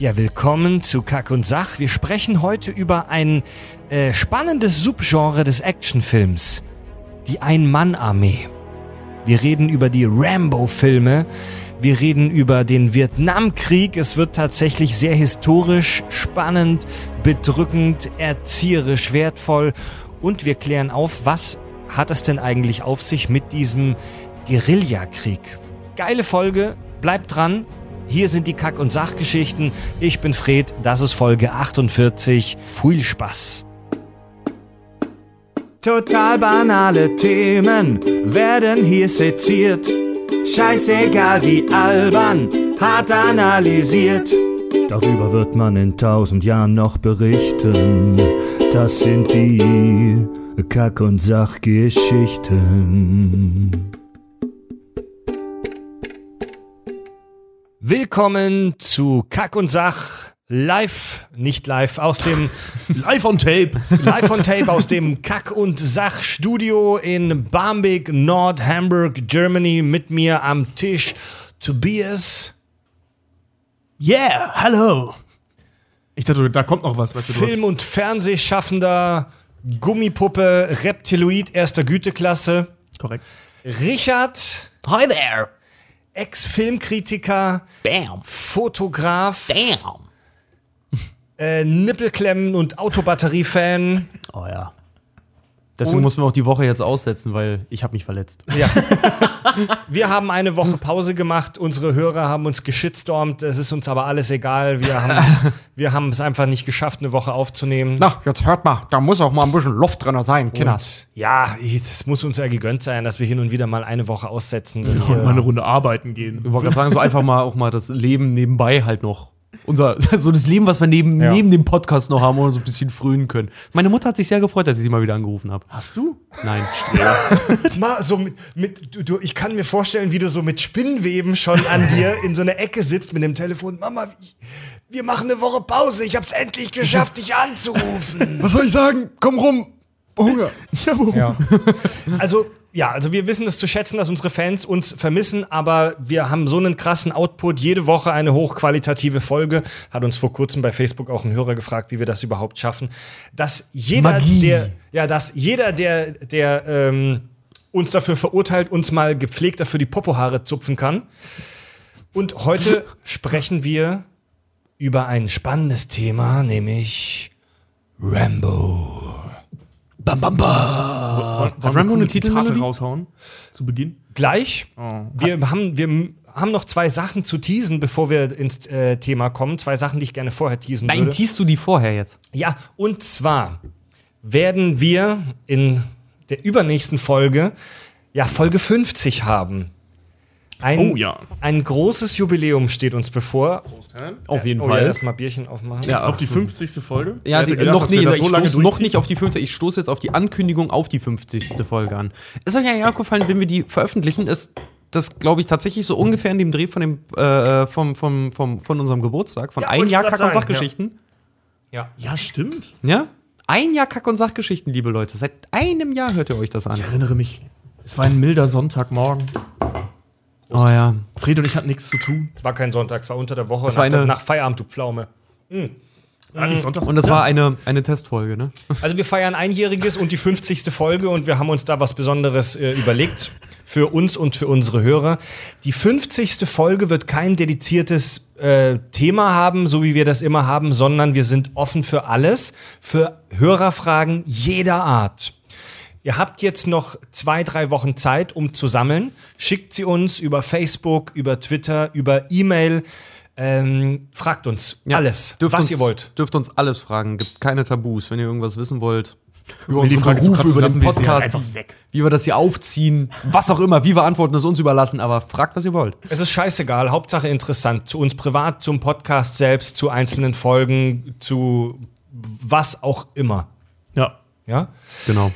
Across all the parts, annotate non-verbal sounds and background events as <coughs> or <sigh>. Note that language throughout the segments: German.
Ja, willkommen zu Kack und Sach. Wir sprechen heute über ein äh, spannendes Subgenre des Actionfilms. Die Ein-Mann-Armee. Wir reden über die Rambo-Filme. Wir reden über den Vietnamkrieg. Es wird tatsächlich sehr historisch, spannend, bedrückend, erzieherisch, wertvoll. Und wir klären auf, was hat es denn eigentlich auf sich mit diesem Guerillakrieg? Geile Folge. Bleibt dran. Hier sind die Kack- und Sachgeschichten. Ich bin Fred, das ist Folge 48. Viel Spaß. Total banale Themen werden hier seziert. Scheißegal wie albern, hart analysiert. Darüber wird man in tausend Jahren noch berichten. Das sind die Kack- und Sachgeschichten. Willkommen zu Kack und Sach. Live, nicht live, aus dem <laughs> Live on Tape. Live on Tape aus dem Kack und Sach Studio in Barmbek, Nord Hamburg, Germany. Mit mir am Tisch Tobias, Yeah, hallo. Ich dachte, da kommt noch was. Weißt du, Film- und Fernsehschaffender, Gummipuppe, Reptiloid erster Güteklasse. korrekt. Richard, Hi there. Ex-Filmkritiker. Fotograf, Bam. äh, Nippelklemmen und Autobatterie-Fan. Oh ja. Deswegen Und- mussten wir auch die Woche jetzt aussetzen, weil ich habe mich verletzt. Ja. <laughs> Wir haben eine Woche Pause gemacht. Unsere Hörer haben uns geschitstormt. Es ist uns aber alles egal. Wir haben, <laughs> wir haben es einfach nicht geschafft, eine Woche aufzunehmen. Na, jetzt hört mal, da muss auch mal ein bisschen Luft drin sein, Kinders. Und ja, es muss uns ja gegönnt sein, dass wir hin und wieder mal eine Woche aussetzen. Das, Und äh, mal eine Runde arbeiten gehen. Ich wollte gerade sagen, so einfach mal auch mal das Leben nebenbei halt noch. Unser, <laughs> so das Leben, was wir neben, Ja. neben dem Podcast noch haben und so ein bisschen frönen können. Meine Mutter hat sich sehr gefreut, dass ich sie mal wieder angerufen habe. Hast du? Nein. <laughs> <laughs> mal so mit, mit du, du, ich kann mir vorstellen, wie du so mit Spinnweben schon an dir in so einer Ecke sitzt mit dem Telefon. Mama, wir machen eine Woche Pause. Ich hab's endlich geschafft, dich anzurufen. Was soll ich sagen? Komm rum. Hunger. Ja. Also, ja, also wir wissen es zu schätzen, dass unsere Fans uns vermissen, aber wir haben so einen krassen Output, jede Woche eine hochqualitative Folge. Hat uns vor kurzem bei Facebook auch ein Hörer gefragt, wie wir das überhaupt schaffen. Dass jeder, Magie. der, ja, dass jeder, der, der ähm, uns dafür verurteilt, uns mal gepflegt dafür die Popohaare zupfen kann. Und heute <laughs> sprechen wir über ein spannendes Thema, nämlich Rambo. Bam, bam, bam. Wollen, wir Rambo eine Zitate raushauen? Zu Beginn? Gleich. Oh. Wir haben, wir haben noch zwei Sachen zu teasen, bevor wir ins äh, Thema kommen. Zwei Sachen, die ich gerne vorher teasen Nein, würde. ziehst du die vorher jetzt? Ja, und zwar werden wir in der übernächsten Folge ja Folge 50 haben. Ein, Oh ja. Ein großes Jubiläum steht uns bevor. Auf jeden oh, Ja, Fall. erstmal Bierchen aufmachen. Ja, Auf die 50. Folge? Ja, die, gedacht, noch, ich so lange stoße noch nicht auf die 50. Ich stoße jetzt auf die Ankündigung auf die 50. Folge an. Ist euch ja aufgefallen, wenn wir die veröffentlichen, ist das, glaube ich, tatsächlich so ungefähr in dem Dreh von, dem, äh, vom, vom, vom, von unserem Geburtstag, von Ja, ein ich Jahr Kack- und Sachgeschichten. ja. Ja, stimmt. Ja. Ein Jahr Kack- und Sachgeschichten, liebe Leute. Seit einem Jahr hört ihr euch das an. Ich erinnere mich. Es war ein milder Sonntagmorgen. Oh ja. Fred und ich hatten nichts zu tun. Es war kein Sonntag, es war unter der Woche, Es nach, war eine- nach Feierabend, du Pflaume. Ja, nicht sonntags. Und das war eine, eine Testfolge, ne? <laughs> Also wir feiern einjähriges und die 50. Folge und wir haben uns da was Besonderes äh, überlegt für uns und für unsere Hörer. Die 50. Folge wird kein dediziertes äh, Thema haben, so wie wir das immer haben, sondern wir sind offen für alles, für Hörerfragen jeder Art. Ihr habt jetzt noch zwei, drei Wochen Zeit, um zu sammeln. Schickt sie uns über Facebook, über Twitter, über E-Mail. Ähm, fragt uns Ja. alles, Dürft was uns, ihr wollt. Dürft uns alles fragen. Gibt keine Tabus. Wenn ihr irgendwas wissen wollt. Über unseren Frage zu Beruf, ist, über den Podcast, einfach wie, weg. wie wir das hier aufziehen, was auch immer, wie wir antworten, das uns überlassen, aber fragt, was ihr wollt. Es ist scheißegal, Hauptsache interessant. Zu uns privat, zum Podcast selbst, zu einzelnen Folgen, zu was auch immer. Ja. Ja? Genau.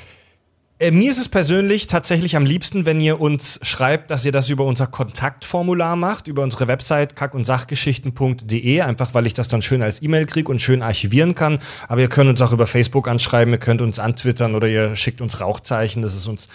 Äh, mir ist es persönlich tatsächlich am liebsten, wenn ihr uns schreibt, dass ihr das über unser Kontaktformular macht, über unsere Website kack- und sachgeschichten.de, einfach weil ich das dann schön als E-Mail kriege und schön archivieren kann. Aber ihr könnt uns auch über Facebook anschreiben, ihr könnt uns antwittern oder ihr schickt uns Rauchzeichen. Das ist uns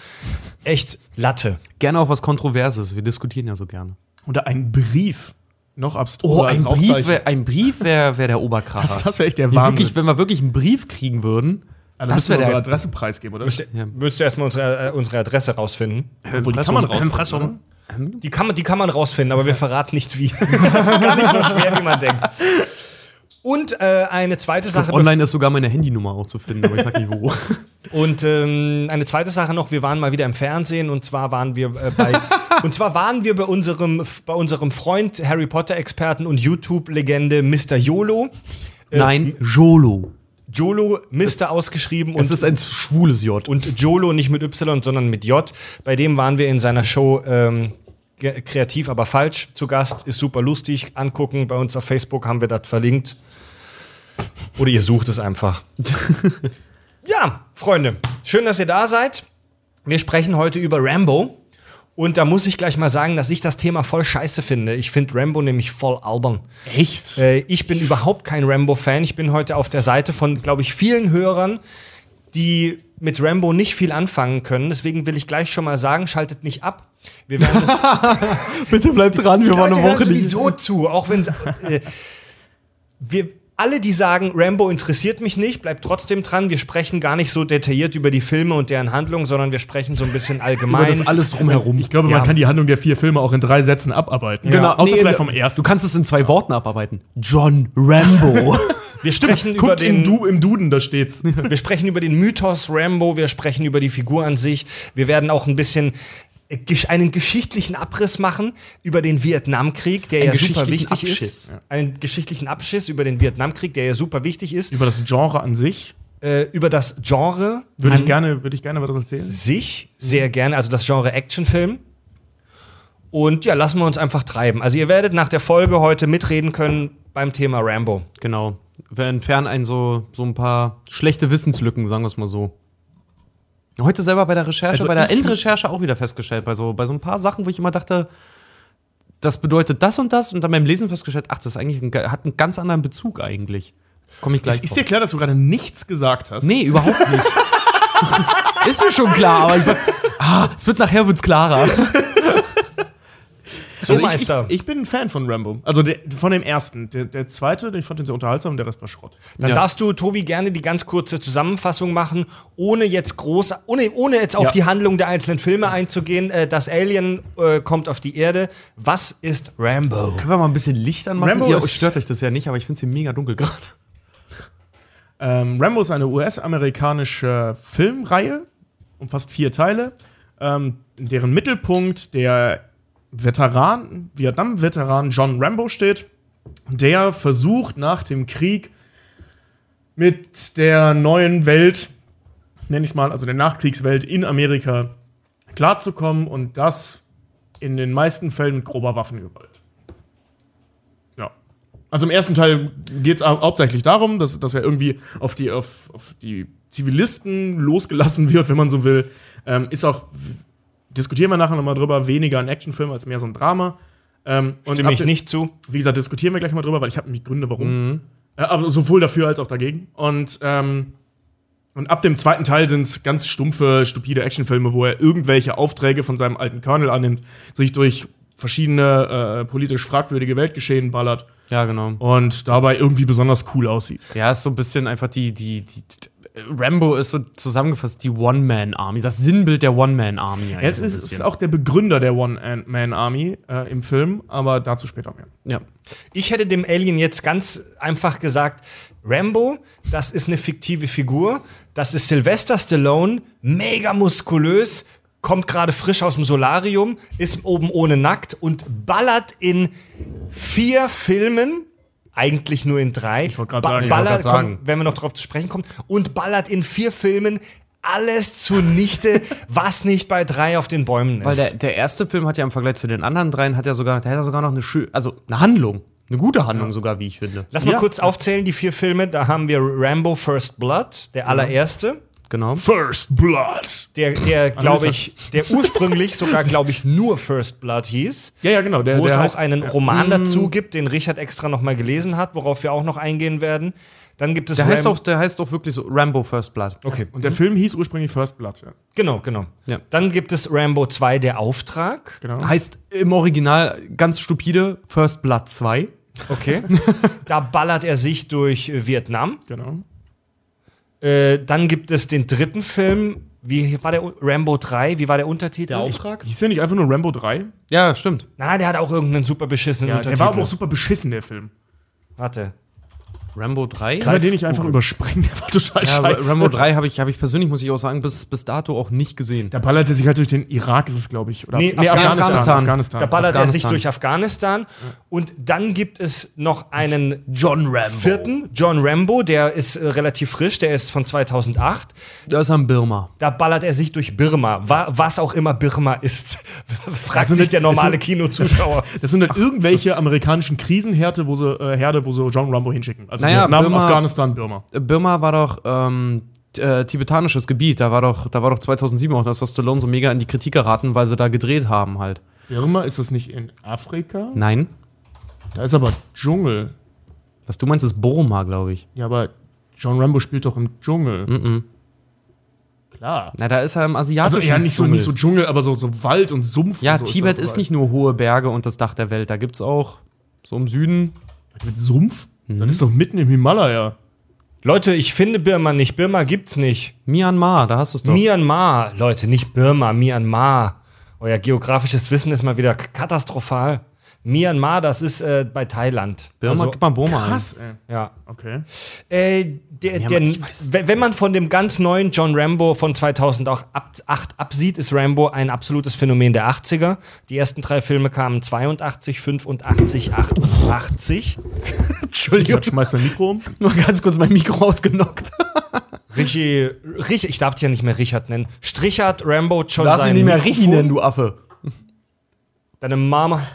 echt Latte. Gerne auch was Kontroverses. Wir diskutieren ja so gerne. Oder ein Brief noch abstruser Oh, als ein Brief Rauchzeichen. wäre ein Brief wär, wär der Oberkracher. <laughs> Das, das wäre echt der Wahnsinn. wirklich, wenn wir wirklich einen Brief kriegen würden, Dann das müssen wir wäre unsere der Adresse preisgeben, oder? Müsste, Ja. Müsste erstmal unsere, äh, unsere Adresse rausfinden. Obwohl, die kann man rausfinden, oder? Die kann, man, die kann man rausfinden, aber wir verraten nicht wie. <laughs> Das ist gar nicht so schwer, wie man denkt. Und äh, eine zweite Sache. Online ist sogar meine Handynummer auch zu finden, aber ich sag nicht wo. <laughs> Und ähm, eine zweite Sache noch, wir waren mal wieder im Fernsehen und zwar waren wir äh, bei <laughs> und zwar waren wir bei unserem bei unserem Freund Harry Potter Experten und YouTube Legende Mr. YOLO. Äh, Nein, Jolo. Jolo Mr. ausgeschrieben Es und ist ein schwules J. und Jolo nicht mit Y, sondern mit J. Bei dem waren wir in seiner Show ähm, kreativ, aber falsch zu Gast. Ist super lustig. Angucken. Bei uns auf Facebook haben wir das verlinkt. Oder ihr sucht es einfach. <laughs> ja, Freunde, schön, dass ihr da seid. Wir sprechen heute über Rambo. Und da muss ich gleich mal sagen, dass ich das Thema voll scheiße finde. Ich finde Rambo nämlich voll albern. Echt? Äh, ich bin überhaupt kein Rambo-Fan. Ich bin heute auf der Seite von, glaube ich, vielen Hörern, die mit Rambo nicht viel anfangen können. Deswegen will ich gleich schon mal sagen, schaltet nicht ab. Wir werden das <laughs> Bitte bleibt dran, wir die Leute hören sowieso zu, auch wenn äh, wir alle, die sagen, Rambo interessiert mich nicht, bleibt trotzdem dran. Wir sprechen gar nicht so detailliert über die Filme und deren Handlung, sondern wir sprechen so ein bisschen <laughs> Über allgemein. das alles drumherum. Ich glaube, Ja. man kann die Handlung der vier Filme auch in drei Sätzen abarbeiten. Genau, Außer nee, vielleicht vom ersten. Du kannst es in zwei Worten abarbeiten. John Rambo. <laughs> wir sprechen über Guckt den du, im Duden, da steht's. Wir sprechen über den Mythos Rambo, wir sprechen über die Figur an sich. Wir werden auch ein bisschen einen geschichtlichen Abriss machen über den Vietnamkrieg, der Einen ja super geschichtlichen wichtig Abschiss. ist. Einen geschichtlichen Abschiss über den Vietnamkrieg, der ja super wichtig ist. Über das Genre an sich Äh, über das Genre würde an ich gerne, würde ich gerne was erzählen. sich sehr gerne, also das Genre Actionfilm. Und ja, lassen wir uns einfach treiben. Also ihr werdet nach der Folge heute mitreden können beim Thema Rambo. genau. Wir entfernen einen so, so ein paar schlechte Wissenslücken, sagen wir es mal so. Heute selber bei der Recherche, Also bei der Endrecherche auch wieder festgestellt, bei so, bei so ein paar Sachen, wo ich immer dachte, das bedeutet das und das und dann beim Lesen festgestellt, ach, das ist eigentlich ein, hat einen ganz anderen Bezug eigentlich. Komme ich gleich Ist drauf. dir klar, dass du gerade nichts gesagt hast? Nee, überhaupt nicht. <laughs> ist mir schon klar, aber ich, ah, es wird nachher wird's klarer. <laughs> So, Also ich, Meister. ich, ich bin ein Fan von Rambo. Also der, von dem ersten. Der, der zweite, ich fand den sehr unterhaltsam, der Rest war Schrott. Dann Ja. darfst du, Tobi, gerne die ganz kurze Zusammenfassung machen, ohne jetzt groß, ohne, ohne jetzt auf Ja. die Handlung der einzelnen Filme einzugehen. Äh, das Alien äh, kommt auf die Erde. Was ist Rambo? Können wir mal ein bisschen Licht anmachen? Rambo Ihr stört euch das ja nicht, aber ich finde es hier mega dunkel gerade. Ähm, Rambo ist eine US-amerikanische Filmreihe, umfasst vier Teile, ähm, in deren Mittelpunkt der Veteran, Vietnam-Veteran John Rambo steht, der versucht nach dem Krieg mit der neuen Welt, nenne ich es mal, also der Nachkriegswelt in Amerika klarzukommen und das in den meisten Fällen mit grober Waffengewalt. Ja. Also im ersten Teil geht es hauptsächlich darum, dass, dass er irgendwie auf die, auf, auf die Zivilisten losgelassen wird, wenn man so will. Ähm, ist auch, diskutieren wir nachher nochmal drüber, weniger ein Actionfilm als mehr so ein Drama. Ähm, und Stimme ich nicht zu. Wie gesagt, diskutieren wir gleich mal drüber, weil ich habe nämlich Gründe, warum. Mhm. Äh, aber sowohl dafür als auch dagegen. Und, ähm, und ab dem zweiten Teil sind es ganz stumpfe, stupide Actionfilme, wo er irgendwelche Aufträge von seinem alten Colonel annimmt, sich durch verschiedene äh, politisch fragwürdige Weltgeschehen ballert Ja, genau. und dabei irgendwie besonders cool aussieht. Ja, ist so ein bisschen einfach die, die, die, die Rambo ist so zusammengefasst die One-Man-Army, das Sinnbild der One-Man-Army. Er ist, ist, ist auch der Begründer der One-Man-Army äh, im Film, aber dazu später mehr. Ja. Ich hätte dem Alien jetzt ganz einfach gesagt, Rambo, das ist eine fiktive Figur, das ist Sylvester Stallone, mega muskulös, kommt gerade frisch aus dem Solarium, ist oben ohne nackt und ballert in vier Filmen, eigentlich nur in drei, Ich wollte grad ba- sagen, ballert, sagen. wenn wir noch drauf zu sprechen kommen, und ballert in vier Filmen alles zunichte, <laughs> was nicht bei drei auf den Bäumen ist. Weil der, der erste Film hat ja im Vergleich zu den anderen dreien, hat ja sogar, der hat ja sogar noch eine schöne, also eine Handlung. Eine gute Handlung sogar, wie ich finde. Lass mal Ja. kurz aufzählen, die vier Filme. Da haben wir Rambo First Blood, der allererste. Genau. First Blood. Der, der glaube ich, der ursprünglich sogar, glaube ich, nur First Blood hieß. Ja, ja, genau. Der, wo es der auch heißt, einen Roman dazu gibt, den Richard extra nochmal gelesen hat, worauf wir auch noch eingehen werden. Dann gibt es Der heißt, auch, der heißt auch wirklich so Rambo First Blood. Okay, Und der Film hieß ursprünglich First Blood. Ja. genau, genau. Ja. Dann gibt es Rambo 2, der Auftrag. Genau. Heißt im Original ganz stupide First Blood 2. Okay. <laughs> da ballert er sich durch Vietnam. genau. Äh, dann gibt es den dritten Film. Wie war der? Rambo 3, wie war der Untertitel? Auftrag? Hieß der nicht einfach nur Rambo 3? Ja, stimmt. Na, der hat auch irgendeinen super beschissenen Ja, der Untertitel. war aber auch super beschissen, der Film. Warte. Rambo 3? Kann man den nicht einfach überspringen? <laughs> Der war total ja, scheiße. Rambo 3 habe ich, hab ich persönlich, muss ich auch sagen, bis, bis dato auch nicht gesehen. Da ballert er sich halt durch den Irak, ist es, glaube ich. Oder Nee, Afghanistan. Afghanistan. Afghanistan. Da ballert er sich Afghanistan. durch Afghanistan. Und dann gibt es noch einen John Rambo. vierten, John Rambo, der ist äh, relativ frisch, der ist von 2008. Da ist am Birma. Da ballert er sich durch Birma, wa was auch immer Birma ist. <laughs> Fragt sind sich der normale Kinozuschauer. <laughs> Das sind dann irgendwelche amerikanischen Krisenherde, wo sie, äh, Herde, wo sie John Rambo hinschicken. Also Naja, Vietnam, Birma- Afghanistan, Birma. Birma war doch ähm, äh, tibetanisches Gebiet. Da war doch, da war doch 2007 auch, dass das Stallone so mega in die Kritik geraten, weil sie da gedreht haben halt. Birma, ist das nicht in Afrika? Nein. Da ist aber Dschungel. Was du meinst, ist Burma, glaube ich. Ja, aber John Rambo spielt doch im Dschungel. Mhm. Klar. Na, da ist er im Also asiatischen ja, nicht so, Dschungel. nicht so Dschungel, aber so, so Wald und Sumpf. Ja, und so Tibet ist dabei. nicht nur hohe Berge und das Dach der Welt. Da gibt's auch so im Süden. Mit Sumpf? Mhm. Das ist doch mitten im Himalaya. Leute, ich finde Birma nicht. Birma gibt's nicht. Myanmar, da hast du es doch. Myanmar, Leute, nicht Birma, Myanmar. Euer geografisches Wissen ist mal wieder katastrophal. Myanmar, das ist äh, bei Thailand. Birma, Also, gib mal Burma ein. Krass, ey. ja. Okay. Äh, der, der, ich es wenn man von dem ganz neuen John Rambo von 2008 absieht, ist Rambo ein absolutes Phänomen der 80er. Die ersten drei Filme kamen 82, 85, 88. Entschuldigung. Schmeißt dein Mikro um. <laughs> Nur ganz kurz mein Mikro ausgenockt. <laughs> Richie, Rich, ich darf dich ja nicht mehr Richard nennen. Strichert Rambo schon Du darfst ihn nicht mehr Mikrofon? Richi nennen, du Affe. Deine Mama.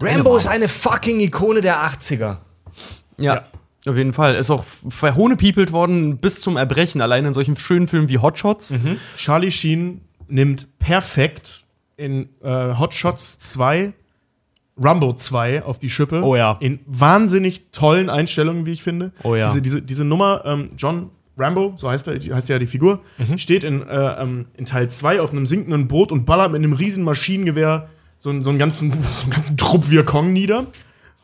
Rambo ist eine fucking Ikone der 80er. Ja. Auf jeden Fall. Ist auch verhohnepiepelt worden bis zum Erbrechen. Allein in solchen schönen Filmen wie Hotshots. Charlie Sheen nimmt perfekt in äh, Hot Shots 2 Rumbo 2 auf die Schippe. Oh ja. In wahnsinnig tollen Einstellungen, wie ich finde. Oh ja. Diese, diese, diese Nummer, ähm, John Rambo, so heißt, er, heißt ja die Figur, Mhm. steht in, äh, ähm, in Teil 2 auf einem sinkenden Boot und ballert mit einem riesen Maschinengewehr so, einen- so, einen ganzen, <laughs> so einen ganzen Trupp Wirkong nieder.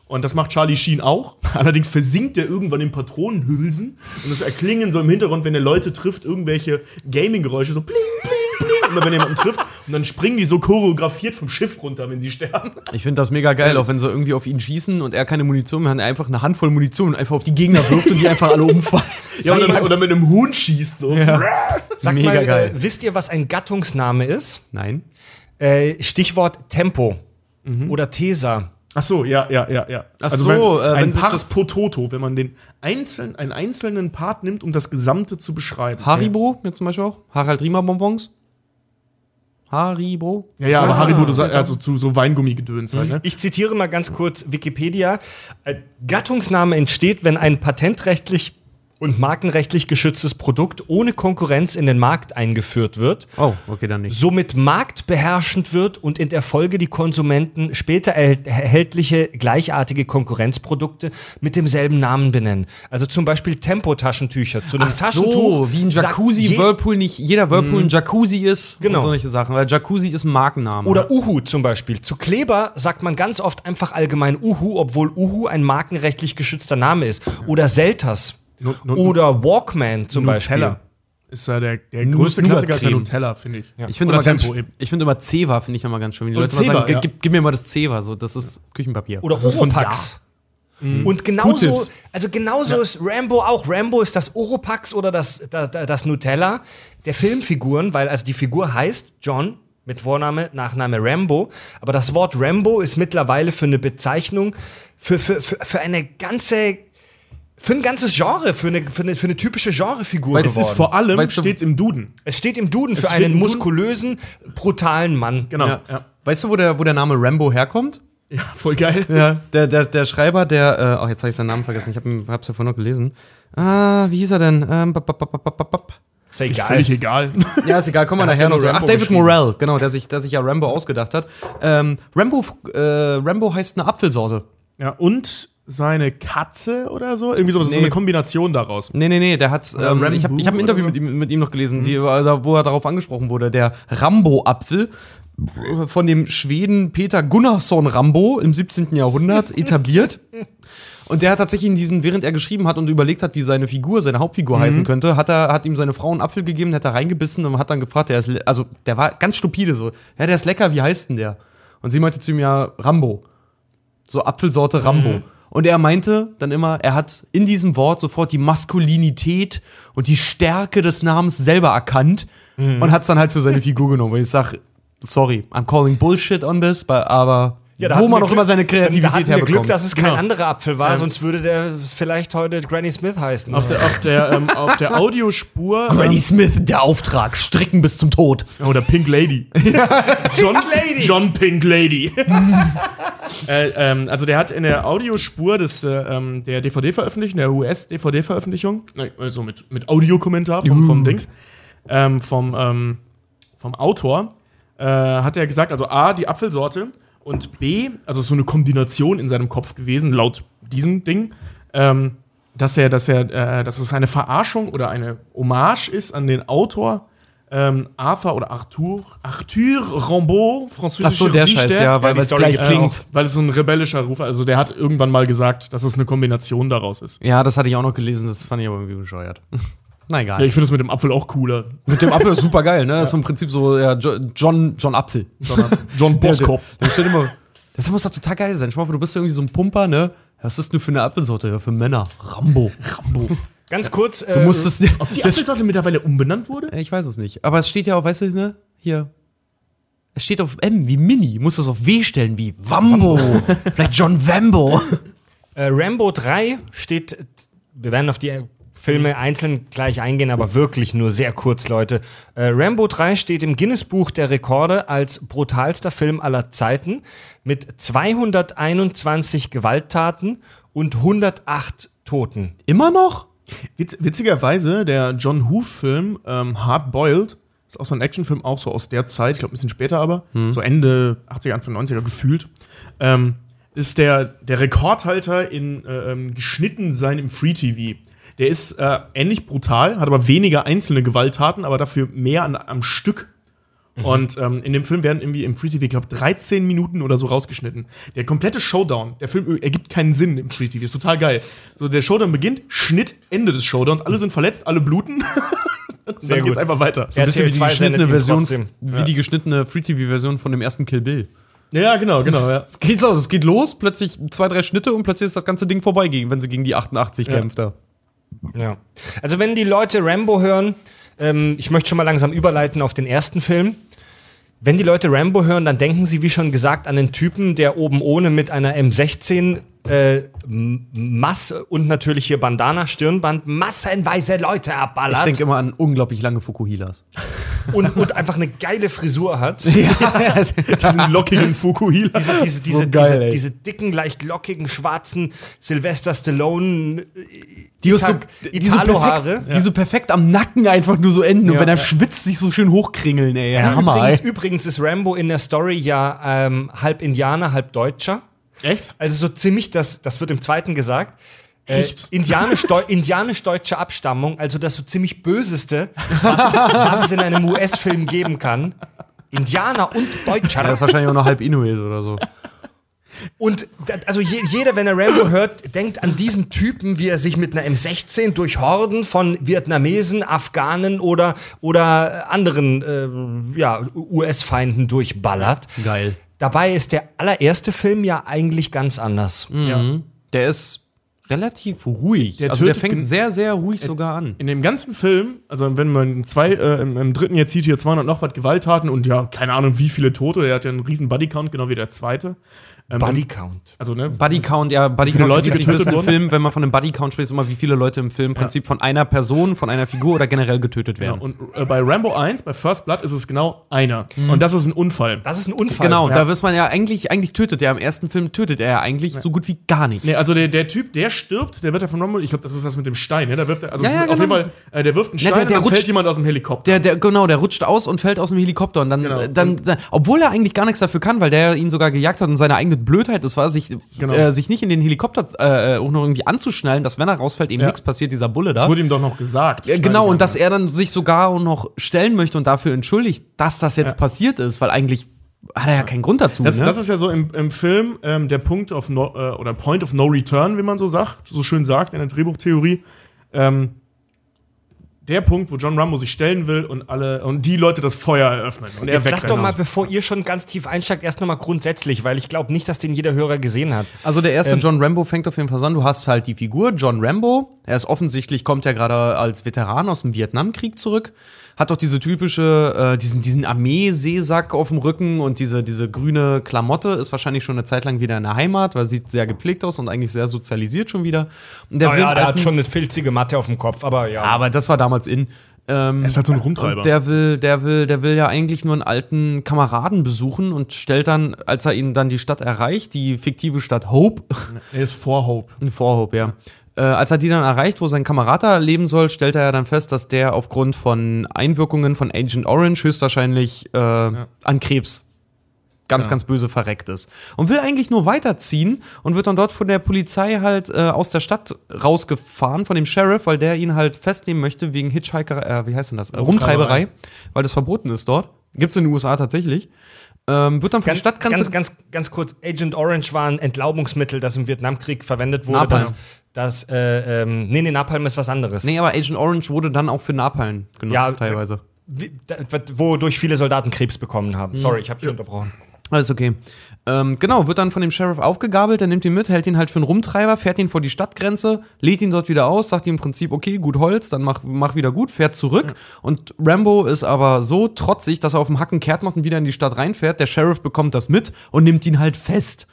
Und das macht Charlie Sheen auch. <laughs> Allerdings versinkt er irgendwann in Patronenhülsen. Und es erklingen so im Hintergrund, wenn er Leute trifft, irgendwelche Gaming-Geräusche, so bling, bling, bling. Immer wenn er jemanden trifft. Und dann springen die so choreografiert vom Schiff runter, wenn sie sterben. Ich finde das mega geil, auch wenn sie irgendwie auf ihn schießen und er keine Munition mehr hat, er einfach eine Handvoll Munition einfach auf die Gegner wirft und die einfach alle umfallen. <laughs> Ja, oder, oder mit einem Huhn schießt. So. Sag Mega mal, geil. Äh, wisst ihr, was ein Gattungsname ist? Nein. Äh, Stichwort Tempo oder Tesa. Ach so, ja, ja, ja, ja. Ach also so, wenn, äh, ein Pars das- pro Toto, wenn man den einzelnen, einen einzelnen Part nimmt, um das Gesamte zu beschreiben. Haribo, jetzt zum Beispiel auch. Harald Riemer Bonbons. Haribo. Ja, ja, aber Ah, Haribo, du sagst also zu so Weingummi-Gedöns halt, ne? Ich zitiere mal ganz kurz Wikipedia. Ein Gattungsname entsteht, wenn ein patentrechtlich und markenrechtlich geschütztes Produkt ohne Konkurrenz in den Markt eingeführt wird, Oh, okay, dann nicht. somit marktbeherrschend wird und in der Folge die Konsumenten später erhält- erhältliche gleichartige Konkurrenzprodukte mit demselben Namen benennen. Also zum Beispiel Tempo-Taschentücher. Zu einem Ach Taschentuch so, wie ein Jacuzzi, Whirlpool nicht, jeder Whirlpool ein Jacuzzi ist Genau. und solche Sachen, weil Jacuzzi ist ein Markenname. Oder Uhu zum Beispiel. Zu Kleber sagt man ganz oft einfach allgemein Uhu, obwohl Uhu ein markenrechtlich geschützter Name ist. Oder Selters. Nu- nu- Oder Walkman zum Nutella. Ist ja der, der größte Klassiker ist ja. Nutella, finde ich. ich finde Oder immer, ganz, ich finde immer Zewa, finde ich immer ganz schön. Wenn die Oder Leute Zewa, sagen, ja. gib, gib mir mal das Zewa, so, das ist Küchenpapier. Oder Oropax. Und genauso, also genauso ist Rambo auch. Rambo ist das Oropax oder das, das, das Nutella der Filmfiguren, weil also die Figur heißt John mit Vorname, Nachname Rambo. Aber das Wort Rambo ist mittlerweile für eine Bezeichnung, für, für, für, für eine ganze, für ein ganzes Genre, für eine, für eine, für eine typische Genrefigur Weißt du, Es geworden. ist vor allem, Weißt du- steht's im Duden. Es steht im Duden für steht einen Duden. muskulösen, brutalen Mann. Genau. Ja. Ja, Weißt du, wo der, wo der Name Rambo herkommt? ja voll geil. Ja. Der, der, der Schreiber, der, äh, ach, jetzt habe ich seinen Namen vergessen, ich habe hab's ja vorhin noch gelesen. Ah, wie hieß er denn? Ähm, bap, bap, bap, bap, bap. Ist ja egal. Völlig egal. <laughs> Ja, ist egal, kommen wir Der hat nachher noch. Ach, David. Morell, genau, der sich, der sich ja Rambo ausgedacht hat. Ähm, Rambo, äh, Rambo heißt eine Apfelsorte. ja, und seine Katze oder so? Irgendwie so, das ist so Nee. eine Kombination daraus. Nee, nee, nee, der hat, ähm, ich habe ich hab ein Interview mit ihm, mit ihm noch gelesen, die, also, wo er darauf angesprochen wurde. Der Rambo-Apfel von dem Schweden Peter Gunnarsson Rambo im 17. Jahrhundert <laughs> etabliert. Und der hat tatsächlich in diesem, während er geschrieben hat und überlegt hat, wie seine Figur, seine Hauptfigur heißen könnte, hat er, hat ihm seine Frau einen Apfel gegeben, hat er reingebissen und hat dann gefragt, der ist, also der war ganz stupide so, ja, der ist lecker, wie heißt denn der? Und sie meinte zu ihm ja Rambo. So Apfelsorte Rambo. Und er meinte dann immer, er hat in diesem Wort sofort die Maskulinität und die Stärke des Namens selber erkannt und hat es dann halt für seine Figur genommen. Und ich sag, sorry, I'm calling Bullshit on this, but, aber Ja, da wo man auch Glück- immer seine Da Kreativität hatten wir Glück, herbekommt. dass es kein Genau. anderer Apfel war, Ähm. sonst würde der vielleicht heute Granny Smith heißen. Auf der, auf der, ähm, auf der Audiospur. <laughs> Granny ähm, Smith, der Auftrag, stricken bis zum Tod. Oder Pink Lady. <laughs> John Lady. John Pink Lady. <laughs> äh, ähm, also der hat in der Audiospur des, äh, ähm, der DVD-Veröffentlichung, der US-DVD-Veröffentlichung, also mit, mit Audiokommentar vom, vom Dings, ähm, vom, ähm, vom Autor, äh, hat er gesagt, also A, die Apfelsorte und B, also so eine Kombination in seinem Kopf gewesen, laut diesem Ding, ähm, dass er, dass er, äh, dass es eine Verarschung oder eine Hommage ist an den Autor ähm, Arthur oder Arthur, Arthur Rimbaud, französischer Ach so, der Dichter. Scheiß, ja, weil die es Story gleich klingt. auch. Weil es so ein rebellischer Ruf, also der hat irgendwann mal gesagt, dass es eine Kombination daraus ist. Ja, das hatte ich auch noch gelesen, das fand ich aber irgendwie bescheuert. Na egal. Ja, ich finde es mit dem Apfel auch cooler. Mit dem Apfel ist super geil, ne? Das ist im Prinzip so ja, Jo- John, John Apfel. John Boskop. Der steht immer. Das muss doch total geil sein. Schau mal, du bist irgendwie so ein Pumper, ne? Was ist denn für eine Apfelsorte? Ja, für Männer. Rambo. Rambo. Ganz kurz. Du musstest. Ob die das, Apfelsorte mittlerweile umbenannt wurde? ich weiß es nicht. Aber es steht ja auch, weißt du, ne? Hier. Es steht auf M wie Mini. Muss es auf W stellen wie Wambo. Vielleicht John Wambo. <laughs> Äh, Rambo 3 steht, wir werden auf die Filme einzeln gleich eingehen, aber wirklich nur sehr kurz, Leute. Äh, Rambo 3 steht im Guinness-Buch der Rekorde als brutalster Film aller Zeiten mit 221 Gewalttaten und 108 Toten. Immer noch? Witz, witzigerweise, der John Hoof-Film ähm, Hard Boiled ist auch so ein Actionfilm, auch so aus der Zeit, ich glaube ein bisschen später aber, so Ende 80er, Anfang 90er gefühlt. Ähm, ist der, der Rekordhalter in äh, ähm, geschnitten sein im Free TV. Der ist äh, ähnlich brutal, hat aber weniger einzelne Gewalttaten, aber dafür mehr an, am Stück. Und ähm, in dem Film werden irgendwie im Free TV, ich glaube, 13 Minuten oder so rausgeschnitten. Der komplette Showdown, der Film ergibt keinen Sinn im Free TV, ist total geil. So, der Showdown beginnt, Schnitt, Ende des Showdowns, alle sind verletzt, alle bluten. <laughs> Und Sehr dann geht's gut. einfach weiter. So ein bisschen wie die RTL 2 sendet geschnittene Version, trotzdem. wie die geschnittene Free-TV-Version von dem ersten Kill Bill. Ja, genau, genau, ja. Es geht so, es geht los, plötzlich zwei, drei Schnitte und plötzlich ist das ganze Ding vorbei, gegen, wenn sie gegen die 88 Ja. kämpft da. Ja. Also wenn die Leute Rambo hören, ähm, ich möchte schon mal langsam überleiten auf den ersten Film. Wenn die Leute Rambo hören, dann denken sie, wie schon gesagt, an den Typen, der oben ohne mit einer M16 äh, Masse und natürlich hier Bandana, Stirnband, massenweise Leute Ich abballert denke immer an unglaublich lange Fukuhilas. und, und einfach eine geile Frisur hat. <laughs> Diesen lockigen Fukuhila. Diese, diese, diese, So geil, diese, diese dicken, leicht lockigen, schwarzen Sylvester Stallone Die, ist so, die, so perfekt, die so perfekt am Nacken einfach nur so enden. Und Ja. wenn er schwitzt, sich so schön hochkringeln, ey. Ja, Hammer, übrigens, ey. übrigens ist Rambo in der Story ja ähm, halb Indianer, halb Deutscher. Echt? Also so ziemlich, das, das wird im zweiten gesagt. Äh, Indianisch-deutsche Abstammung, also das so ziemlich Böseste, was, was es in einem US-Film geben kann. Indianer und Deutscher. Das ist wahrscheinlich auch noch halb Inuit oder so. Und also je, jeder, wenn er Rambo hört, denkt an diesen Typen, wie er sich mit einer M16 durch Horden von Vietnamesen, Afghanen oder, oder anderen äh, ja, US-Feinden durchballert. Geil. Dabei ist der allererste Film ja eigentlich ganz anders. Mhm. Der ist relativ ruhig. Der also der fängt sehr, sehr ruhig sogar an. In dem ganzen Film, also wenn man zwei, äh, im, im dritten jetzt sieht hier 200 noch was Gewalttaten und ja, keine Ahnung wie viele Tote, der hat ja einen riesen Bodycount, genau wie der zweite. Ähm, Body Count. Also, ne? Buddy Count, ja, Buddy Count, Leute die wissen, im wurden? Film, wenn man von einem Buddy Count spricht, ist immer, wie viele Leute im Film im Prinzip von einer Person, von einer Figur oder generell getötet Genau. werden. Und äh, bei Rambo 1, bei First Blood, ist es genau einer. Und das ist ein Unfall. Das ist ein Unfall. Genau, Ja. da weiß man ja eigentlich, eigentlich tötet er im ersten Film, tötet er ja eigentlich so gut wie gar nicht. Nee, also der, der Typ, der stirbt, der wird ja von Rambo, ich glaube, das ist das mit dem Stein, ne? Da wirft er, also Ja, es ja, ist auf jeden genau. Fall, äh, der wirft einen Stein der- der und dann rutscht- fällt jemand aus dem Helikopter. Der, der, genau, der rutscht aus und fällt aus dem Helikopter und dann, Genau. äh, dann, dann obwohl er eigentlich gar nichts dafür kann, weil der ihn sogar gejagt hat und seine eigene Blödheit, das war, sich, Genau. äh, sich nicht in den Helikopter äh, auch noch irgendwie anzuschnallen, dass wenn er rausfällt, ihm Ja. nichts passiert, dieser Bulle da. das wurde ihm doch noch gesagt. Schneide genau, und dass er dann sich sogar auch noch stellen möchte und dafür entschuldigt, dass das jetzt Ja. passiert ist, weil eigentlich hat er ja keinen Grund dazu. Das, ne? das ist ja so im, im Film ähm, der Punkt of no, äh, oder Point of No Return, wie man so sagt, so schön sagt in der Drehbuchtheorie. Ähm, der Punkt, wo John Rambo sich stellen will und alle und die Leute das Feuer eröffnen. Und er Jetzt weg lass sein doch mal, bevor ihr schon ganz tief einsteigt, erst noch mal grundsätzlich, weil ich glaube nicht, dass den jeder Hörer gesehen hat. Also der erste Ähm, John Rambo fängt auf jeden Fall so an. Du hast halt die Figur John Rambo. Er ist offensichtlich, kommt ja gerade als Veteran aus dem Vietnamkrieg zurück. Hat doch diese typische, äh, diesen, diesen Armeeseesack auf dem Rücken und diese, diese grüne Klamotte. Ist wahrscheinlich schon eine Zeit lang wieder in der Heimat, weil sieht sehr gepflegt aus und eigentlich sehr sozialisiert schon wieder. Und der Oh will ja, der hat schon eine filzige Matte auf dem Kopf, aber ja. Aber das war damals in. Ähm, Er ist halt so ein Rumtreiber. und der will, der will, der will ja eigentlich nur einen alten Kameraden besuchen und stellt dann, als er ihn dann die Stadt erreicht, die fiktive Stadt Hope, er ist vor Hope. ein Vorhob, ja. Äh, als er die dann erreicht, wo sein Kamerad da leben soll, stellt er ja dann fest, dass der aufgrund von Einwirkungen von Agent Orange höchstwahrscheinlich äh, an Krebs ganz, Ja. ganz böse verreckt ist. Und will eigentlich nur weiterziehen und wird dann dort von der Polizei halt äh, aus der Stadt rausgefahren, von dem Sheriff, weil der ihn halt festnehmen möchte wegen Hitchhiker, äh, wie heißt denn das? Rumtreiberei. Rumtreiberei, weil das verboten ist dort. Gibt's in den USA tatsächlich. Ähm, wird dann von Ganz, der Stadtgrenze ganz, ganz, ganz kurz, Agent Orange war ein Entlaubungsmittel, das im Vietnamkrieg verwendet wurde. Napalm. Das, das äh, ähm, nee, nee, Napalm ist was anderes. Nee, aber Agent Orange wurde dann auch für Napalm genutzt, Ja, teilweise. Wie- da- Wodurch viele Soldaten Krebs bekommen haben. Sorry, ich habe dich unterbrochen. Alles okay. Ähm, genau, wird dann von dem Sheriff aufgegabelt, der nimmt ihn mit, hält ihn halt für einen Rumtreiber, fährt ihn vor die Stadtgrenze, lädt ihn dort wieder aus, sagt ihm im Prinzip, okay, gut Holz, dann mach, mach wieder gut, fährt zurück. Und Rambo ist aber so trotzig, dass er auf dem Hacken kehrt macht und wieder in die Stadt reinfährt. Der Sheriff bekommt das mit und nimmt ihn halt fest.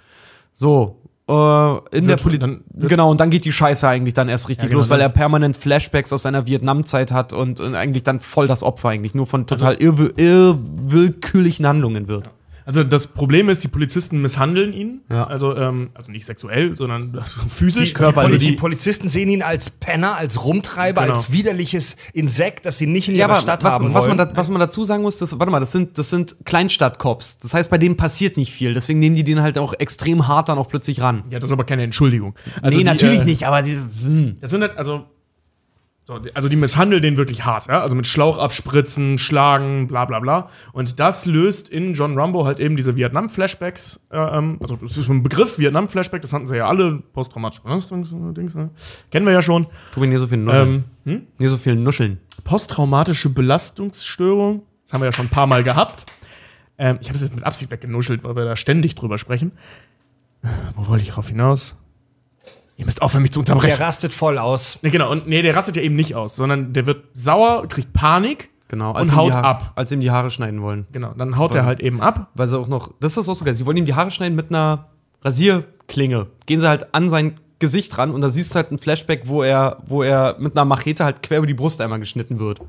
So. Äh, in der Poli dann- wird- Genau, und dann geht die Scheiße eigentlich dann erst richtig Ja, genau, los, weil er permanent Flashbacks aus seiner Vietnamzeit hat und, und eigentlich dann voll das Opfer eigentlich nur von total irrwi- irrwillkürlichen Handlungen wird. Also das Problem ist, die Polizisten misshandeln ihn. Ja. Also, ähm, also nicht sexuell, sondern <laughs> physisch. Die, die, Poli also die Polizisten sehen ihn als Penner, als Rumtreiber, Genau. als widerliches Insekt, das sie nicht in Ja, ihrer aber Stadt was, haben was, wollen. man da, was man dazu sagen muss, das, warte mal, das sind, das sind Kleinstadtcops. Das heißt, bei denen passiert nicht viel. Deswegen nehmen die den halt auch extrem hart dann auch plötzlich ran. ja, das ist aber keine Entschuldigung. Also nee, die, natürlich äh, nicht, aber die, hm. Das sind halt, also. So, also die misshandeln den wirklich hart, ja? Also mit Schlauch abspritzen, schlagen, bla bla bla. Und das löst in John Rambo halt eben diese Vietnam-Flashbacks, äh, ähm, also das ist ein Begriff, Vietnam-Flashback, das hatten sie ja alle, posttraumatische Belastungsdings, ne? Kennen wir ja schon. tu mir nie so viel nuscheln. Ähm, hm? nie so viel nuscheln. Posttraumatische Belastungsstörung, das haben wir ja schon ein paar Mal gehabt. Ähm, ich habe das jetzt mit Absicht weggenuschelt, weil wir da ständig drüber sprechen. Wo wollte ich drauf hinaus? Ihr müsst aufhören, mich zu unterbrechen. Der rastet voll aus. Nee, genau, und nee, der rastet ja eben nicht aus, sondern der wird sauer, kriegt Panik Genau, und ihm haut Haare, ab. Als sie ihm die Haare schneiden wollen. Genau, dann haut er halt eben ab. Weil sie auch noch, das ist auch so geil, sie wollen ihm die Haare schneiden mit einer Rasierklinge. Gehen sie halt an sein Gesicht ran und da siehst du halt ein Flashback, wo er, wo er mit einer Machete halt quer über die Brust einmal geschnitten wird.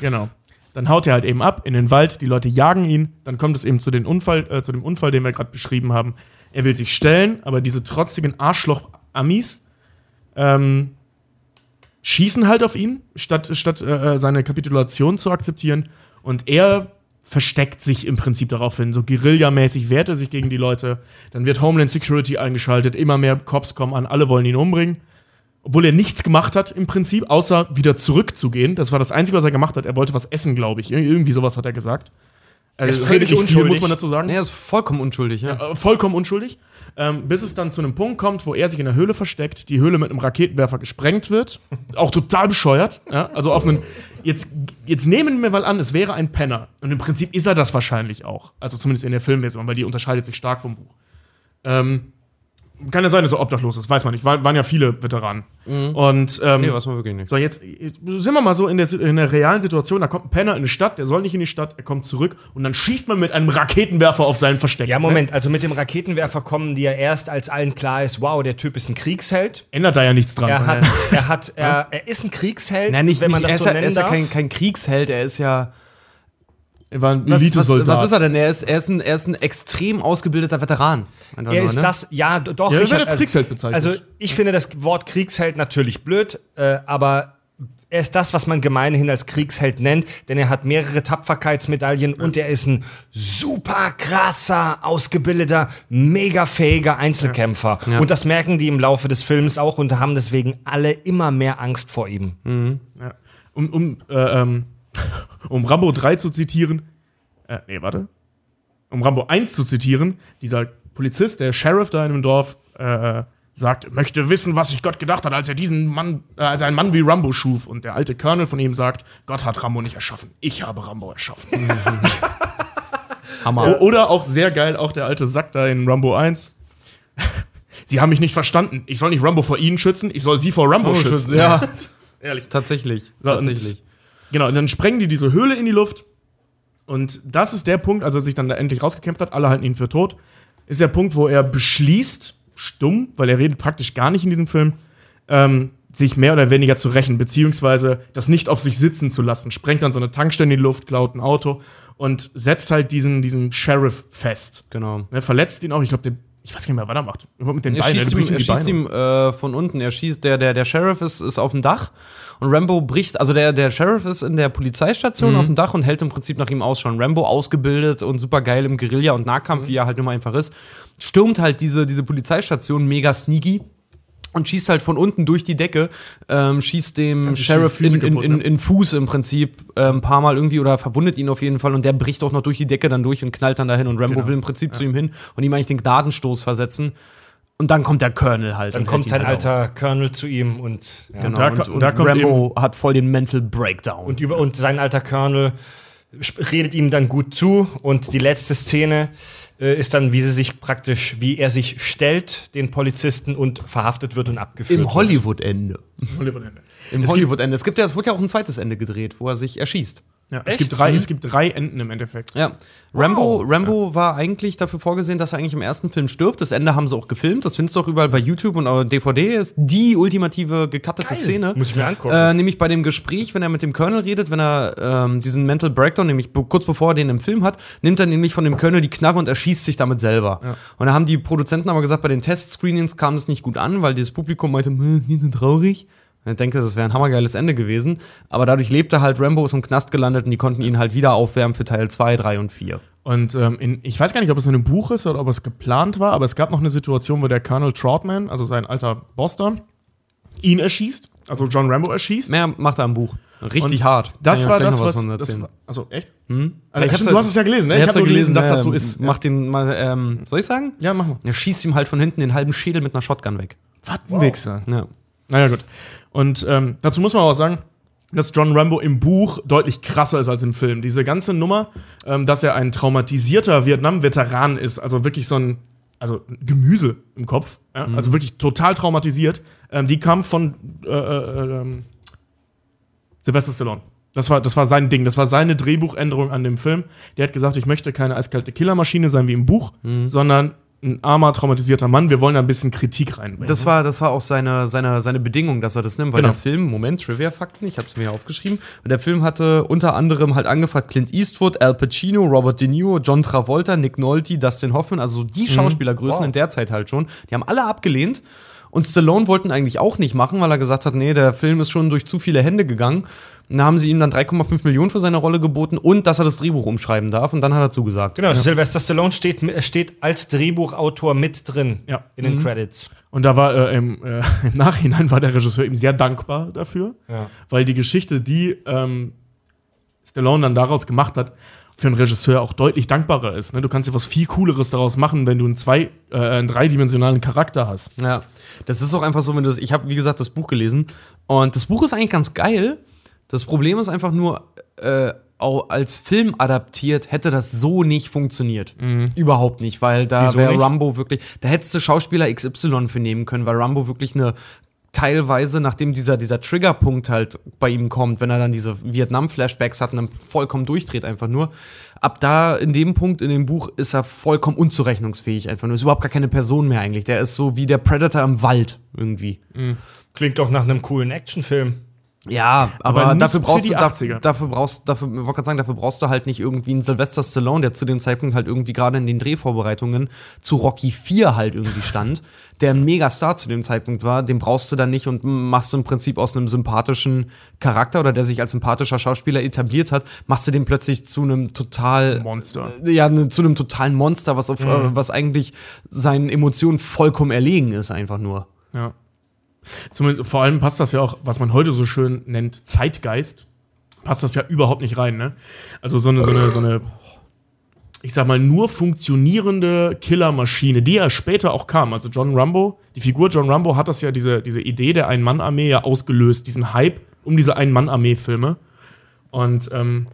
Genau. Dann haut er halt eben ab in den Wald, die Leute jagen ihn, dann kommt es eben zu, den Unfall, äh, zu dem Unfall, den wir gerade beschrieben haben. Er will sich stellen, aber diese trotzigen Arschloch-Amis ähm, schießen halt auf ihn, statt, statt äh, seine Kapitulation zu akzeptieren. Und er versteckt sich im Prinzip daraufhin. So guerillamäßig wehrt er sich gegen die Leute. Dann wird Homeland Security eingeschaltet, immer mehr Cops kommen an, alle wollen ihn umbringen. Obwohl er nichts gemacht hat im Prinzip, außer wieder zurückzugehen. Das war das Einzige, was er gemacht hat. Er wollte was essen, glaube ich. Ir- Irgendwie sowas hat er gesagt. Er ist Also, völlig unschuldig. muss man dazu sagen. Nee, er ist vollkommen unschuldig, ja. Äh, vollkommen unschuldig. Ähm, bis es dann zu einem Punkt kommt, wo er sich in der Höhle versteckt, die Höhle mit einem Raketenwerfer gesprengt wird. <laughs> Auch total bescheuert. Ja? Also auf einen. Jetzt, jetzt nehmen wir mal an, es wäre ein Penner. Und im Prinzip ist er das wahrscheinlich auch. Also zumindest in der Filmversion, weil die unterscheidet sich stark vom Buch. Ähm, kann ja sein, dass er obdachlos ist, weiß man nicht. War, waren ja viele Veteranen. Und ähm, Nee, weiß man wirklich nicht. so, jetzt sind wir mal so in der, in der realen Situation, da kommt ein Penner in eine Stadt, der soll nicht in die Stadt, er kommt zurück und dann schießt man mit einem Raketenwerfer auf sein Versteck. Ja, ne? Moment, also mit dem Raketenwerfer kommen die ja erst, als allen klar ist, wow, der Typ ist ein Kriegsheld. Ändert da ja nichts dran. Er hat, er hat, er, er ist ein Kriegsheld, Na, nicht, wenn man nicht, er das ist so er nennen ist ja kein, kein Kriegsheld, er ist ja. Er war ein Was, was, Elitesoldat. was ist er denn? Er ist, er, ist ein, er ist ein extrem ausgebildeter Veteran. Er nur, ist ne? das, ja, doch. Ja, er Richard, wird als Kriegsheld bezeichnet. Also, ich finde das Wort Kriegsheld natürlich blöd, äh, aber er ist das, was man gemeinhin als Kriegsheld nennt, denn er hat mehrere Tapferkeitsmedaillen und er ist ein super krasser, ausgebildeter, mega fähiger Einzelkämpfer. Ja. Und das merken die im Laufe des Films auch und haben deswegen alle immer mehr Angst vor ihm. Ja. Um, um, äh, ähm, um Rambo 3 zu zitieren, äh, nee, warte. Um Rambo 1 zu zitieren, dieser Polizist, der Sheriff da in dem Dorf, äh, sagt, möchte wissen, was sich Gott gedacht hat, als er diesen Mann, äh, als er einen Mann wie Rambo schuf. Und der alte Colonel von ihm sagt, Gott hat Rambo nicht erschaffen, ich habe Rambo erschaffen. <laughs> Hammer. Oder auch sehr geil, auch der alte Sack da in Rambo 1. <laughs> Sie haben mich nicht verstanden. Ich soll nicht Rambo vor Ihnen schützen, ich soll Sie vor Rambo Oh, schützen. ja. <laughs> Ehrlich. Tatsächlich. So, tatsächlich. Genau, und dann sprengen die diese Höhle in die Luft. Und das ist der Punkt, als er sich dann da endlich rausgekämpft hat, alle halten ihn für tot, ist der Punkt, wo er beschließt, stumm, weil er redet praktisch gar nicht in diesem Film, ähm, sich mehr oder weniger zu rächen, beziehungsweise das nicht auf sich sitzen zu lassen. Sprengt dann so eine Tankstelle in die Luft, klaut ein Auto und setzt halt diesen, diesen Sheriff fest. Genau. Ne, verletzt ihn auch, ich glaube, ich weiß gar nicht mehr, was er macht. Mit den Er Beinen, schießt ihm, er schießt ihm äh, von unten. Er schießt, der, der, der Sheriff ist, ist auf dem Dach und Rambo bricht, also der, der Sheriff ist in der Polizeistation Mhm. auf dem Dach und hält im Prinzip nach ihm Ausschau. Und Rambo, ausgebildet und super geil im Guerilla und Nahkampf, Mhm. wie er halt immer einfach ist, stürmt halt diese, diese Polizeistation mega sneaky. Und schießt halt von unten durch die Decke, ähm, schießt dem die Sheriff in, in, in, ne? in Fuß im Prinzip äh, ein paar Mal irgendwie oder verwundet ihn auf jeden Fall und der bricht auch noch durch die Decke dann durch und knallt dann dahin und Rambo Genau. will im Prinzip zu ihm hin und ihm eigentlich den Gnadenstoß versetzen. Und dann kommt der Colonel halt. Dann und kommt sein halt auf. alter Colonel zu ihm und, ja. Genau, Da und, und da kommt Rambo hat voll den Mental Breakdown. Und, über, und sein alter Colonel redet ihm dann gut zu. Und die letzte Szene äh, ist dann, wie sie sich praktisch, wie er sich stellt, den Polizisten und verhaftet wird und abgeführt Im wird. Hollywood-Ende. Hollywood-Ende. Im Es Hollywood-Ende. Es gibt ja, es wurde ja auch ein zweites Ende gedreht, wo er sich erschießt. Ja, es, Echt? gibt drei, Mhm. es gibt drei Enden im Endeffekt. Ja. Rambo, Rambo war eigentlich dafür vorgesehen, dass er eigentlich im ersten Film stirbt. Das Ende haben sie auch gefilmt. Das findest du auch überall bei YouTube und auf DVD. Ist die ultimative gekattete Szene. Muss ich mir angucken. Äh, nämlich bei dem Gespräch, wenn er mit dem Colonel redet, wenn er ähm, diesen Mental Breakdown, nämlich kurz bevor er den im Film hat, nimmt er nämlich von dem Colonel die Knarre und erschießt sich damit selber. Und da haben die Produzenten aber gesagt, bei den Testscreenings kam das nicht gut an, weil das Publikum meinte, "Hm, wir sind traurig. Ich denke, das wäre ein hammergeiles Ende gewesen. Aber dadurch lebte halt Rambo, ist im Knast gelandet und die konnten ihn halt wieder aufwärmen für Teil 2, 3 und 4. Und ähm, in, ich weiß gar nicht, ob es in einem Buch ist oder ob es geplant war, aber es gab noch eine Situation, wo der Colonel Troutman, also sein alter Boss da, ihn erschießt, also John Rambo erschießt. Mehr macht er im Buch. Richtig Und hart. Das war das, was. von das war, also, echt? Hm? Also, Ich hab's stimmt, ja- du hast es ja gelesen, ne? Ich, Ich hab's hab ja nur gelesen, dass ja, das so ist. Mach den mal, ähm, soll ich sagen? Ja, mach mal. Er schießt ihm halt von hinten den halben Schädel mit einer Shotgun weg. Was ein Wichser. Ja. Naja, gut. Und ähm, dazu muss man aber sagen, dass John Rambo im Buch deutlich krasser ist als im Film. Diese ganze Nummer, ähm, dass er ein traumatisierter Vietnam-Veteran ist, also wirklich so ein, also Gemüse im Kopf, ja? also wirklich total traumatisiert, ähm, die kam von äh, äh, ähm, Sylvester Stallone. Das war, das war sein Ding, das war seine Drehbuchänderung an dem Film. Der hat gesagt, ich möchte keine eiskalte Killermaschine sein wie im Buch, sondern ein armer, traumatisierter Mann. Wir wollen da ein bisschen Kritik reinbringen. Das war, das war auch seine, seine, seine Bedingung, dass er das nimmt, weil Genau. der Film, Moment, Trivia-Fakten, ich habe es mir aufgeschrieben, und der Film hatte unter anderem halt angefragt Clint Eastwood, Al Pacino, Robert De Niro, John Travolta, Nick Nolte, Dustin Hoffman, also so die Schauspielergrößen Wow. in der Zeit halt schon, die haben alle abgelehnt. Und Stallone wollten eigentlich auch nicht machen, weil er gesagt hat, nee, der Film ist schon durch zu viele Hände gegangen. Und da haben sie ihm dann 3,5 Millionen für seine Rolle geboten und dass er das Drehbuch umschreiben darf. Und dann hat er zugesagt. Genau, Sylvester Stallone steht, steht als Drehbuchautor mit drin Ja. in den Credits. Und da war äh, im, äh, <laughs> im Nachhinein war der Regisseur ihm sehr dankbar dafür, Ja. weil die Geschichte, die ähm, Stallone dann daraus gemacht hat, für einen Regisseur auch deutlich dankbarer ist. Ne? Du kannst ja was viel Cooleres daraus machen, wenn du einen, zwei, äh, einen dreidimensionalen Charakter hast. Ja, das ist auch einfach so, wenn du das, ich habe wie gesagt das Buch gelesen und das Buch ist eigentlich ganz geil. Das Problem ist einfach nur, äh, auch als Film adaptiert hätte das so nicht funktioniert. Überhaupt nicht, weil da wäre? Rambo wirklich, da hättest du Schauspieler XY für nehmen können, weil Rambo wirklich eine teilweise, nachdem dieser, dieser Triggerpunkt halt bei ihm kommt, wenn er dann diese Vietnam-Flashbacks hat und dann vollkommen durchdreht einfach nur, ab da in dem Punkt in dem Buch ist er vollkommen unzurechnungsfähig einfach nur. Ist überhaupt gar keine Person mehr eigentlich. Der ist so wie der Predator im Wald irgendwie. Klingt doch nach einem coolen Actionfilm. Ja, aber, Aber dafür für brauchst du 80er. dafür, dafür brauchst dafür ich wollte gerade sagen, dafür brauchst du halt nicht irgendwie einen Sylvester Stallone, der zu dem Zeitpunkt halt irgendwie gerade in den Drehvorbereitungen zu Rocky 4 halt irgendwie stand, der ein Megastar zu dem Zeitpunkt war, den brauchst du dann nicht und machst im Prinzip aus einem sympathischen Charakter oder der sich als sympathischer Schauspieler etabliert hat, machst du den plötzlich zu einem total Monster. ja, ne, zu einem totalen Monster, was auf Mhm. äh, was eigentlich seinen Emotionen vollkommen erlegen ist einfach nur. Ja. Zumindest, vor allem passt das ja auch, was man heute so schön nennt, Zeitgeist, passt das ja überhaupt nicht rein, ne? Also so eine, so eine, so eine, ich sag mal, nur funktionierende Killermaschine, die ja später auch kam. Also John Rambo, die Figur John Rambo hat das ja, diese, diese Idee der Ein-Mann-Armee ja ausgelöst, diesen Hype um diese Ein-Mann-Armee-Filme. Und ähm,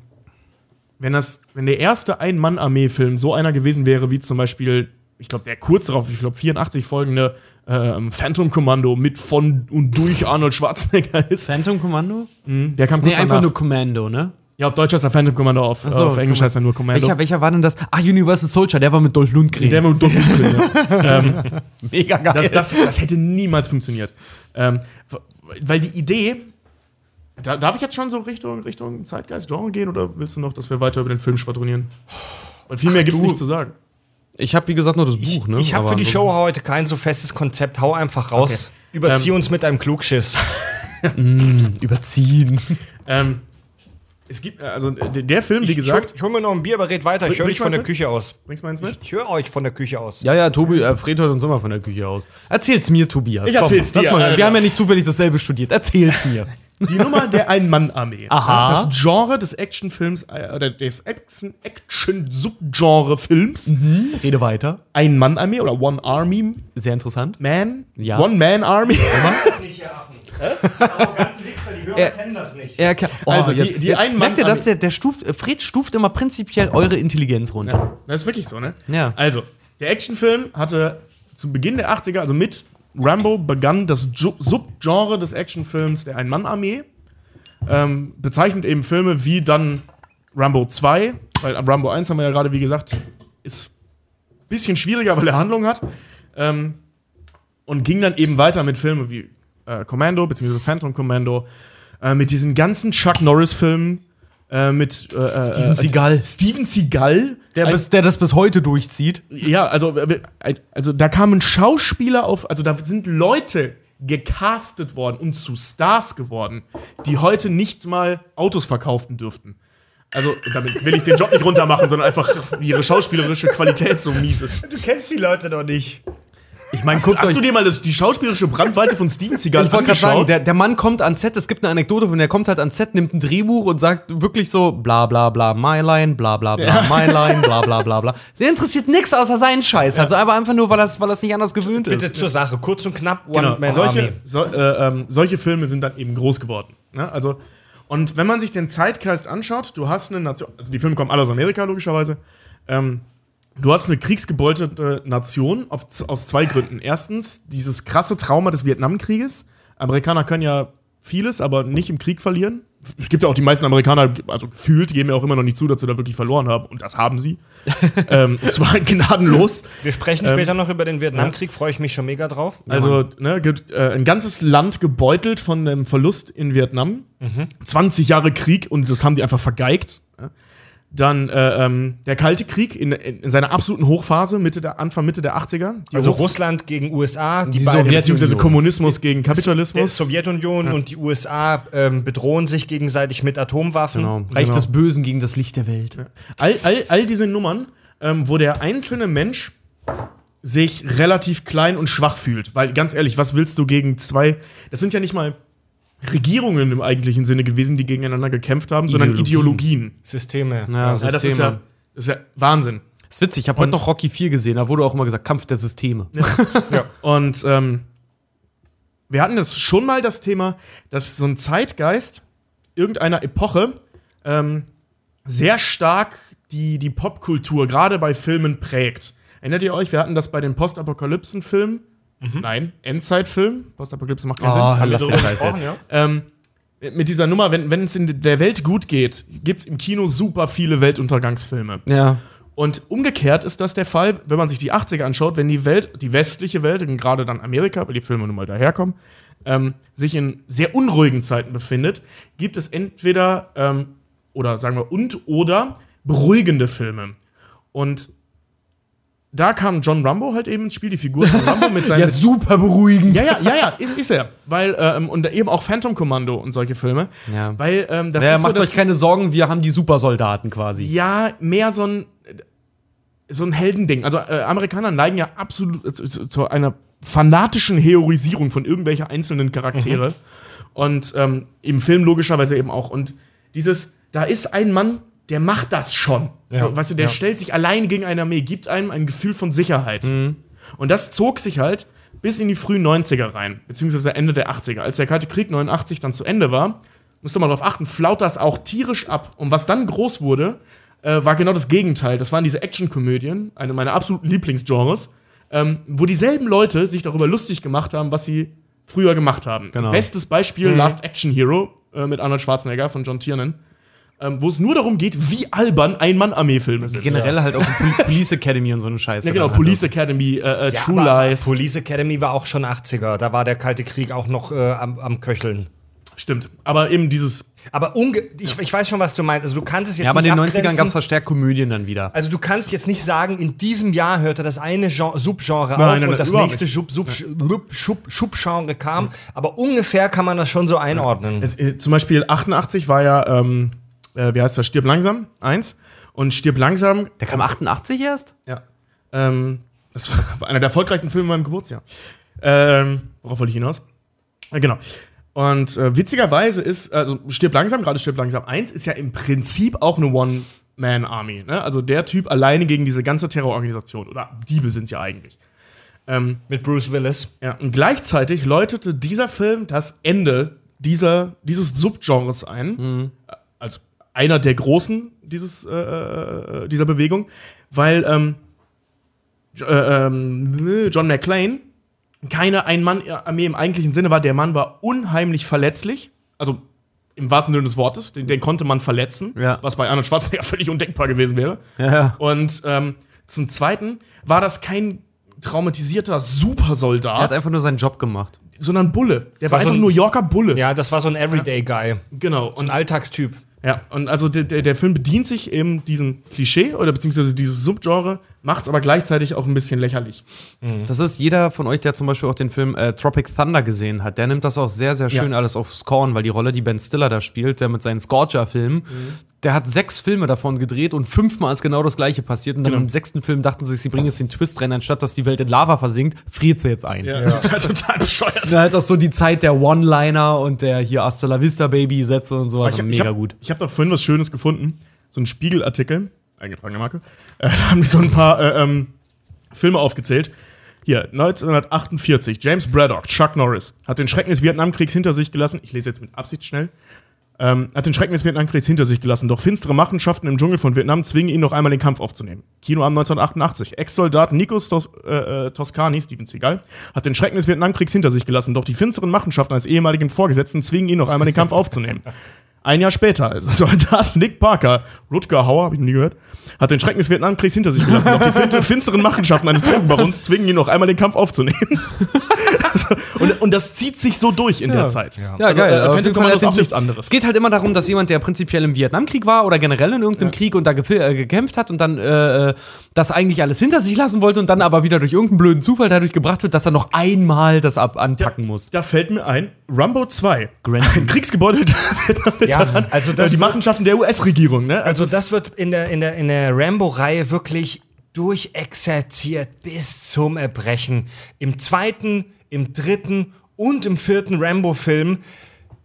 wenn das, wenn der erste Ein-Mann-Armee-Film so einer gewesen wäre, wie zum Beispiel, ich glaube, der kurz darauf, ich glaube, 84 folgende ähm, Phantom Commando mit von und durch Arnold Schwarzenegger ist. Phantom Commando? Der kam kurz Nee, einfach danach. nur Commando, ne? Ja, auf Deutsch heißt er Phantom Commando, auf, Ach so, auf Englisch heißt er nur Commando. Welcher, welcher war denn das? Ah, Universal Soldier, der war mit Dolph Lundgren. Der mit Dolph Lundgren, ja. <laughs> ähm, mega geil. das, das, das hätte niemals funktioniert. Ähm, weil die Idee. Da, darf ich jetzt schon so Richtung, Richtung Zeitgeist-Genre gehen oder willst du noch, dass wir weiter über den Film schwadronieren? Weil viel mehr gibt es du. nicht zu sagen. Ich habe wie gesagt nur das Buch, ne? Ich habe für die Show heute kein so festes Konzept. Hau einfach raus. Überzieh Ähm, uns mit einem Klugschiss. <laughs> überziehen. Ähm, es gibt, äh, also der, der Film, wie gesagt, ich hol mir noch ein Bier, aber red weiter. Ich höre dich von der Küche aus. bringst du meins mit? Ich höre euch von der Küche aus. Ja, ja, Tobi, äh, Fred hört uns immer von der Küche aus. Erzähl's mir, Tobias. Ich erzähl's Komm, lass dir, Mal, Alter. wir haben ja nicht zufällig dasselbe studiert. Erzähl's mir. <laughs> Die Nummer der Ein-Mann-Armee. Aha. Das Genre des Actionfilms, äh, oder des Action- Action-Subgenre-Films. Rede weiter. Ein-Mann-Armee oder One-Army Sehr interessant. Man. Ja. One-Man-Army. <laughs> die Hörer Er- kennen das nicht. Er, oh, Also, die- jetzt- die jetzt Merkt ihr das? Der, der stuft, äh, Fred stuft immer prinzipiell eure Intelligenz runter. Ja, das ist wirklich so, ne? Ja. Also, der Actionfilm hatte zu Beginn der 80er, also mit Rambo, begann das Subgenre des Actionfilms der Ein-Mann-Armee. Ähm, bezeichnet eben Filme wie dann Rambo 2, weil Rambo 1 haben wir ja gerade, wie gesagt, ist ein bisschen schwieriger, weil er Handlung hat. Ähm, und ging dann eben weiter mit Filmen wie äh, Commando, beziehungsweise Phantom Commando, äh, mit diesen ganzen Chuck Norris-Filmen, äh, mit äh, Steven äh, Seagal. Steven Seagal, Der, bis, der das bis heute durchzieht. ja, also, äh, also da kamen Schauspieler auf, also da sind Leute gecastet worden und zu Stars geworden, die heute nicht mal Autos verkaufen dürften. Also, damit will ich den Job nicht runtermachen, sondern einfach ihre schauspielerische Qualität so mies ist. Du kennst die Leute doch nicht. Ich meine, Hast, hast du dir mal das, die schauspielerische Brandweite von Steven Seagal <laughs> Ich wollte gerade sagen, angeschaut? der, der Mann kommt ans Set, es gibt eine Anekdote von der kommt halt ans Set, nimmt ein Drehbuch und sagt wirklich so bla bla bla my line, bla bla bla my line, bla bla bla bla. Der interessiert nichts außer seinen Scheiß, also aber einfach nur, weil er weil es nicht anders gewöhnt Bitte ist. zur Sache, kurz und knapp, Genau, One-Man-Army. solche, so, äh, ähm, solche Filme sind dann eben groß geworden. Ne? Also, und wenn man sich den Zeitgeist anschaut, du hast eine Nation, also die Filme kommen alle aus Amerika logischerweise, ähm, du hast eine kriegsgebeutete Nation auf, aus zwei Gründen. Erstens, dieses krasse Trauma des Vietnamkrieges. Amerikaner können ja vieles, aber nicht im Krieg verlieren. Es gibt ja auch die meisten Amerikaner, also gefühlt, geben ja auch immer noch nicht zu, dass sie da wirklich verloren haben. Und das haben sie. <laughs> ähm, und zwar <laughs> gnadenlos. Wir sprechen später noch über den Vietnamkrieg, freue ich mich schon mega drauf. Also ne, ge- äh, ein ganzes Land gebeutelt von einem Verlust in Vietnam. 20 Jahre Krieg und das haben die einfach vergeigt. Ja. Dann äh, ähm, der Kalte Krieg in, in, in seiner absoluten Hochphase, Mitte der, Anfang, Mitte der 80er. Die Also Hoch- Russland gegen USA, die, Die beiden Sowjet- beziehungsweise Kommunismus gegen die Kapitalismus. Sowjetunion und die USA ähm, bedrohen sich gegenseitig mit Atomwaffen. Genau. Reich Genau. des Bösen gegen das Licht der Welt. all, all, all diese Nummern, ähm, wo der einzelne Mensch sich relativ klein und schwach fühlt. Weil ganz ehrlich, was willst du gegen zwei? Das sind ja nicht mal Regierungen im eigentlichen Sinne gewesen, die gegeneinander gekämpft haben, sondern Ideologien. Systeme. Ja, Ja, das ist Systeme. ja, das ist ja Wahnsinn. Das ist witzig, ich habe heute noch Rocky 4 gesehen, da wurde auch immer gesagt, Kampf der Systeme. <laughs> Und ähm, wir hatten das schon mal das Thema, dass so ein Zeitgeist irgendeiner Epoche ähm, sehr stark die, die Popkultur, gerade bei Filmen, prägt. Erinnert ihr euch, wir hatten das bei den Postapokalypsen-Filmen? Nein, Endzeitfilm. Postapokalypse macht keinen Oh, Sinn. lass wir darüber gesprochen, ja? Ähm, mit dieser Nummer, wenn es in der Welt gut geht, gibt es im Kino super viele Weltuntergangsfilme. Ja. Und umgekehrt ist das der Fall, wenn man sich die 80er anschaut, wenn die Welt, die westliche Welt, und gerade dann Amerika, weil die Filme nun mal daherkommen, ähm, sich in sehr unruhigen Zeiten befindet, gibt es entweder ähm, oder sagen wir und oder beruhigende Filme. Und da kam John Rambo halt eben ins Spiel, die Figur von Rambo mit <laughs> seinen. Ja, super beruhigend. ja, ja, ja, ja, ist, ist er. Weil, ähm, und eben auch Phantom Commando und solche Filme. Ja. Weil, ähm, das Ja, ist so, macht das euch keine Sorgen, wir haben die Supersoldaten quasi. ja, mehr so ein, so ein Heldending. Also äh, Amerikaner neigen ja absolut äh, zu, zu einer fanatischen Heroisierung von irgendwelcher einzelnen Charaktere. Und ähm, im Film logischerweise eben auch. Und dieses, da ist ein Mann, der macht das schon. So, weißt du, der ja. stellt sich allein gegen eine Armee, gibt einem ein Gefühl von Sicherheit. Und das zog sich halt bis in die frühen 90er rein, beziehungsweise Ende der 80er. Als der Kalte Krieg 89 dann zu Ende war, müsst ihr mal darauf achten, flaut das auch tierisch ab. Und was dann groß wurde, äh, war genau das Gegenteil. Das waren diese Actionkomödien, eine meiner absoluten Lieblingsgenres, ähm, wo dieselben Leute sich darüber lustig gemacht haben, was sie früher gemacht haben. Genau. Bestes Beispiel Last Action Hero äh, mit Arnold Schwarzenegger von John Tiernan, ähm, wo es nur darum geht, wie albern Ein-Mann-Armee-Filme sind. Generell halt auch so Pol- <laughs> Police Academy und so eine Scheiße. Ja, genau, halt Police Academy, äh, äh, Ja, True Lies. Police Academy war auch schon 80er. Da war der Kalte Krieg auch noch äh, am, am Köcheln. Stimmt. Aber eben dieses. Aber unge ich, ich weiß schon, was du meinst. Also du kannst es jetzt Ja, aber in den 90ern abgrenzen. gab es verstärkt Komödien dann wieder. Also du kannst jetzt nicht sagen, in diesem Jahr hörte das eine Gen Subgenre Nein, auf nein, nein, und das nächste Sub Sub Sub Sub Subgenre kam. Aber ungefähr kann man das schon so einordnen. Es, äh, zum Beispiel 88 war ja, ähm, äh, wie heißt das, Stirb langsam, eins. Und Stirb langsam, Der kam 88 erst? ja. Ähm, das war <laughs> einer der erfolgreichsten Filme in meinem Geburtsjahr. Ähm, worauf wollte ich hinaus? Äh, genau. Und äh, witzigerweise ist, also Stirb langsam, gerade Stirb langsam 1, ist ja im Prinzip auch eine One-Man-Army. Ne? Also der Typ alleine gegen diese ganze Terrororganisation. Oder Diebe sind ja eigentlich. Ähm, Mit Bruce Willis. Ja, und gleichzeitig läutete dieser Film das Ende dieser, dieses Subgenres ein, äh, als einer der großen dieses, äh, äh, dieser Bewegung, weil ähm, äh, ähm, John McClane keine Ein-Mann-Armee im eigentlichen Sinne war. Der Mann war unheimlich verletzlich, also im wahrsten Sinne des Wortes, den, den konnte man verletzen, Ja. was bei Arnold Schwarzenegger <laughs> völlig undenkbar gewesen wäre. Ja. Und ähm, zum Zweiten war das kein traumatisierter Supersoldat, Er hat einfach nur seinen Job gemacht. sondern Bulle. Der war war, so einfach ein- New Yorker Bulle. Ja, das war so ein Everyday-Guy. Genau. Ein Und, Alltagstyp. Ja, und also der, der, der Film bedient sich eben diesem Klischee oder beziehungsweise dieses Subgenre, macht es aber gleichzeitig auch ein bisschen lächerlich. Das ist jeder von euch, der zum Beispiel auch den Film äh, Tropic Thunder gesehen hat, der nimmt das auch sehr, sehr schön Ja. alles aufs Korn, weil die Rolle, die Ben Stiller da spielt, der mit seinen Scorcher-Filmen, der hat sechs Filme davon gedreht und fünfmal ist genau das gleiche passiert. Und dann Genau. im sechsten Film dachten sie sich, sie bringen jetzt den Twist rein, anstatt dass die Welt in Lava versinkt, friert sie jetzt ein. total, <laughs> total bescheuert. Da hat auch so die Zeit der One-Liner und der hier Hasta la Vista Baby Sätze und sowas. Ich hab, mega ich hab, gut. Ich habe da vorhin was Schönes gefunden. So ein Spiegelartikel, eingetragene Marke. Äh, da haben die so ein paar äh, ähm, Filme aufgezählt. Hier, 1948, James Braddock, Chuck Norris, hat den Schrecken des Vietnamkriegs hinter sich gelassen. Ich lese jetzt mit Absicht schnell. Ähm, hat den Schrecken des Vietnamkriegs hinter sich gelassen, doch finstere Machenschaften im Dschungel von Vietnam zwingen ihn noch einmal den Kampf aufzunehmen. Kinoabend 1988. Ex-Soldat Nikos Tos äh, äh, Toscani, Steven Seagal, hat den Schrecken des Vietnamkriegs hinter sich gelassen, doch die finsteren Machenschaften eines ehemaligen Vorgesetzten zwingen ihn noch einmal den Kampf aufzunehmen. Ein Jahr später, Soldat Nick Parker, Rutger Hauer, habe ich noch nie gehört, hat den Schrecken des Vietnamkriegs hinter sich gelassen, doch die fin finsteren Machenschaften eines Drogenbarons zwingen ihn noch einmal den Kampf aufzunehmen. <laughs> und, und das zieht sich so durch in der Zeit. Ja, Also, geil. äh, Phantom Commando auch nichts anderes. Es geht halt immer darum, dass jemand, der prinzipiell im Vietnamkrieg war oder generell in irgendeinem Krieg und da gefil- äh, gekämpft hat und dann äh, äh, das eigentlich alles hinter sich lassen wollte und dann aber wieder durch irgendeinen blöden Zufall dadurch gebracht wird, dass er noch einmal das ab anpacken muss. Da fällt mir ein, Rambo 2. Grand- Ein Kriegsgebäude der Vietnam-Veteran. also das die Machenschaften der US-Regierung, ne? Also es- das wird in der, in der, in der Rambo-Reihe wirklich durchexerziert bis zum Erbrechen. Im zweiten, im dritten und im vierten Rambo-Film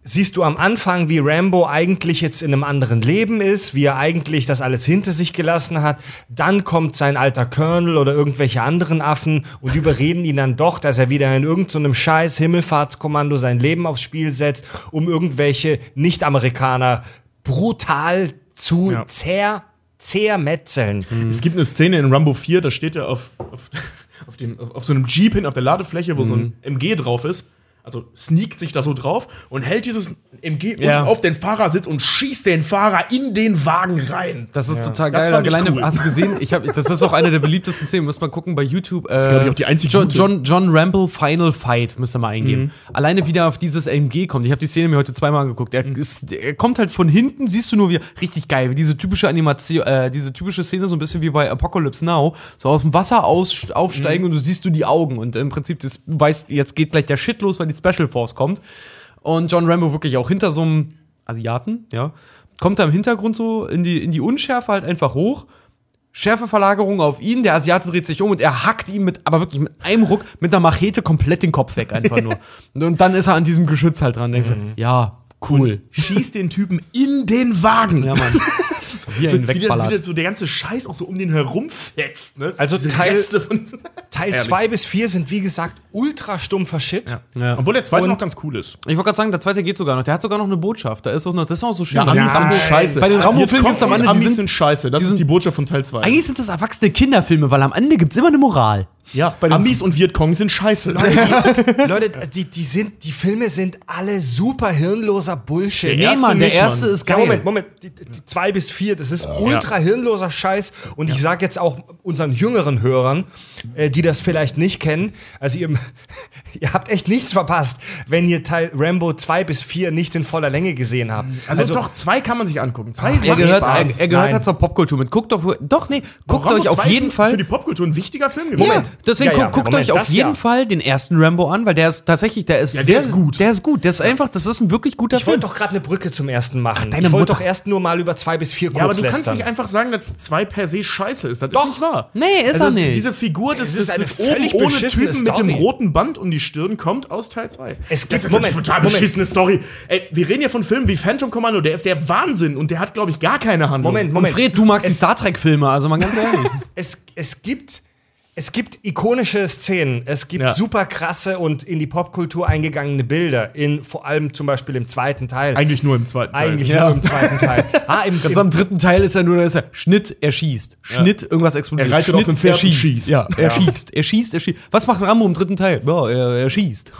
siehst du am Anfang, wie Rambo eigentlich jetzt in einem anderen Leben ist, wie er eigentlich das alles hinter sich gelassen hat. Dann kommt sein alter Colonel oder irgendwelche anderen Affen und <laughs> überreden ihn dann doch, dass er wieder in irgendeinem scheiß Himmelfahrtskommando sein Leben aufs Spiel setzt, um irgendwelche Nicht-Amerikaner brutal zu Ja. zer zermetzeln. Es gibt eine Szene in Rambo 4, da steht er auf, auf, <laughs> auf, dem, auf, auf so einem Jeep hin auf der Ladefläche, wo so ein MG drauf ist. Also sneakt sich da so drauf und hält dieses MG Ja. auf den Fahrersitz und schießt den Fahrer in den Wagen rein. Das ist total Das geil. ich Alleine, cool. hast du gesehen? Ich hab, das ist auch eine der beliebtesten Szenen. Muss man gucken bei YouTube. Das ist, glaub ich, auch die einzige John. John, John Ramble Final Fight müsst ihr mal eingeben. Mhm. Alleine wie der auf dieses MG kommt. Ich habe die Szene mir heute zweimal angeguckt. Er, Mhm. ist, er kommt halt von hinten, siehst du nur wie richtig geil. Diese typische Animation, äh, diese typische Szene so ein bisschen wie bei Apocalypse Now. So aus dem Wasser aus, aufsteigen Mhm. und du siehst du die Augen. Und im Prinzip, das weißt, jetzt geht gleich der Shit los, weil die Special Force kommt. Und John Rambo wirklich auch hinter so einem Asiaten, ja, kommt da im Hintergrund so in die, in die Unschärfe halt einfach hoch. Schärfeverlagerung auf ihn, der Asiate dreht sich um und er hackt ihm mit, aber wirklich mit einem Ruck, mit einer Machete komplett den Kopf weg, einfach nur. <laughs> und dann ist er an diesem Geschütz halt dran. Denkst du, ja, cool. Schießt den Typen in den Wagen. Ja, Mann. <laughs> Das ist Wie ein wie, der, wegballert. wie der so der ganze Scheiß auch so um den herum fetzt. Ne? Also Diese Teil- Reste von <laughs> Teil Ehrlich. 2 bis 4 sind, wie gesagt, ultra stumpfer Shit. Ja. Ja. Obwohl der zweite Und- noch ganz cool ist. Ich wollte gerade sagen, der zweite geht sogar noch. Der hat sogar noch eine Botschaft. Da ist auch noch, das ist auch so schön. Ja, bei den Amis sind scheiße. Bei den Rambo-Filmen gibt es am Ende, die Amis sind, sind scheiße. Das die ist sind- die Botschaft von Teil 2. eigentlich sind das erwachsene Kinderfilme, weil am Ende gibt es immer eine Moral. Ja, Amis und Vietcong sind scheiße. <laughs> Leute, die, die, sind, die Filme sind alle super hirnloser Bullshit. Der Nee, erste Mann, der nicht, erste Mann. ist Ja, geil. Moment, Moment. Die, die zwei bis vier, das ist ultra hirnloser Scheiß. Und ich sage jetzt auch unseren jüngeren Hörern, äh, die das vielleicht nicht kennen, also ihr, <laughs> ihr habt echt nichts verpasst, wenn ihr Teil Rambo 2 bis 4 nicht in voller Länge gesehen habt. Also, doch, zwei kann man sich angucken. Zwei Er machen gehört, er, Spaß. er gehört Nein. halt zur Popkultur mit. Guckt doch, doch, nee, guckt Rambo euch auf 2 jeden ist Fall. Für die Popkultur ein wichtiger Film gewesen. Moment, deswegen Ja, ja, guckt, Moment, euch auf jeden ja. Fall den ersten Rambo an, weil der ist tatsächlich, der ist Ja, der sehr ist gut. Der ist gut. Der ist einfach, das ist ein wirklich guter Ich Film. wollte doch gerade eine Brücke zum ersten machen. deine ich wollte doch erst nur mal über 2 bis 4 kurz Ja, aber du kannst lästern. nicht einfach sagen, dass zwei per se scheiße ist. Das Doch. ist nicht wahr. Nee, ist also er nicht. Diese Figur des, Es des, ist des oben völlig ohne Typen mit dem Story. roten Band um die Stirn kommt aus Teil 2. Es gibt- das ist Moment, eine total Moment. beschissene Story. Ey, wir reden hier von Filmen wie Phantom Commando, der ist der Wahnsinn und der hat, glaube ich, gar keine Handlung. Moment, Und Moment. Fred, du magst die Star Trek-Filme, also mal ganz <laughs> ehrlich. es, es gibt es gibt ikonische Szenen, es gibt Ja. super krasse und in die Popkultur eingegangene Bilder, in vor allem zum Beispiel im zweiten Teil. Eigentlich nur im zweiten Teil. Eigentlich Ja. nur im zweiten Teil. <laughs> Ah, im, Ganz im, am dritten Teil ist er nur, da ist er Schnitt, er schießt. Schnitt, irgendwas explodiert. Er reitet Schnitt, auf einem Pferd er und schießt. schießt. Ja, er Ja. schießt, er schießt, er schießt. Was macht Rambo im dritten Teil? Ja, er, er schießt.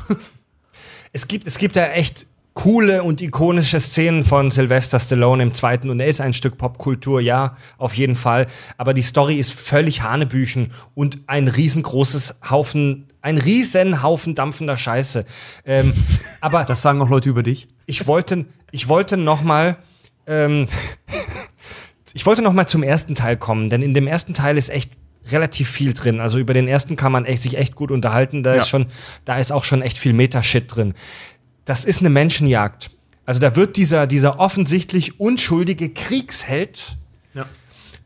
es, gibt, es gibt da echt coole und ikonische Szenen von Sylvester Stallone im zweiten und er ist ein Stück Popkultur, ja, auf jeden Fall. Aber die Story ist völlig Hanebüchen und ein riesengroßes Haufen, ein riesen Haufen dampfender Scheiße. Ähm, <laughs> aber Das sagen auch Leute über dich. ich wollte, ich wollte noch mal, ähm, ich wollte noch mal zum ersten Teil kommen, denn in dem ersten Teil ist echt relativ viel drin. Also über den ersten kann man echt, sich echt gut unterhalten. Da ist Ja. schon, da ist auch schon echt viel Meta-Shit drin. Das ist eine Menschenjagd. Also da wird dieser, dieser offensichtlich unschuldige Kriegsheld Ja.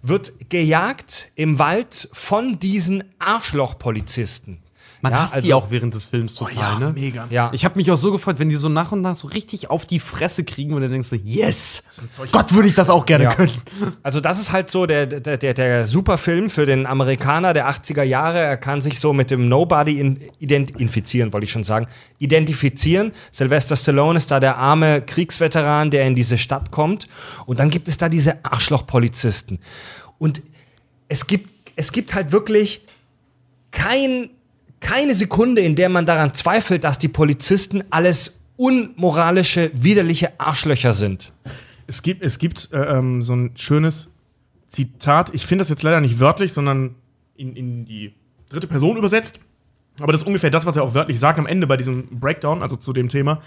wird gejagt im Wald von diesen Arschlochpolizisten. Man Ja, hasst die also- auch während des Films total, ja, ne? mega. Ja. Ich habe mich auch so gefreut, wenn die so nach und nach so richtig auf die Fresse kriegen und dann denkst du, yes! Gott, würde ich das auch gerne Ja. können. <laughs> Also das ist halt so der, der, der, der Superfilm für den Amerikaner der 80er Jahre. Er kann sich so mit dem Nobody in, ident infizieren, wollte ich schon sagen. Identifizieren. Sylvester Stallone ist da der arme Kriegsveteran, der in diese Stadt kommt. Und dann gibt es da diese Arschlochpolizisten. Und es gibt, es gibt halt wirklich kein, keine Sekunde, in der man daran zweifelt, dass die Polizisten alles unmoralische, widerliche Arschlöcher sind. Es gibt, es gibt äh, ähm, so ein schönes Zitat. Ich finde das jetzt leider nicht wörtlich, sondern in, in die dritte Person übersetzt. Aber das ist ungefähr das, was er auch wörtlich sagt am Ende bei diesem Breakdown, also zu dem Thema.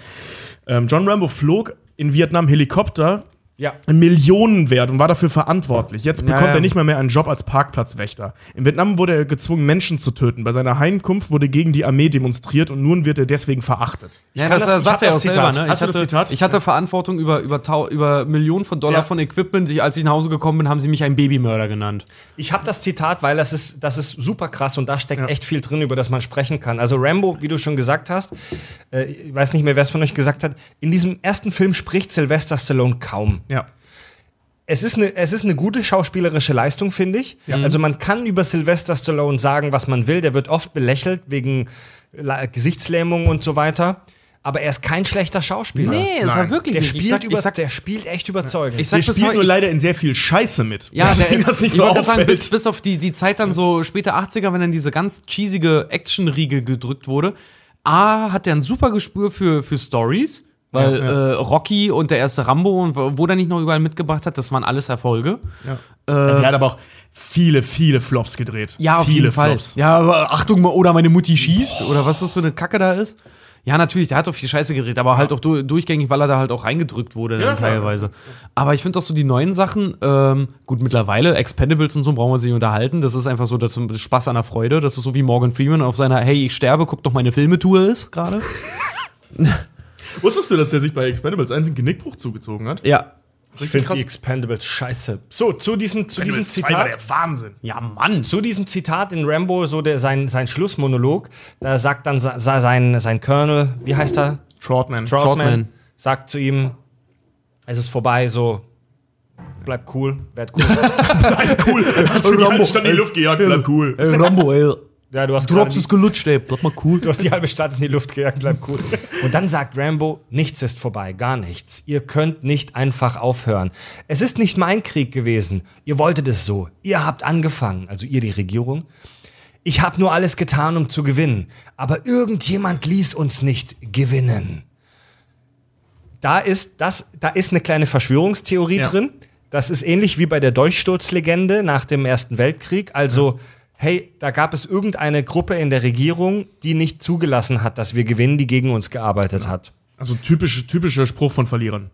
Ähm, John Rambo flog in Vietnam Helikopter Ja. Millionenwert und war dafür verantwortlich. Jetzt bekommt ja. er nicht mal mehr einen Job als Parkplatzwächter. In Vietnam wurde er gezwungen, Menschen zu töten. Bei seiner Heimkunft wurde gegen die Armee demonstriert und nun wird er deswegen verachtet. Ja, kann das, das- ich sagt er das selber, ne? Hast ich du das hatte, Zitat? Ich hatte Verantwortung über, über, Tau, über Millionen von Dollar Ja. von Equipment. Ich, als ich nach Hause gekommen bin, haben sie mich einen Babymörder genannt. Ich habe das Zitat, weil das ist, das ist super krass und da steckt echt viel drin, über das man sprechen kann. Also Rambo, wie du schon gesagt hast, äh, ich weiß nicht mehr, wer es von euch gesagt hat, in diesem ersten Film spricht Sylvester Stallone kaum. Ja. Es ist eine, es ist eine gute schauspielerische Leistung, finde ich. Also man kann über Sylvester Stallone sagen, was man will. Der wird oft belächelt wegen Gesichtslähmung und so weiter. Aber er ist kein schlechter Schauspieler. ist Nein. er wirklich Der nicht. Ich spielt, sag- über, ich sag- der spielt echt überzeugend. Ich sag Der spielt nur leider in sehr viel Scheiße mit. Ja, der ist, das nicht ich so gerade sagen, bis, bis auf die, die Zeit dann so später 80er, wenn dann diese ganz cheesige Action-Riege gedrückt wurde. A, hat der ein super Gespür für, für Stories, weil Ja, ja. Äh, Rocky und der erste Rambo und wo der nicht noch überall mitgebracht hat, das waren alles Erfolge. Ja. der hat aber auch viele, viele Flops gedreht. Ja, auf viele jeden Fall. Flops. Ja, aber Achtung, oder meine Mutti schießt oder was das für eine Kacke da ist. Ja, natürlich, der hat doch viel Scheiße gedreht, aber halt auch du durchgängig, weil er da halt auch reingedrückt wurde dann teilweise. Aber ich finde doch so die neuen Sachen, ähm, gut, mittlerweile, Expendables und so brauchen wir sich nicht unterhalten. Das ist einfach so das ist Spaß an der Freude. Das ist so wie Morgan Freeman auf seiner Hey, ich sterbe, guck doch meine Filmetour ist gerade. <laughs> Wusstest du, dass der sich bei Expendables 1 einen Genickbruch zugezogen hat? Ja. Ich finde die Expendables scheiße. So, zu diesem, zu diesem Expendables 2 war Zitat. der Wahnsinn. Ja, Mann. Zu diesem Zitat in Rambo, so der, sein, sein Schlussmonolog, da sagt dann sa- sa- sein, sein Colonel, wie heißt er? Trotman. Troutman, Troutman. sagt zu ihm, es ist vorbei, so, bleib cool, werd cool. <laughs> cool. Hast du die halbe Stadt in die Luft gejagt, bleib cool. Ey, Rambo, ey. Ja, du hast Du hast es gelutscht, ey. Bleib mal cool. du hast die halbe Stadt in die Luft gejagt, bleib cool. <laughs> Und dann sagt Rambo, nichts ist vorbei, gar nichts. Ihr könnt nicht einfach aufhören. Es ist nicht mein Krieg gewesen. Ihr wolltet es so. Ihr habt angefangen, also ihr die Regierung. Ich habe nur alles getan, um zu gewinnen. Aber irgendjemand ließ uns nicht gewinnen. Da ist, das, da ist eine kleine Verschwörungstheorie Ja. drin. Das ist ähnlich wie bei der Dolchsturzlegende nach dem Ersten Weltkrieg. Also, hey, da gab es irgendeine Gruppe in der Regierung, die nicht zugelassen hat, dass wir gewinnen, die gegen uns gearbeitet hat. Also typisch, typischer Spruch von Verlierern.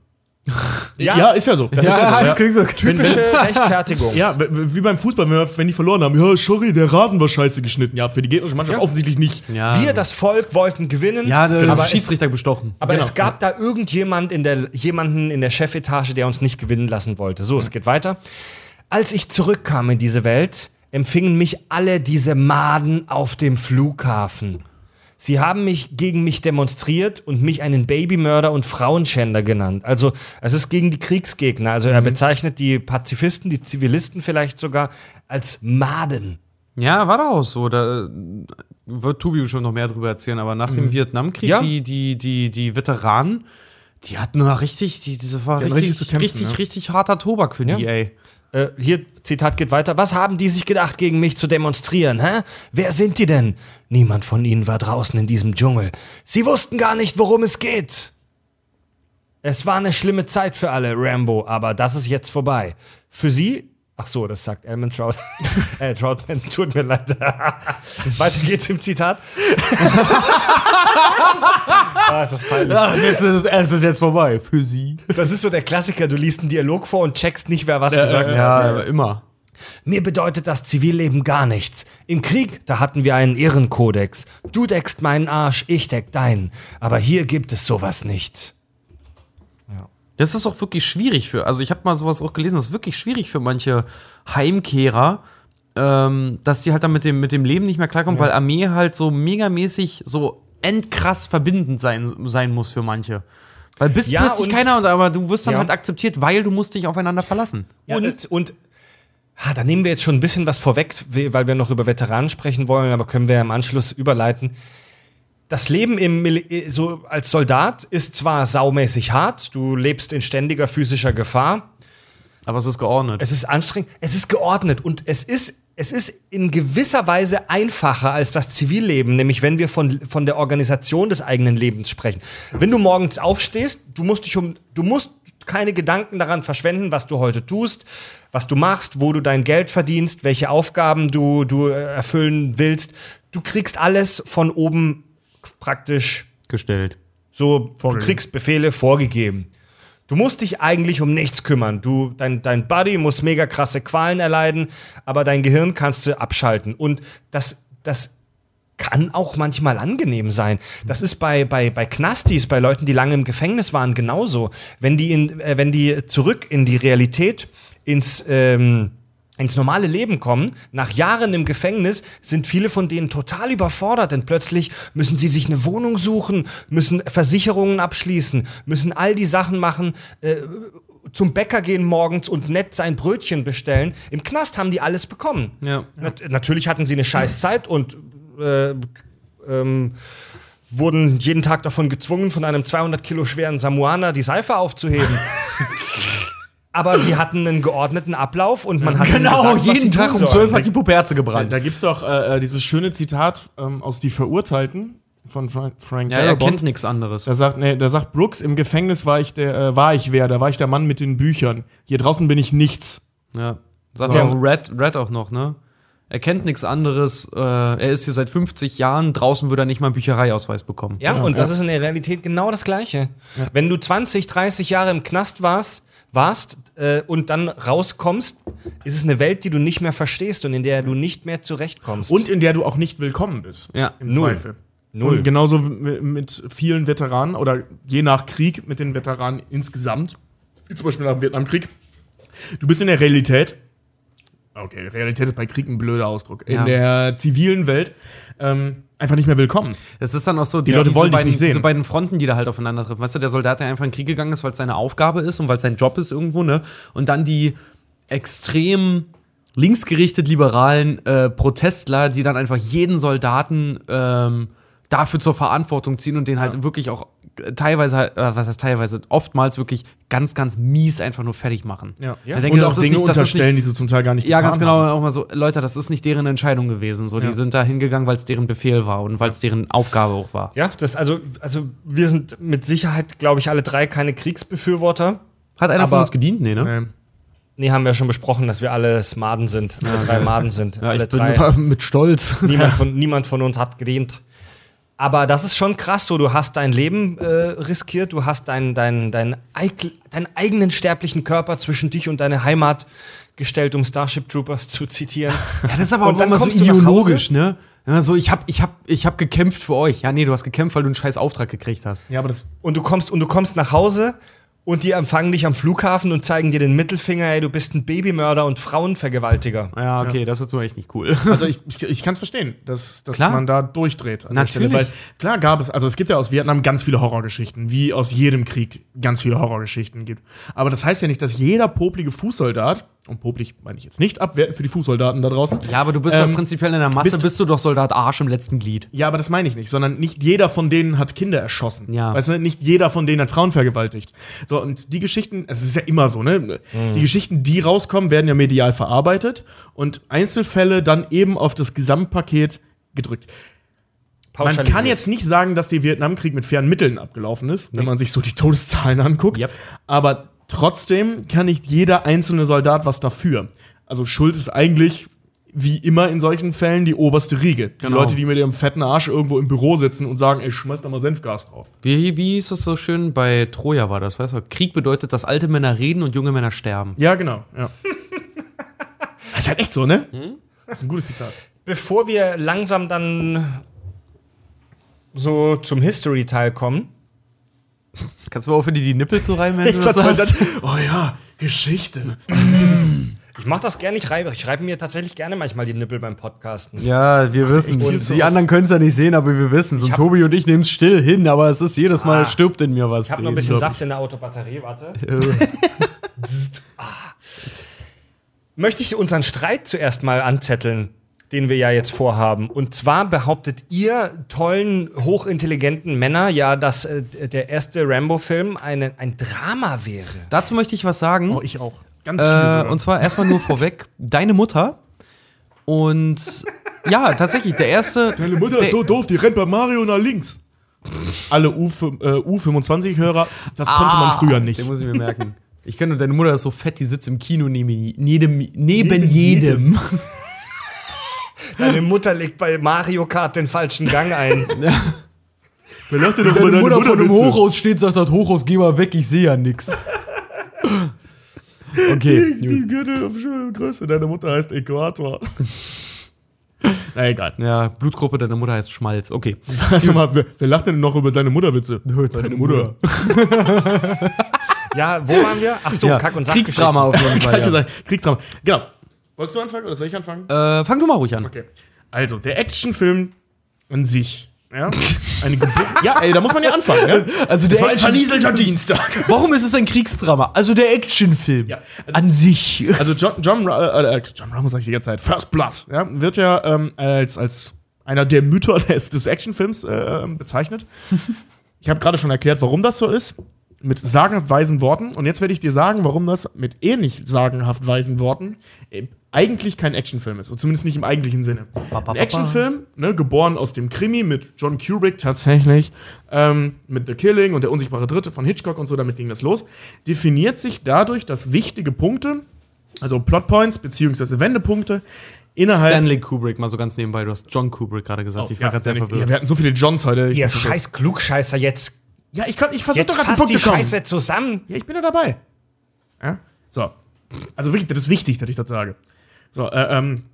<laughs> Ja, ist ja so. Das ist ja, das ja klingt so. typische Rechtfertigung. Ja, wie beim Fußball, wenn wir- wenn die verloren haben. Ja, sorry, der Rasen war scheiße geschnitten. Ja, für die gegnerische Mannschaft Ja. offensichtlich nicht. Ja. Wir, das Volk, wollten gewinnen. Ja, der aber es, Schiedsrichter bestochen. aber Genau, es gab da irgendjemand in der, jemanden in der Chefetage, der uns nicht gewinnen lassen wollte. So, es geht weiter. Als ich zurückkam in diese Welt, empfingen mich alle diese Maden auf dem Flughafen. Sie haben mich gegen mich demonstriert und mich einen Babymörder und Frauenschänder genannt. Also es ist gegen die Kriegsgegner. Also er bezeichnet die Pazifisten, die Zivilisten vielleicht sogar als Maden. Ja, war doch auch so. Da äh, wird Tobi bestimmt noch mehr drüber erzählen, aber nach dem Vietnamkrieg, Ja. die, die, die, die Veteranen, die hatten da richtig, die, das war hatten richtig, richtig kämpfen, richtig, ja. richtig harter Tobak für die, Ja. ey. Äh, hier, Zitat geht weiter. Was haben die sich gedacht, gegen mich zu demonstrieren, hä? Wer sind die denn? Niemand von ihnen war draußen in diesem Dschungel. Sie wussten gar nicht, worum es geht. Es war eine schlimme Zeit für alle, Rambo, aber das ist jetzt vorbei. Für sie, ach so, das sagt Elman Trout. <laughs> äh, Troutman, tut mir leid. <laughs> weiter geht's im Zitat. <laughs> ah, ist das peinlich. Ja, es ist, es ist, es ist jetzt vorbei. Für sie. Das ist so der Klassiker, du liest einen Dialog vor und checkst nicht, wer was gesagt hat. Ja, immer. Mir bedeutet das Zivilleben gar nichts. Im Krieg, da hatten wir einen Ehrenkodex. Du deckst meinen Arsch, ich deck deinen. Aber hier gibt es sowas nicht. Das ist auch wirklich schwierig für, also ich habe mal sowas auch gelesen, das ist wirklich schwierig für manche Heimkehrer, ähm, dass die halt dann mit dem, mit dem Leben nicht mehr klarkommen, weil Armee halt so megamäßig so endkrass verbindend sein, sein muss für manche. Weil bist Ja, plötzlich und- keiner, und, aber du wirst dann Ja. halt akzeptiert, weil du musst dich aufeinander verlassen. und, und, ah, da nehmen wir jetzt schon ein bisschen was vorweg, weil wir noch über Veteranen sprechen wollen, aber können wir im Anschluss überleiten. Das Leben im, Mil- so als Soldat ist zwar saumäßig hart, du lebst in ständiger physischer Gefahr, Aber es ist geordnet. Es ist anstrengend, es ist geordnet und es ist, es ist in gewisser Weise einfacher als das Zivilleben, nämlich wenn wir von, von der Organisation des eigenen Lebens sprechen. Wenn du morgens aufstehst, du musst dich um, du musst keine Gedanken daran verschwenden, was du heute tust, was du machst, wo du dein Geld verdienst, welche Aufgaben du, du äh, erfüllen willst. Du kriegst alles von oben praktisch gestellt. so, du Vorgegeben. kriegst Befehle vorgegeben. Du musst dich eigentlich um nichts kümmern. Du, dein, dein Body muss mega krasse Qualen erleiden, aber dein Gehirn kannst du abschalten. Und das, das kann auch manchmal angenehm sein. Das ist bei, bei, bei Knastis, bei Leuten, die lange im Gefängnis waren, genauso. Wenn die, in, äh, wenn die zurück in die Realität, ins, ähm, ins normale Leben kommen, nach Jahren im Gefängnis, sind viele von denen total überfordert, denn plötzlich müssen sie sich eine Wohnung suchen, müssen Versicherungen abschließen, müssen all die Sachen machen, äh, zum Bäcker gehen morgens und nett sein Brötchen bestellen. Im Knast haben die alles bekommen. Ja. Nat natürlich hatten sie eine scheiß Zeit und äh, ähm, wurden jeden Tag davon gezwungen, von einem 200 Kilo schweren Samoaner die Seife aufzuheben. <laughs> Aber sie hatten einen geordneten Ablauf und man hat ihnen gesagt, was sie Genau, jeden Tag tun um. 12 hat die Puperze Da, gebrannt. da gibt es doch äh, äh, dieses schöne Zitat ähm, aus Die Verurteilten von Frank, Frank Ja, er Darabont. kennt nichts anderes. Da sagt, nee, da sagt Brooks, im Gefängnis war ich der, äh, war ich wer, da war ich der Mann mit den Büchern. Hier draußen bin ich nichts. Ja. Sagt So. ja auch Red, Red auch noch, ne? Er kennt nichts anderes. Äh, er ist hier seit 50 Jahren. Draußen würde er nicht mal einen Büchereiausweis bekommen. Ja, Genau, und das ja. ist in der Realität genau das Gleiche. Wenn du 20, 30 Jahre im Knast warst, warst äh, und dann rauskommst, ist es eine Welt, die du nicht mehr verstehst und in der du nicht mehr zurechtkommst. Und in der du auch nicht willkommen bist. Ja. Im Null. Zweifel. Null. Und genauso mit vielen Veteranen oder je nach Krieg mit den Veteranen insgesamt, wie zum Beispiel nach dem Vietnamkrieg. Du bist in der Realität, okay, Realität ist bei Krieg ein blöder Ausdruck, Ja. in der zivilen Welt ähm, einfach nicht mehr willkommen. Es ist dann auch so, Die Leute wollen beiden, nicht sehen. Diese beiden Fronten, die da halt aufeinander treffen. Weißt du, der Soldat, der einfach in den Krieg gegangen ist, weil es seine Aufgabe ist und weil es sein Job ist irgendwo, ne? Und dann die extrem linksgerichtet liberalen äh, Protestler, die dann einfach jeden Soldaten ähm, dafür zur Verantwortung ziehen und den halt wirklich auch teilweise, halt, äh, was heißt teilweise, oftmals wirklich ganz, ganz mies einfach nur fertig machen. Ja. Ich denke, und auch Dinge nicht- unterstellen, die sie zum Teil gar nicht Ja, ganz genau. haben. Auch mal so, Leute, das ist nicht deren Entscheidung gewesen. So, Ja. die sind da hingegangen, weil es deren Befehl war und weil es deren Aufgabe auch war. ja, das also, also wir sind mit Sicherheit, glaube ich, alle drei keine Kriegsbefürworter. Hat einer von uns gedient? Nee, ne? Nee. Nee, haben wir schon besprochen, dass wir alle Maden sind. Alle drei Maden sind. Ja, alle ich bin drei. mit Stolz. Niemand von, niemand von uns hat gedient. Aber das ist schon krass so. Du hast dein Leben äh, riskiert, du hast deinen dein, dein, deinen eigenen sterblichen Körper zwischen dich und deine Heimat gestellt, um Starship Troopers zu zitieren. <laughs> Ja, das ist aber Und auch dann immer so kommst du nach ideologisch, ne? Immer so, ich hab, ich, hab, ich hab gekämpft für euch. Ja, nee, du hast gekämpft, weil du einen scheiß Auftrag gekriegt hast. Ja, aber das Und du kommst, und du kommst nach Hause und die empfangen dich am Flughafen und zeigen dir den Mittelfinger, ey, du bist ein Babymörder und Frauenvergewaltiger. Ja, okay, das ist so echt nicht cool. Also ich, ich, ich kann es verstehen, dass, dass Klar. man da durchdreht. An der Natürlich. Stelle, weil klar gab es, also es gibt ja aus Vietnam ganz viele Horrorgeschichten, wie aus jedem Krieg ganz viele Horrorgeschichten gibt. Aber das heißt ja nicht, dass jeder poplige Fußsoldat, und poplig meine ich jetzt nicht abwerten für die Fußsoldaten da draußen. Ja, aber du bist Ähm, doch prinzipiell in der Masse, bist- bist, du doch Soldat Arsch im letzten Glied. Ja, aber das meine ich nicht, sondern nicht jeder von denen hat Kinder erschossen. Ja. Weißt du, nicht jeder von denen hat Frauen vergewaltigt. So, und die Geschichten, es ist ja immer so, ne? Die Geschichten, die rauskommen, werden ja medial verarbeitet und Einzelfälle dann eben auf das Gesamtpaket gedrückt. Man kann jetzt nicht sagen, dass der Vietnamkrieg mit fairen Mitteln abgelaufen ist, wenn man sich so die Todeszahlen anguckt. Yep. Aber trotzdem kann nicht jeder einzelne Soldat was dafür. Also Schuld ist eigentlich, wie immer in solchen Fällen, die oberste Riege. Die Genau. Leute, die mit ihrem fetten Arsch irgendwo im Büro sitzen und sagen, ey, schmeiß da mal Senfgas drauf. Wie, wie hieß es so schön? Bei Troja war das, weißt du? Krieg bedeutet, dass alte Männer reden und junge Männer sterben. Ja, genau. Ja. <laughs> das ist halt echt so, ne? Hm? Das ist ein gutes Zitat. Bevor wir langsam dann so zum History-Teil kommen, Kannst du mal aufhören, dir die Nippel zu reiben, wenn du das sagst? Oh ja, Geschichte. ich mache das gerne, ich reibe, ich reibe mir tatsächlich gerne manchmal die Nippel beim Podcasten. Ja, wir wissen Die anderen können es ja nicht sehen, aber wir wissen es. Und hab- Tobi und ich nehmen es still hin, aber es ist jedes Mal, Ah. stirbt in mir was. Ich habe noch ein bisschen Saft in der Autobatterie, warte. <laughs> Ah. Möchte ich unseren Streit zuerst mal anzetteln, den wir ja jetzt vorhaben. Und zwar behauptet ihr tollen, hochintelligenten Männer ja, dass äh, der erste Rambo-Film eine- ein Drama wäre. Dazu möchte ich was sagen. Oh, ich auch. Ganz Äh, und zwar erstmal nur vorweg, <laughs> deine Mutter. Und ja, tatsächlich, der erste. Deine Mutter ist so doof, die rennt bei Mario nach links. Alle U, äh, U25-Hörer, das konnte man früher nicht. Den muss ich mir merken. Ich kenne deine Mutter ist so fett, die sitzt im Kino neben jedem. Neben, neben Neben jedem. <laughs> Deine Mutter legt bei Mario Kart den falschen Gang ein. <laughs> Wer lacht denn doch Deine über Mutter vor dem Mutterwitze? Hochhaus steht, sagt das Hochhaus, geh mal weg, ich sehe ja nix. Okay, Die, die Gürtel auf Größe deiner Mutter heißt Äquator. <laughs> Na egal. Ja, Blutgruppe deiner Mutter heißt Schmalz. Okay. <laughs> Sag mal, wer, wer lacht denn noch über deine Mutterwitze? Deine Mutter. Ja, wo waren wir? Ach so, ja, Kack- und Kriegsdrama auf jeden Fall. Ja. Kriegsdrama. Genau. Wolltest du anfangen oder soll ich anfangen? Äh, fang du mal ruhig an. Okay. Also, der Actionfilm an sich. Ja, <laughs> eine Geburt. ja, ey, da muss man ja anfangen. Ja? Also Das der war ein vernieselter Dienstag. Warum ist es ein Kriegsdrama? Also der Actionfilm Ja, also- an sich. Also John, John, Ra- äh, John Ramos sag ich die ganze Zeit, First Blood, ja, wird ja ähm, als, als einer der Mütter <laughs> des, des Actionfilms äh, bezeichnet. <laughs> Ich habe gerade schon erklärt, warum das so ist. mit sagenhaft weisen Worten. Und jetzt werde ich dir sagen, warum das mit ähnlich sagenhaft weisen Worten äh, eigentlich kein Actionfilm ist. Und zumindest nicht im eigentlichen Sinne. Ein Actionfilm, ne, geboren aus dem Krimi mit John Kubrick tatsächlich, ähm, mit The Killing und der unsichtbare Dritte von Hitchcock und so, damit ging das los, definiert sich dadurch, dass wichtige Punkte, also Plotpoints beziehungsweise Wendepunkte, innerhalb Stanley Kubrick, mal so ganz nebenbei. Du hast John Kubrick gerade gesagt. ich war ja, gerade sehr verwirrt. ja, wir hatten so viele Johns heute. Ihr scheiß Klugscheißer jetzt. Ja, ich, kann- ich versuche doch gerade zum Punkt die zu kommen. Scheiße zusammen. Ja, ich bin ja dabei. Ja? So. Also wirklich, das ist wichtig, dass ich das sage. So, äh, ähm,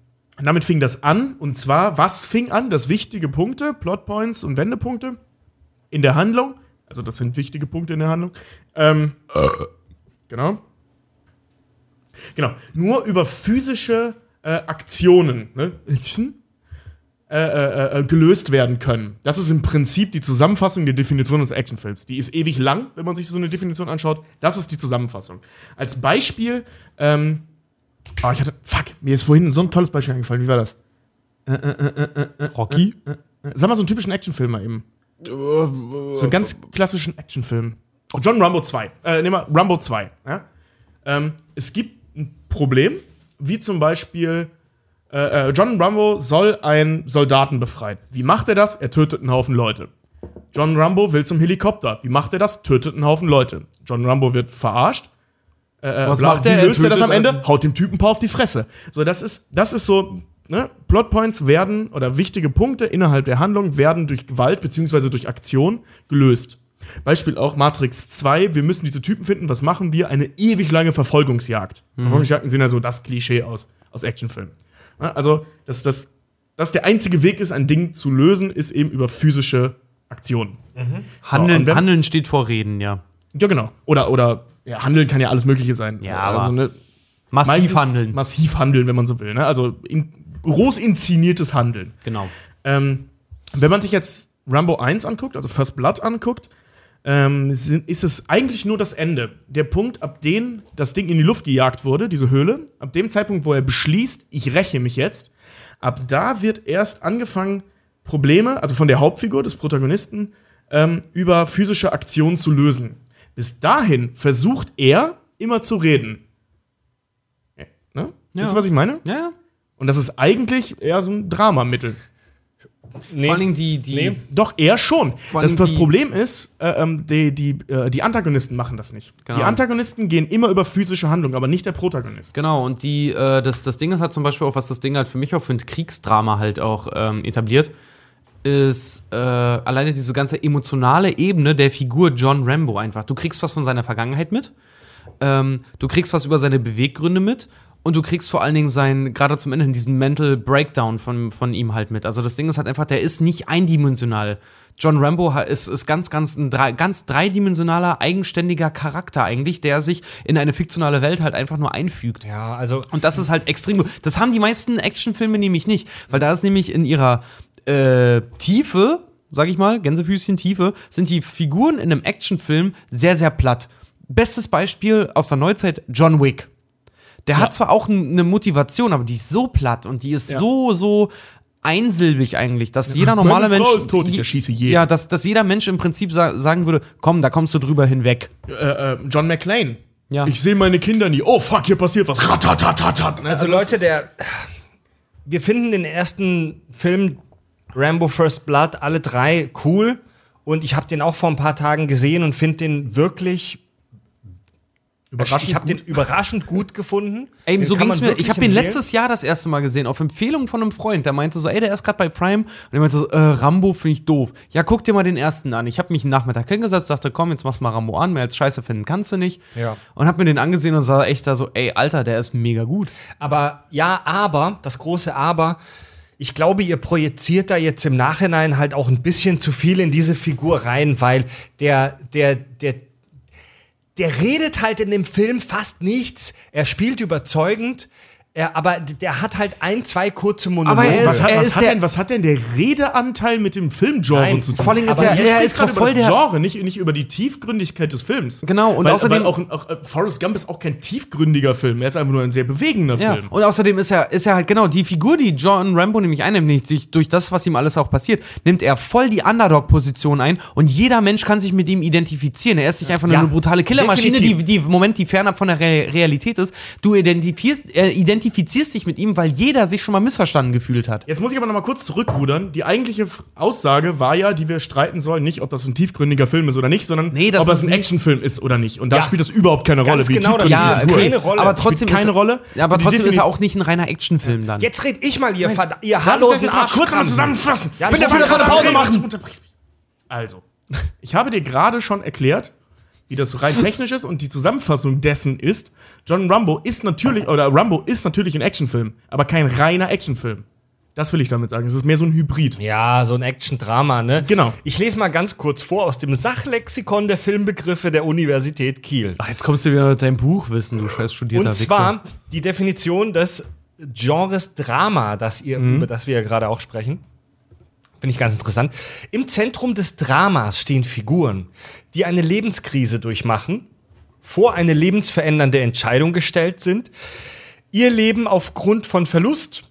damit fing das an. Und zwar, was fing an? Das wichtige Punkte, Plotpoints und Wendepunkte in der Handlung. Also, das sind wichtige Punkte in der Handlung. Ähm, genau. Genau. Nur über physische äh, Aktionen, ne? äh, äh, äh, gelöst werden können. Das ist im Prinzip die Zusammenfassung der Definition des Actionfilms. Die ist ewig lang, wenn man sich so eine Definition anschaut. Das ist die Zusammenfassung. Als Beispiel, ähm, oh, ich hatte, fuck, mir ist vorhin so ein tolles Beispiel eingefallen. Wie war das? Rocky? Sag mal so einen typischen Actionfilm mal eben. So einen ganz klassischen Actionfilm. Oh, John Rambo 2. Äh, nehmen wir Rambo 2. Ja? Ähm, es gibt ein Problem, wie zum Beispiel äh, äh, John Rambo soll einen Soldaten befreien. Wie macht er das? Er tötet einen Haufen Leute. John Rambo will zum Helikopter. Wie macht er das? Tötet einen Haufen Leute. John Rambo wird verarscht. Äh, äh, Was macht er? Wie Er löst er das am Ende? einen- Haut dem Typen ein paar auf die Fresse. So, das ist, das ist so, ne? Plotpoints werden oder wichtige Punkte innerhalb der Handlung werden durch Gewalt beziehungsweise durch Aktion gelöst. Beispiel auch Matrix 2, wir müssen diese Typen finden, was machen wir? Eine ewig lange Verfolgungsjagd. Verfolgungsjagden sind ja so das Klischee aus, aus Actionfilmen. Also, dass das dass der einzige Weg ist, ein Ding zu lösen, ist eben über physische Aktionen. Handeln, und wenn- Handeln steht vor Reden, ja. Ja, genau. Oder, oder ja, Handeln kann ja alles Mögliche sein. Ja, also, ne, Massiv handeln. Massiv handeln, wenn man so will. Ne? Also in, groß inszeniertes Handeln. genau. Ähm, wenn man sich jetzt Rambo 1 anguckt, also First Blood anguckt, ähm, sind, ist es eigentlich nur das Ende. Der Punkt, ab dem das Ding in die Luft gejagt wurde, diese Höhle, ab dem Zeitpunkt, wo er beschließt, ich räche mich jetzt, ab da wird erst angefangen, Probleme, also von der Hauptfigur des Protagonisten, ähm, über physische Aktionen zu lösen. Bis dahin versucht er immer zu reden. Ja, Ne? Ja. Wisst ihr, was ich meine? Ja. Und das ist eigentlich eher so ein Dramamittel. Nee. Vor Dingen die, die Nee. Doch, eher schon. Das, allem das Problem ist, äh, ähm, die, die, äh, die Antagonisten machen das nicht. Genau. Die Antagonisten gehen immer über physische Handlung, aber nicht der Protagonist. Genau, und die, äh, das, das Ding ist halt zum Beispiel auch, was das Ding halt für mich auch für ein Kriegsdrama halt auch ähm, etabliert, ist äh, alleine diese ganze emotionale Ebene der Figur John Rambo einfach. Du kriegst was von seiner Vergangenheit mit, ähm, du kriegst was über seine Beweggründe mit und du kriegst vor allen Dingen seinen, gerade zum Ende, diesen Mental Breakdown von, von ihm halt mit. Also das Ding ist halt einfach, der ist nicht eindimensional. John Rambo ist, ist ganz, ganz ein drei, ganz dreidimensionaler, eigenständiger Charakter eigentlich, der sich in eine fiktionale Welt halt einfach nur einfügt. Ja, also Und das ist halt extrem gut. Das haben die meisten Actionfilme nämlich nicht, weil da ist nämlich in ihrer äh, Tiefe, sag ich mal, Gänsefüßchen Tiefe, sind die Figuren in einem Actionfilm sehr, sehr platt. Bestes Beispiel aus der Neuzeit, John Wick. Der hat zwar auch eine Motivation, aber die ist so platt und die ist Ja. so, so einsilbig eigentlich, dass jeder normale Meine Frau Mensch. ist tot, ich erschieße jeden. Ja, dass, dass jeder Mensch im Prinzip sa sagen würde, komm, da kommst du drüber hinweg. Äh, äh, John McClane. Ja. Ich sehe meine Kinder nie. Oh fuck, hier passiert was. Ratatatatat. Ne? Also das Leute, der wir finden den ersten Film Rambo First Blood alle drei cool und ich habe den auch vor ein paar Tagen gesehen und finde den wirklich Überraschend ich habe den gut. überraschend gut gefunden. <laughs> Ey, Den so ging's mir. Ich habe den letztes Jahr das erste Mal gesehen, auf Empfehlung von einem Freund. Der meinte so, ey, der ist gerade bei Prime. Und er meinte so, äh, Rambo finde ich doof. Ja, guck dir mal den ersten an. Ich habe mich einen Nachmittag hingesetzt, dachte, komm, jetzt machst mal Rambo an. Mehr als Scheiße finden kannst du nicht. Ja. Und hab mir den angesehen und sah echt da so, ey, Alter, der ist mega gut. Aber ja, aber, das große Aber, ich glaube, ihr projiziert da jetzt im Nachhinein halt auch ein bisschen zu viel in diese Figur rein, weil der, der, der, der redet halt in dem Film fast nichts. Er spielt überzeugend. Er, aber der hat halt ein, zwei kurze Monologe. Aber er ist- Was, hat, was, hat denn, was hat denn der Redeanteil mit dem Filmgenre Nein, zu tun? vor allem ist Aber er- er ist gerade doch über voll das der- Genre, nicht, nicht über die Tiefgründigkeit des Films. Genau, und weil, außerdem- Weil auch, auch äh, Forrest Gump ist auch kein tiefgründiger Film. Er ist einfach nur ein sehr bewegender Ja, Film. und außerdem ist er, ist er halt genau die Figur, die John Rambo nämlich einnimmt, nicht durch, durch das, was ihm alles auch passiert, nimmt er voll die Underdog-Position ein und jeder Mensch kann sich mit ihm identifizieren. Er ist nicht einfach nur Ja, eine brutale Killermaschine, die, die im Moment die fernab von der Re Realität ist. Du identifizierst, äh, identifizierst dich mit ihm, weil jeder sich schon mal missverstanden gefühlt hat. Jetzt muss ich aber noch mal kurz zurückrudern. Die eigentliche Aussage war ja, die wir streiten sollen, nicht, ob das ein tiefgründiger Film ist oder nicht, sondern Nee, das ob es ein Actionfilm ist oder nicht. Und da Ja. spielt das überhaupt keine Rolle, Ganz wie genau, das spielt das keine. Rolle. aber trotzdem keine ist, Rolle. Ja, aber trotzdem ist er auch nicht ein reiner Actionfilm dann. Jetzt red ich mal, ihr, Verd ihr ich harmlosen jetzt mal kurz mal zusammenfassen? Ja, dafür, dass wir eine Pause machen. Also, ich habe dir gerade schon erklärt, wie das rein technisch ist und die Zusammenfassung dessen ist, John Rambo ist natürlich, oder Rambo ist natürlich ein Actionfilm, aber kein reiner Actionfilm. Das will ich damit sagen. Es ist mehr so ein Hybrid. Ja, so ein Action-Drama, ne? Genau. Ich lese mal ganz kurz vor aus dem Sachlexikon der Filmbegriffe der Universität Kiel. Ach, jetzt kommst du wieder mit deinem Buchwissen, du scheiß studierter Und zwar die Definition des Genres Drama, das ihr, über das wir ja gerade auch sprechen. Finde ich ganz interessant. Im Zentrum des Dramas stehen Figuren, die eine Lebenskrise durchmachen, vor eine lebensverändernde Entscheidung gestellt sind, ihr Leben aufgrund von Verlust,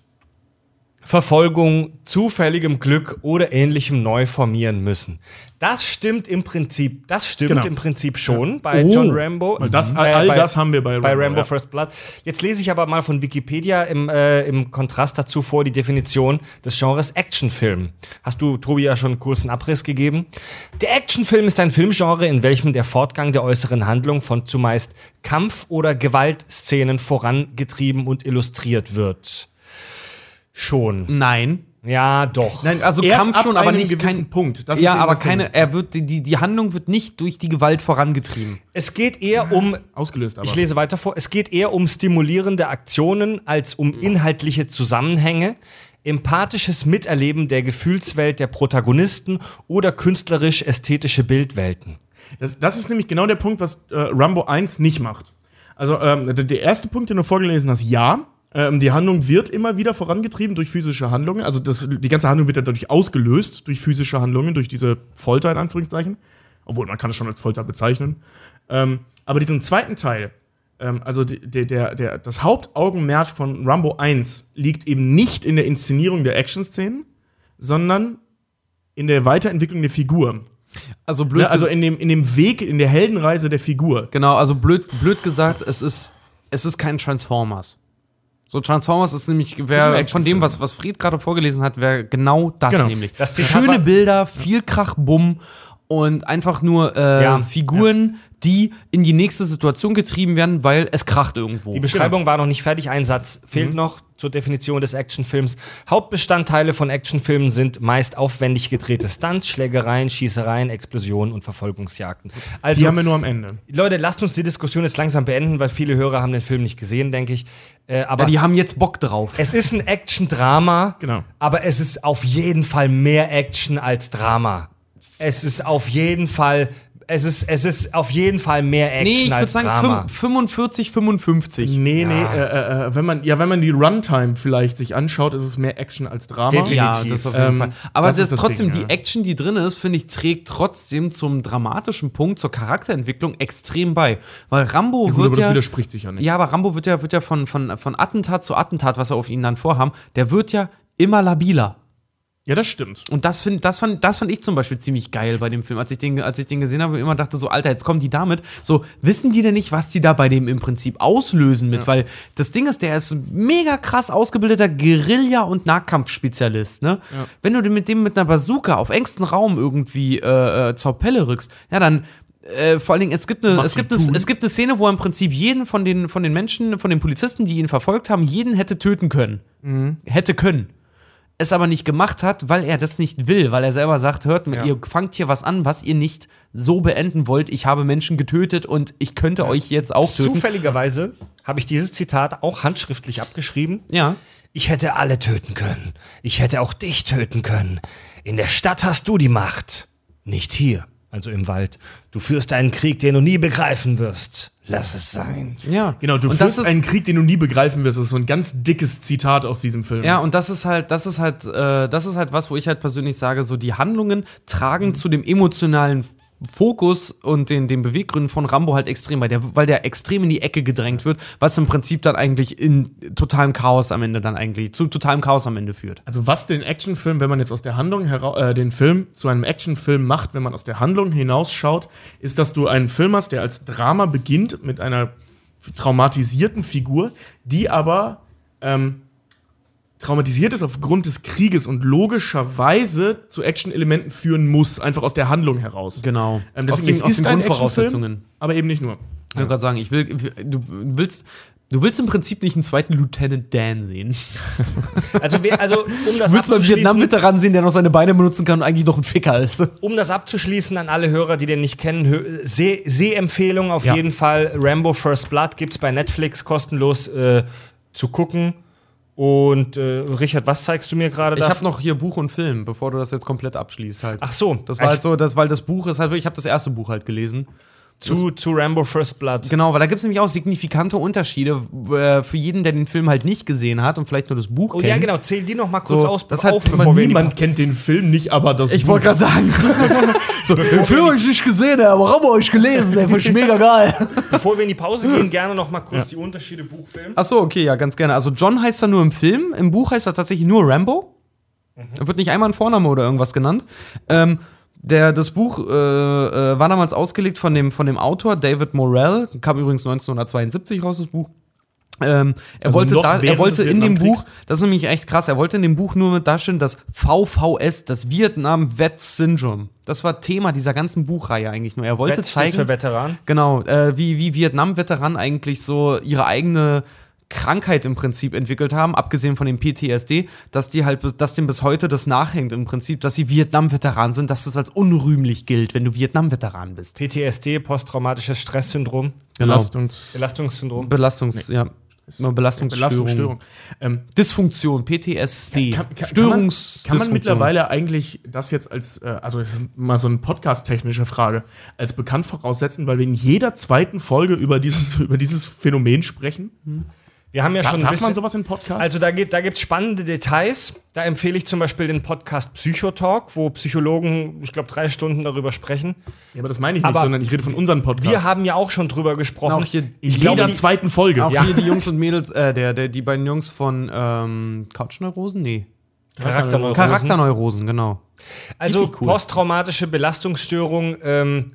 Verfolgung, zufälligem Glück oder ähnlichem neu formieren müssen. Das stimmt im Prinzip, das stimmt Genau. im Prinzip schon bei Oh. John Rambo. Weil das, Mhm. all bei- das haben wir bei Rambo. bei Rambo ja. First Blood. Jetzt lese ich aber mal von Wikipedia im, äh, im Kontrast dazu vor die Definition des Genres Actionfilm. Hast du, Tobi, ja schon einen kurzen Abriss gegeben? Der Actionfilm ist ein Filmgenre, in welchem der Fortgang der äußeren Handlung von zumeist Kampf- oder Gewaltszenen vorangetrieben und illustriert wird. Schon. Nein. Ja, doch. Nein, also Erst Kampf schon, aber einem nicht gewissen kein Punkt. Das ja, aber Ding. keine. Er wird die, die Handlung wird nicht durch die Gewalt vorangetrieben. Es geht eher um <laughs> Ausgelöst aber. Ich lese weiter vor. Es geht eher um stimulierende Aktionen als um inhaltliche Zusammenhänge, empathisches Miterleben der Gefühlswelt der Protagonisten oder künstlerisch-ästhetische Bildwelten. Das, das ist nämlich genau der Punkt, was äh, Rambo 1 nicht macht. Also ähm, der, der erste Punkt, den du vorgelesen hast, ja. Ähm, die Handlung wird immer wieder vorangetrieben durch physische Handlungen. Also das, die ganze Handlung wird ja dadurch ausgelöst, durch physische Handlungen, durch diese Folter in Anführungszeichen. Obwohl, man kann es schon als Folter bezeichnen. Ähm, aber diesen zweiten Teil, ähm, also der, der, der, das Hauptaugenmerk von Rambo 1 liegt eben nicht in der Inszenierung der Action-Szenen, sondern in der Weiterentwicklung der Figur. Also blöd. Ne, also in dem, in dem Weg, in der Heldenreise der Figur. genau, also blöd, blöd gesagt, es ist, es ist kein Transformers. So Transformers ist nämlich wär, von dem, was, ja. was Fried gerade vorgelesen hat, wäre genau das Genau. nämlich. Das Zitat Schöne Bilder, viel Krach, Bumm und einfach nur äh, Ja, Figuren, die in die nächste Situation getrieben werden, weil es kracht irgendwo. Die Beschreibung war noch nicht fertig. Ein Satz fehlt noch zur Definition des Actionfilms. Hauptbestandteile von Actionfilmen sind meist aufwendig gedrehte Stunts, Schlägereien, Schießereien, Explosionen und Verfolgungsjagden. Die Also, haben wir nur am Ende. Leute, lasst uns die Diskussion jetzt langsam beenden, weil viele Hörer haben den Film nicht gesehen, denke ich. Äh, aber ja, die haben jetzt Bock drauf. es ist ein Action-Drama, Genau. aber es ist auf jeden Fall mehr Action als Drama. Es ist auf jeden Fall, es ist, es ist auf jeden Fall mehr Action Nee, ich würde als sagen Drama. fün- 45, 55. Nee, nee, äh, äh, wenn man, ja, wenn man die Runtime vielleicht sich anschaut, ist es mehr Action als Drama. Definitiv. Ja, das auf jeden Ähm, Fall. Aber das das ist das trotzdem, Ding, ja. die Action, die drin ist, finde ich, trägt trotzdem zum dramatischen Punkt, zur Charakterentwicklung extrem bei. Weil Rambo Gut, wird aber das ja. widerspricht sich ja nicht. Ja, aber Rambo wird ja, wird ja von, von, von Attentat zu Attentat, was er auf ihn dann vorhaben, der wird ja immer labiler. Ja, das stimmt. Und das, find, das, fand, das fand ich zum Beispiel ziemlich geil bei dem Film. Als ich den, als ich den gesehen habe, immer dachte so, Alter, jetzt kommen die damit. So, wissen die denn nicht, was die da bei dem im Prinzip auslösen mit? Weil das Ding ist, der ist ein mega krass ausgebildeter Guerilla- und Nahkampfspezialist, ne? Wenn du mit dem mit einer Bazooka auf engstem Raum irgendwie äh, äh, zur Pelle rückst, ja, dann äh, vor allen Dingen, es gibt, eine, Was es, gibt es, tun. es gibt eine Szene, wo er im Prinzip jeden von den, von den Menschen, von den Polizisten, die ihn verfolgt haben, jeden hätte töten können. Hätte können es aber nicht gemacht hat, weil er das nicht will, weil er selber sagt, hört mir, Ja. ihr fangt hier was an, was ihr nicht so beenden wollt. Ich habe Menschen getötet und ich könnte euch jetzt auch töten. Zufälligerweise habe ich dieses Zitat auch handschriftlich abgeschrieben. Ja. Ich hätte alle töten können. Ich hätte auch dich töten können. In der Stadt hast du die Macht. Nicht hier. Also im Wald. Du führst einen Krieg, den du nie begreifen wirst. Lass es sein. Ja, Genau, du und führst das ist, einen Krieg, den du nie begreifen wirst. Das ist so ein ganz dickes Zitat aus diesem Film. Ja, und das ist halt, das ist halt, äh, das ist halt was, wo ich halt persönlich sage, so die Handlungen tragen zu dem emotionalen Fokus und den, den Beweggründen von Rambo halt extrem bei, der, weil der extrem in die Ecke gedrängt wird, was im Prinzip dann eigentlich in totalem Chaos am Ende dann eigentlich, zu totalem Chaos am Ende führt. Also was den Actionfilm, wenn man jetzt aus der Handlung heraus, äh, den Film zu einem Actionfilm macht, wenn man aus der Handlung hinausschaut, ist, dass du einen Film hast, der als Drama beginnt mit einer traumatisierten Figur, die aber ähm, traumatisiert ist aufgrund des Krieges und logischerweise zu Action-Elementen führen muss, einfach aus der Handlung heraus. Genau. Ähm, aus deswegen den, aus ist den ein Grundvoraussetzungen. Aber eben nicht nur. Ich will gerade sagen, ich will, du willst, du willst im Prinzip nicht einen zweiten Lieutenant Dan sehen. <laughs> Also, wer, also um das Du willst mal Vietnam-Veteran sehen, der noch seine Beine benutzen kann und eigentlich noch ein Ficker ist. um das abzuschließen an alle Hörer, die den nicht kennen, Sehempfehlung auf Ja. jeden Fall. Rambo First Blood gibt's bei Netflix kostenlos äh, zu gucken. Und äh, Richard, was zeigst du mir gerade Ich da? habe noch hier Buch und Film, bevor du das jetzt komplett abschließt halt. Ach so, Das war halt so, das, weil das Buch ist halt ich habe das erste Buch halt gelesen. Zu, zu Rambo First Blood. Genau, weil da gibt es nämlich auch signifikante Unterschiede äh, für jeden, der den Film halt nicht gesehen hat und vielleicht nur das Buch Oh kennt. ja, genau, zähl die noch mal kurz So, aus, das hat- auf, bevor Niemand kennt den Film nicht, aber das Ich wollte gerade sagen. <laughs> so, den Film habe ich nicht gesehen, aber Rambo habe ich gelesen, der fand ich mega geil. <laughs> Bevor wir in die Pause gehen, gerne noch mal kurz die Unterschiede Buchfilm. Achso, okay, ja, ganz gerne. Also John heißt er nur im Film, im Buch heißt er tatsächlich nur Rambo. Da wird nicht einmal ein Vorname oder irgendwas genannt. Ähm, der, das Buch äh, äh, war damals ausgelegt von dem, von dem Autor David Morrell, kam übrigens 1972 raus, das Buch. Ähm, er Also wollte, da, er wollte in dem? Buch, das ist nämlich echt krass, er wollte in dem Buch nur mit darstellen, das VVS, das Vietnam Vet Syndrome. Das war Thema dieser ganzen Buchreihe eigentlich nur. Er wollte steht zeigen, für Veteran. Genau, äh, wie, wie Vietnam-Veteranen eigentlich so ihre eigene Krankheit im Prinzip entwickelt haben, abgesehen von dem PTSD, dass die halt, dass dem bis heute das nachhängt im Prinzip, dass sie Vietnam-Veteran sind, dass das als unrühmlich gilt, wenn du Vietnam-Veteran bist. PTSD, posttraumatisches Stresssyndrom, Genau. Belastungs Belastungssyndrom. Belastungs, ja. Belastungsstörung. Belastungsstörung. Ähm, Dysfunktion, PTSD. Kann, kann, kann, man, Störungs kann man mittlerweile eigentlich das jetzt als, äh, also das ist mal so eine podcast-technische Frage, als bekannt voraussetzen, weil wir in jeder zweiten Folge über dieses, <laughs> über dieses Phänomen sprechen? Wir haben ja Darf, schon ein darf bisschen, man sowas in Podcasts? Also da gibt da gibt's spannende Details. Da empfehle ich zum Beispiel den Podcast Psychotalk, wo Psychologen, ich glaube, drei Stunden darüber sprechen. ja, aber das meine ich nicht, aber sondern ich rede von unseren Podcasts. Wir haben ja auch schon drüber gesprochen. Auch hier, in ich jeder glaube, die- zweiten Folge. auch Ja. hier die Jungs <laughs> und Mädels, äh, der, der, die beiden Jungs von ähm, Couchneurosen? Nee. Charakterneurosen. Charakterneurosen, genau. Also cool. posttraumatische Belastungsstörung. Ähm,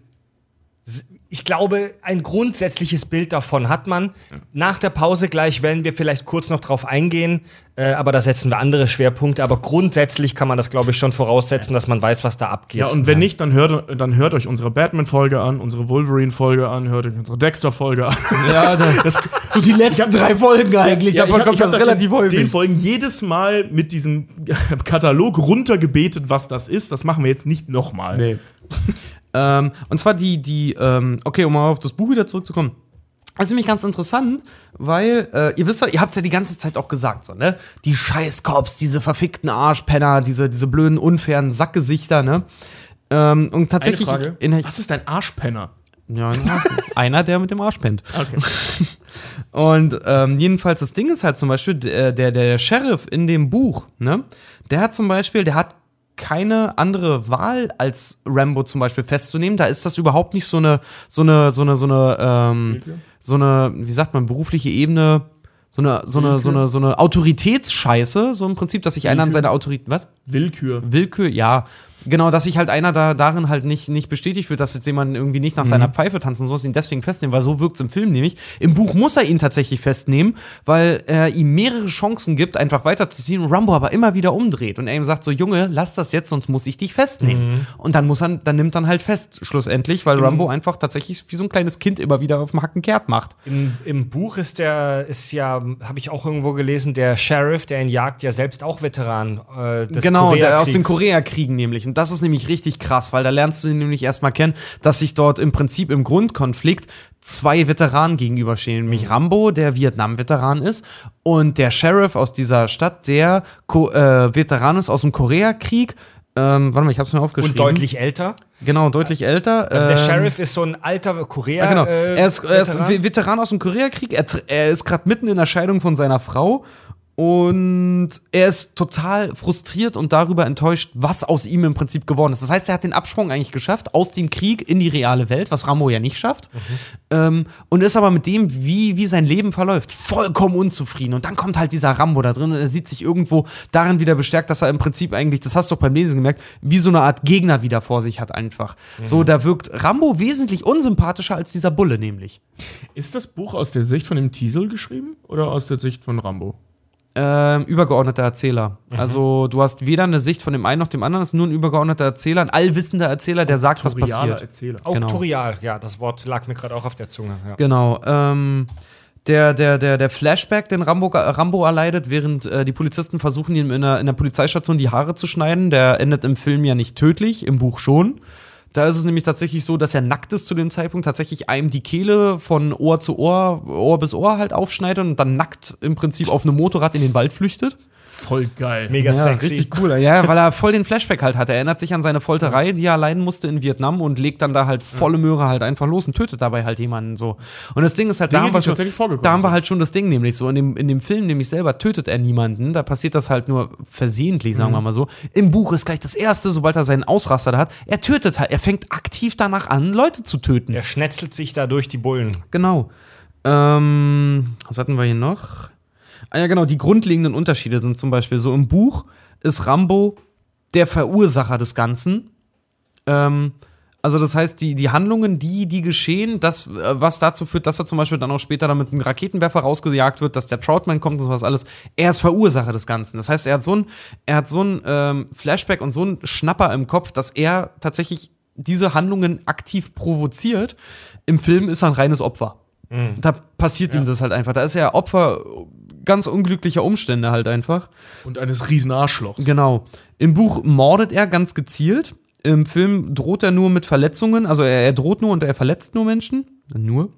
ich glaube, ein grundsätzliches Bild davon hat man. Nach der Pause gleich werden wir vielleicht kurz noch drauf eingehen, äh, aber da setzen wir andere Schwerpunkte. Aber grundsätzlich kann man das, glaube ich, schon voraussetzen, dass man weiß, was da abgeht. Ja, und wenn nicht, dann hört, dann hört euch unsere Batman-Folge an, unsere Wolverine-Folge an, hört euch unsere Dexter-Folge an. Ja, <laughs> das, so die letzten drei Folgen eigentlich. Ja, davon ich hab- kommt ich hab das in relativ häufig. Den Folgen jedes Mal mit diesem <laughs> Katalog runtergebetet, was das ist. Das machen wir jetzt nicht nochmal. Nee. Ähm, und zwar die, die, ähm, okay, um mal auf das Buch wieder zurückzukommen. Das ist nämlich ganz interessant, weil, äh, ihr wisst ja, ihr habt es ja die ganze Zeit auch gesagt, so, ne? Die Scheißkorps, diese verfickten Arschpenner, diese, diese blöden, unfairen Sackgesichter, ne? Ähm, und Eine tatsächlich. Frage. In was ist ein Arschpenner? ja, <laughs> einer, der mit dem Arsch pennt. Okay. <laughs> Und ähm, jedenfalls, das Ding ist halt zum Beispiel, der, der, der Sheriff in dem Buch, ne, der hat zum Beispiel, der hat keine andere Wahl als Rambo zum Beispiel festzunehmen. Da ist das überhaupt nicht so eine, so eine, so eine, so eine, ähm, so eine, wie sagt man, berufliche Ebene, so eine, so eine, so eine, so eine Autoritätsscheiße, so im Prinzip, dass sich einer an seine Autorität, was? Willkür. Willkür, ja. Genau, dass sich halt einer da darin halt nicht, nicht bestätigt wird, dass jetzt jemand irgendwie nicht nach seiner Pfeife tanzen soll, ihn deswegen festnehmen, weil so wirkt es im Film nämlich. Im Buch muss er ihn tatsächlich festnehmen, weil er ihm mehrere Chancen gibt, einfach weiterzuziehen und Rambo aber immer wieder umdreht und er ihm sagt so, Junge, lass das jetzt, sonst muss ich dich festnehmen. Und dann muss er, dann nimmt dann halt fest, schlussendlich, weil Rambo einfach tatsächlich wie so ein kleines Kind immer wieder auf dem Hacken kehrt macht. Im, Im Buch ist der, ist ja, habe ich auch irgendwo gelesen, der Sheriff, der ihn jagt, ja selbst auch Veteran äh, des genau, der aus den. Koreakriegen nämlich. Und das ist nämlich richtig krass, weil da lernst du nämlich erstmal kennen, dass sich dort im Prinzip im Grundkonflikt zwei Veteranen gegenüberstehen. Nämlich Rambo, der Vietnam-Veteran ist, und der Sheriff aus dieser Stadt, der Ko äh, Veteran ist aus dem Koreakrieg. Ähm, warte mal, ich hab's mir aufgeschrieben. Und deutlich älter. Genau, deutlich älter. Also der Ähm, Sheriff ist so ein alter Korea. Ja, genau. äh, er ist, er ist Veteran. Aus dem Koreakrieg. Er, er ist gerade mitten in der Scheidung von seiner Frau. Und er ist total frustriert und darüber enttäuscht, was aus ihm im Prinzip geworden ist. Das heißt, er hat den Absprung eigentlich geschafft aus dem Krieg in die reale Welt, was Rambo ja nicht schafft. Ähm, und ist aber mit dem, wie, wie sein Leben verläuft, vollkommen unzufrieden. Und dann kommt halt dieser Rambo da drin und er sieht sich irgendwo darin wieder bestärkt, dass er im Prinzip eigentlich, das hast du auch beim Lesen gemerkt, wie so eine Art Gegner wieder vor sich hat einfach. So, da wirkt Rambo wesentlich unsympathischer als dieser Bulle nämlich. Ist das Buch aus der Sicht von dem Teasel geschrieben oder aus der Sicht von Rambo? Ähm, übergeordneter Erzähler. Also du hast weder eine Sicht von dem einen noch dem anderen, es ist nur ein übergeordneter Erzähler, ein allwissender Erzähler, der sagt, was passiert. Erzähler. genau. Auktorial, ja, das Wort lag mir gerade auch auf der Zunge. Ja. Genau. Ähm, der, der, der, der Flashback, den Rambo, Rambo erleidet, während äh, die Polizisten versuchen, ihm in der, in der Polizeistation die Haare zu schneiden, der endet im Film ja nicht tödlich, im Buch schon. Da ist es nämlich tatsächlich so, dass er nackt ist zu dem Zeitpunkt, tatsächlich einem die Kehle von Ohr zu Ohr, Ohr bis Ohr halt aufschneidet und dann nackt im Prinzip auf einem Motorrad in den Wald flüchtet. Voll geil. Mega Ja, sexy. richtig cool. Ja, weil er voll den Flashback halt hat. Er erinnert sich an seine Folterei, die er erleiden musste in Vietnam und legt dann da halt volle Möhre halt einfach los und tötet dabei halt jemanden so. Und das Ding ist halt, da Dinge, haben, wir schon, tatsächlich vorgekommen da haben wir halt schon das Ding nämlich so. In dem, in dem Film nämlich selber tötet er niemanden. Da passiert das halt nur versehentlich, sagen wir mal so. Im Buch ist gleich das Erste, sobald er seinen Ausraster da hat, er tötet halt. Er fängt aktiv danach an, Leute zu töten. Er schnetzelt sich da durch die Bullen. Genau. Ähm, was hatten wir hier noch? Ah ja, genau, die grundlegenden Unterschiede sind zum Beispiel so im Buch ist Rambo der Verursacher des Ganzen. Ähm, also das heißt, die, die Handlungen, die, die geschehen, das, äh, was dazu führt, dass er zum Beispiel dann auch später dann mit einem Raketenwerfer rausgejagt wird, dass der Troutman kommt und sowas alles, er ist Verursacher des Ganzen. Das heißt, er hat so ein, er hat so ein ähm, Flashback und so ein Schnapper im Kopf, dass er tatsächlich diese Handlungen aktiv provoziert. Im Film ist er ein reines Opfer. Da passiert ihm das halt einfach. Da ist er Opfer ganz unglücklicher Umstände halt einfach. Und eines riesen Arschlochs. Genau. Im Buch mordet er ganz gezielt. Im Film droht er nur mit Verletzungen. Also er, er droht nur und er verletzt nur Menschen. Nur.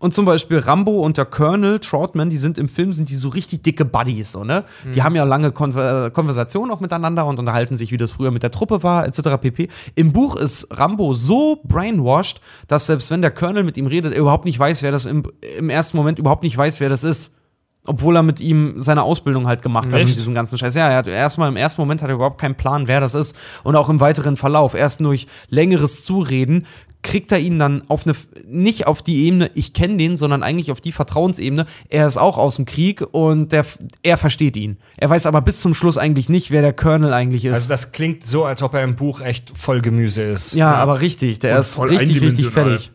Und zum Beispiel Rambo und der Colonel Troutman, die sind im Film, sind die so richtig dicke Buddies, so, ne? Die haben ja lange Konver Konversationen auch miteinander und unterhalten sich, wie das früher mit der Truppe war, etc. pp. Im Buch ist Rambo so brainwashed, dass selbst wenn der Colonel mit ihm redet, er überhaupt nicht weiß, wer das im, im ersten Moment überhaupt nicht weiß, wer das ist. Obwohl er mit ihm seine Ausbildung halt gemacht hat Echt? und diesen ganzen Scheiß. Ja, er hat erstmal im ersten Moment hat er überhaupt keinen Plan, wer das ist. Und auch im weiteren Verlauf. Erst durch längeres Zureden kriegt er ihn dann auf eine, nicht auf die Ebene, ich kenne den, sondern eigentlich auf die Vertrauensebene. Er ist auch aus dem Krieg und der, er versteht ihn. Er weiß aber bis zum Schluss eigentlich nicht, wer der Colonel eigentlich ist. Also das klingt so, als ob er im Buch echt voll Gemüse ist. ja, aber richtig. Der Und ist richtig, richtig fertig.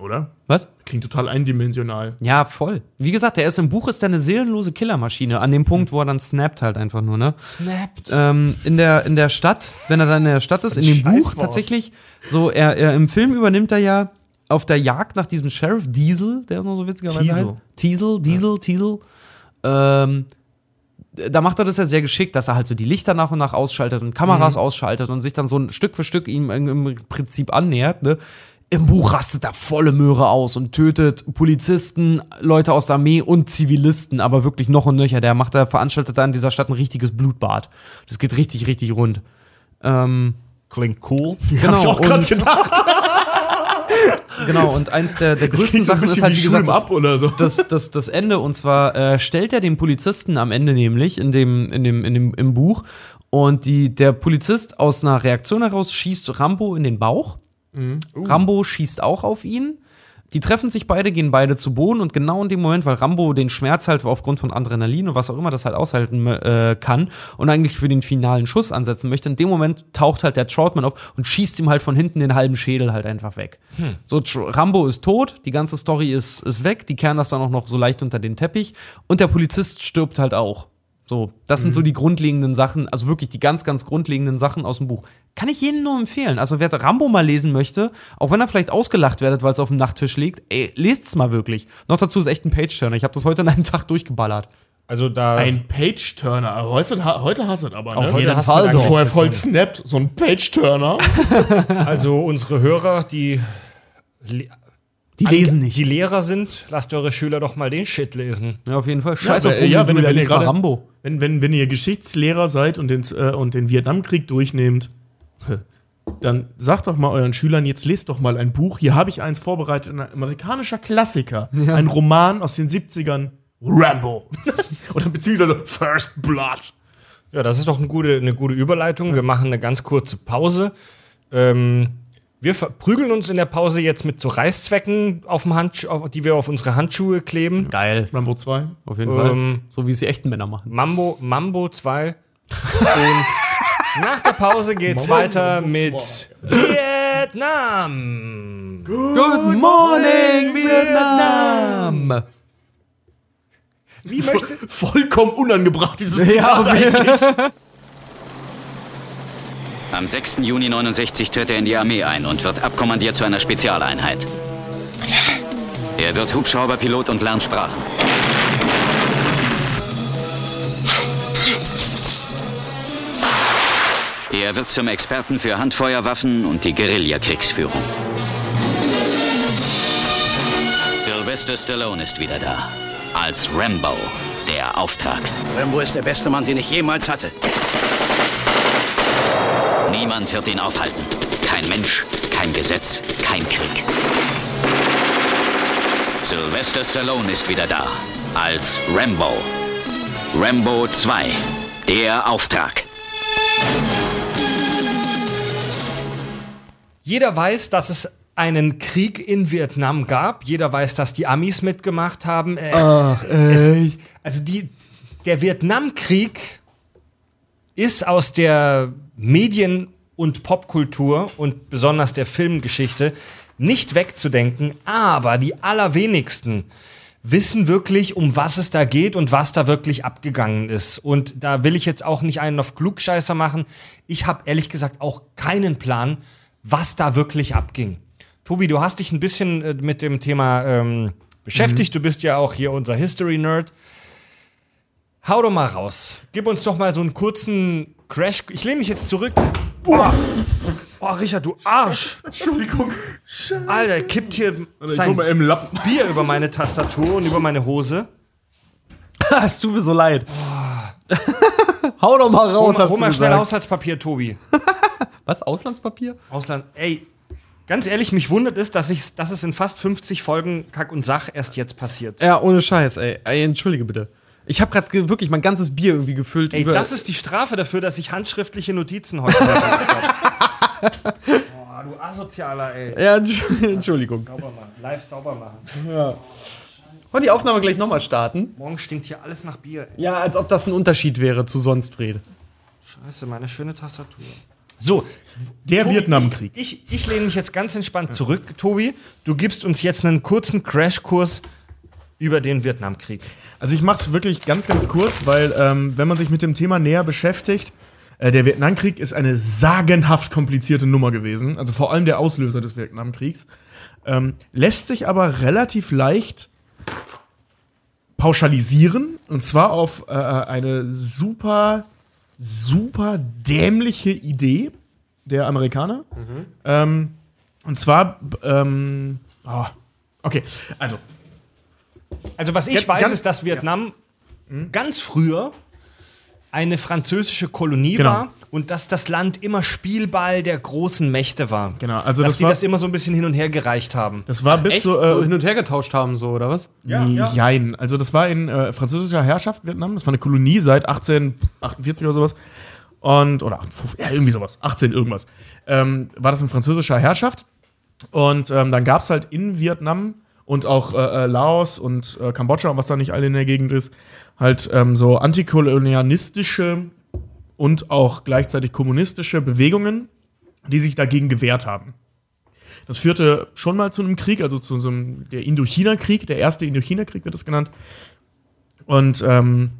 Oder? Was? Klingt total eindimensional. Ja, voll. Wie gesagt, der ist im Buch ist der eine seelenlose Killermaschine. An dem Punkt, wo er dann snappt halt einfach nur, ne? Snapped. ähm, in, der, in der Stadt, wenn er dann in der Stadt ist, in dem Buch tatsächlich, so, er, er im Film übernimmt er ja auf der Jagd nach diesem Sheriff Diesel, der noch so witzigerweise Teasel. heißt. Diesel, Diesel, Diesel. Ähm, da macht er das ja sehr geschickt, dass er halt so die Lichter nach und nach ausschaltet und Kameras ausschaltet und sich dann so ein Stück für Stück ihm im Prinzip annähert. Ne? Im Buch rastet er volle Möhre aus und tötet Polizisten, Leute aus der Armee und Zivilisten, aber wirklich noch und nöcher. Der macht, der veranstaltet da in dieser Stadt ein richtiges Blutbad. Das geht richtig, richtig rund. Ähm, Klingt cool. <laughs> genau, Hab ich auch gerade und, gedacht. <laughs> genau, und eins der, der <laughs> größten so Sachen ist halt, wie gesagt, das, so. das, das, das Ende. Und zwar äh, stellt er den Polizisten am Ende nämlich in dem, in dem, in dem, im Buch. Und die, der Polizist aus einer Reaktion heraus schießt Rambo in den Bauch. Rambo schießt auch auf ihn. Die treffen sich beide, gehen beide zu Boden und genau in dem Moment, weil Rambo den Schmerz halt aufgrund von Adrenalin und was auch immer das halt aushalten äh, kann und eigentlich für den finalen Schuss ansetzen möchte, in dem Moment taucht halt der Troutman auf und schießt ihm halt von hinten den halben Schädel halt einfach weg. So, Tr- Rambo ist tot, die ganze Story ist, ist weg, die kehren das dann auch noch so leicht unter den Teppich und der Polizist stirbt halt auch. So, das sind so die grundlegenden Sachen, also wirklich die ganz, ganz grundlegenden Sachen aus dem Buch. Kann ich jedem nur empfehlen. Also, wer Rambo mal lesen möchte, auch wenn er vielleicht ausgelacht werdet, weil es auf dem Nachttisch liegt, ey, lest's mal wirklich. Noch dazu ist echt ein Page-Turner. Ich habe das heute in einem <laughs> Tag durchgeballert. Also da. Ein Page-Turner. Aber Heute, heute hast du es aber, Auf ne? jeden hast Fall du doch. Vorher voll snappt, so ein Page-Turner. <laughs> <laughs> Also unsere Hörer, die Die lesen nicht. Die Lehrer sind, lasst eure Schüler doch mal den Shit lesen. Ja, auf jeden Fall. Scheiß aber, auf äh, ja, wenn- wenn ihr gerade- Rambo. Wenn, wenn, wenn ihr Geschichtslehrer seid und den, äh, und den Vietnamkrieg durchnehmt, dann sagt doch mal euren Schülern, jetzt lest doch mal ein Buch. Hier habe ich eins vorbereitet, ein amerikanischer Klassiker. Ein Roman aus den 70ern. Rambo. <laughs> Oder beziehungsweise First Blood. Ja, das ist doch eine gute, eine gute Überleitung. Wir machen eine ganz kurze Pause. Ähm, wir verprügeln uns in der Pause jetzt mit so Reißzwecken, auf dem Handschuh, auf, die wir auf unsere Handschuhe kleben. Geil. Rambo 2. Auf jeden Ähm, Fall. So wie es die echten Männer machen. Mambo, Mambo 2. Und nach der Pause geht's weiter mit Vietnam. Good morning, Vietnam! Wie möchte, Vollkommen unangebracht, dieses Ja, Zitat eigentlich. Am 6. Juni 69 tritt er in die Armee ein und wird abkommandiert zu einer Spezialeinheit. Er wird Hubschrauberpilot und lernt Sprachen. Er wird zum Experten für Handfeuerwaffen und die Guerillakriegsführung. Sylvester Stallone ist wieder da. Als Rambo, der Auftrag. Rambo ist der beste Mann, den ich jemals hatte. Niemand wird ihn aufhalten. Kein Mensch, kein Gesetz, kein Krieg. Sylvester Stallone ist wieder da. Als Rambo. Rambo 2. Der Auftrag. jeder weiß, dass es einen Krieg in Vietnam gab. Jeder weiß, dass die Amis mitgemacht haben. Äh, Ach, echt? also die, der Vietnamkrieg ist aus der Medien- und Popkultur und besonders der Filmgeschichte nicht wegzudenken, aber die allerwenigsten wissen wirklich, um was es da geht und was da wirklich abgegangen ist. Und da will ich jetzt auch nicht einen auf Klugscheißer machen. Ich habe ehrlich gesagt auch keinen Plan, was da wirklich abging. Tobi, du hast dich ein bisschen äh, mit dem Thema ähm, beschäftigt. Du bist ja auch hier unser History-Nerd. Hau doch mal raus. Gib uns doch mal so einen kurzen Crash. Ich lehne mich jetzt zurück. Boah. Oh, Richard, du Arsch. Entschuldigung. Alter, kippt hier guck sein mal im Lappen. Bier über meine Tastatur und über meine Hose. <laughs> Es tut mir so leid. <laughs> Hau doch mal Hol raus, mal, hast hol du mal schnell gesagt. Haushaltspapier, Tobi. <laughs> Was, Auslandspapier? Ausland. Ey, ganz ehrlich, mich wundert es, dass, ich, dass es in fast 50 Folgen Kack und Sach erst jetzt passiert. Ja, ohne Scheiß, ey. ey entschuldige bitte. Ich habe gerade wirklich mein ganzes Bier irgendwie gefüllt. Ey, über- das ist die Strafe dafür, dass ich handschriftliche Notizen heute habe. <laughs> Boah, du Asozialer, ey. ja, Entsch- <laughs> Entschuldigung. Sauber machen. Live sauber machen. Wollen die Aufnahme gleich nochmal starten? Morgen stinkt hier alles nach Bier. Ey. Ja, als ob das ein Unterschied wäre zu sonst, Fred. Scheiße, meine schöne Tastatur. So, Der Tobi, Vietnamkrieg. Ich, ich lehne mich jetzt ganz entspannt zurück, Tobi. Du gibst uns jetzt einen kurzen Crashkurs über den Vietnamkrieg. Also ich mache es wirklich ganz, ganz kurz, weil ähm, wenn man sich mit dem Thema näher beschäftigt, äh, der Vietnamkrieg ist eine sagenhaft komplizierte Nummer gewesen. Also vor allem der Auslöser des Vietnamkriegs. Ähm, lässt sich aber relativ leicht pauschalisieren. Und zwar auf äh, eine super, super dämliche Idee der Amerikaner. Ähm, und zwar, ah, okay, also Also was ich Ganz- weiß, ist, dass Vietnam ganz früher eine französische Kolonie Genau. war und dass das Land immer Spielball der großen Mächte war. Genau, also dass das die war- das immer so ein bisschen hin und her gereicht haben. das war bis Echt? so, so äh, hin und her getauscht haben, so, oder was? Ja, ja. Jein. Also das war in äh, französischer Herrschaft Vietnam. Das war eine Kolonie seit 1848 oder sowas. Und, oder 58, ja, irgendwie sowas. 18 irgendwas. Ähm, war das in französischer Herrschaft. Und ähm, dann gab es halt in Vietnam und auch äh, äh, Laos und äh, Kambodscha und was da nicht alle in der Gegend ist, halt ähm, so antikolonialistische und auch gleichzeitig kommunistische Bewegungen, die sich dagegen gewehrt haben. Das führte schon mal zu einem Krieg, also zu so einem der Indochina-Krieg, der erste Indochina-Krieg wird es genannt. Und ähm,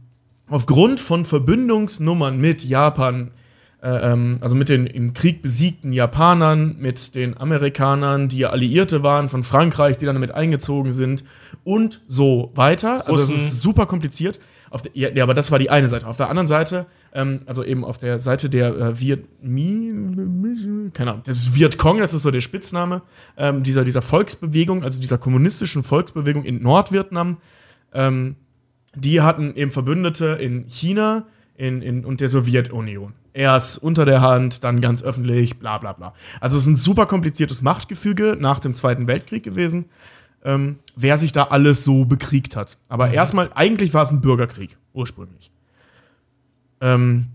aufgrund von Verbündungsnummern mit Japan, also mit den im Krieg besiegten Japanern, mit den Amerikanern, die ja Alliierte waren von Frankreich, die dann damit eingezogen sind und so weiter. Also es Russen. ist super kompliziert. Auf der, ja, aber das war die eine Seite. Auf der anderen Seite, ähm, also eben auf der Seite der äh, Vietmi, keine Ahnung, das ist Vietcong, das ist so der Spitzname ähm, dieser, dieser Volksbewegung, also dieser kommunistischen Volksbewegung in Nordvietnam. Ähm, die hatten eben Verbündete in China in, in, und der Sowjetunion. Erst unter der Hand, dann ganz öffentlich, bla bla bla. Also es ist ein super kompliziertes Machtgefüge nach dem Zweiten Weltkrieg gewesen, ähm, wer sich da alles so bekriegt hat. Aber erstmal, eigentlich war es ein Bürgerkrieg, ursprünglich. Ähm,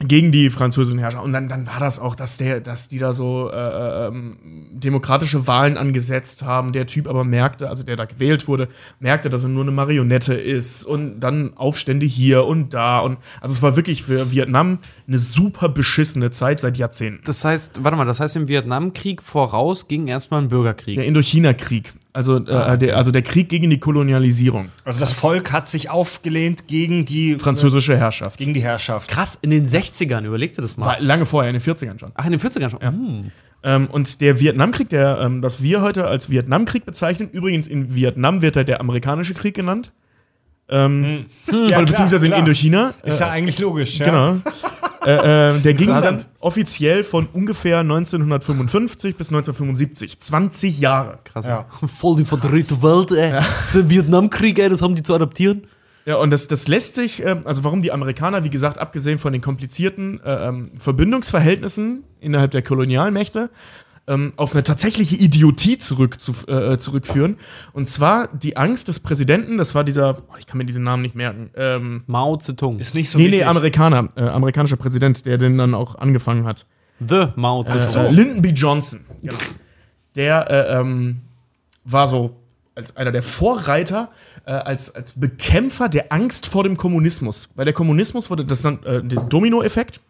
gegen die französischen Herrscher. Und dann, dann war das auch, dass, der, dass die da so äh, ähm, demokratische Wahlen angesetzt haben. Der Typ aber merkte, also der da gewählt wurde, merkte, dass er nur eine Marionette ist. Und dann Aufstände hier und da. Und also es war wirklich für Vietnam eine super beschissene Zeit seit Jahrzehnten. Das heißt, warte mal, das heißt, im Vietnamkrieg voraus ging erstmal ein Bürgerkrieg. Der Indochina-Krieg. Also, Ah, äh, der, also der Krieg gegen die Kolonialisierung. Also das Volk hat sich aufgelehnt gegen die Französische Herrschaft. gegen die Herrschaft. Krass, in den 60ern, überleg dir das mal. War lange vorher, in den 40ern schon. Ach, in den 40ern schon. Hm. Ähm, und der Vietnamkrieg, der, ähm, was wir heute als Vietnamkrieg bezeichnen, übrigens in Vietnam wird er der amerikanische Krieg genannt. Ähm, oder beziehungsweise in Indochina. Ist Äh, ja eigentlich logisch. Ja. Genau. Äh, äh, der ging dann offiziell von ungefähr 1955 bis 1975. 20 Jahre. Krass. Ja. Voll die verdrehte Welt, ey. So Vietnamkrieg, ey, das haben die zu adaptieren. Ja, und das, das lässt sich, ähm, also warum die Amerikaner, wie gesagt, abgesehen von den komplizierten äh, ähm, Verbindungsverhältnissen innerhalb der Kolonialmächte, ähm, auf eine tatsächliche Idiotie zurück zu, äh, zurückführen. Und zwar die Angst des Präsidenten, das war dieser, ich kann mir diesen Namen nicht merken, ähm, Mao Zedong. Ist nicht so nee, wichtig. nee, Amerikaner, äh, amerikanischer Präsident, der den dann auch angefangen hat. The Mao Zedong. Äh, Lyndon B. Johnson. Genau. Der äh, ähm, war so als einer der Vorreiter, äh, als, als Bekämpfer der Angst vor dem Kommunismus. Weil der Kommunismus wurde, das dann äh, den Dominoeffekt,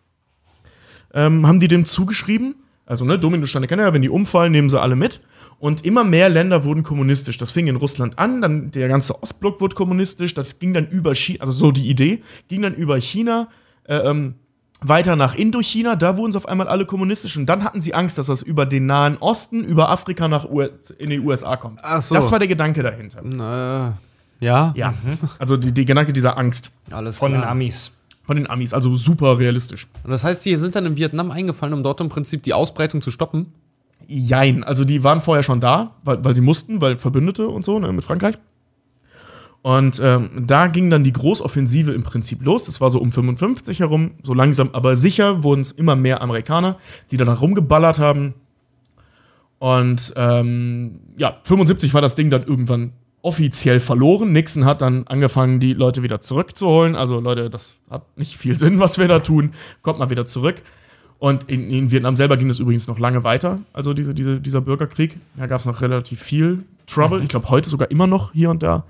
ähm, haben die dem zugeschrieben. Also, ne, Dominosteine kennen ja, wenn die umfallen, nehmen sie alle mit. Und immer mehr Länder wurden kommunistisch. Das fing in Russland an, dann der ganze Ostblock wurde kommunistisch, das ging dann über China, also so die Idee, ging dann über China, äh, ähm, weiter nach Indochina, da wurden sie auf einmal alle kommunistisch und dann hatten sie Angst, dass das über den Nahen Osten, über Afrika nach U in die USA kommt. Ach so. Das war der Gedanke dahinter. Äh, ja? Ja, also die, die Gedanke dieser Angst Alles Von den klar. Amis. Von den Amis, also super realistisch. Und das heißt, die sind dann in Vietnam eingefallen, um dort im Prinzip die Ausbreitung zu stoppen. Jein, also die waren vorher schon da, weil, weil sie mussten, weil Verbündete und so, ne, mit Frankreich. Und ähm, da ging dann die Großoffensive im Prinzip los. Das war so um 55 herum. So langsam, aber sicher wurden es immer mehr Amerikaner, die dann rumgeballert haben. Und ähm, ja, 75 war das Ding dann irgendwann offiziell verloren. Nixon hat dann angefangen, die Leute wieder zurückzuholen. Also Leute, das hat nicht viel Sinn, was wir da tun. Kommt mal wieder zurück. Und in, in Vietnam selber ging es übrigens noch lange weiter. Also diese, diese, dieser Bürgerkrieg. Da gab es noch relativ viel Trouble. Ich glaube, heute sogar immer noch hier und da.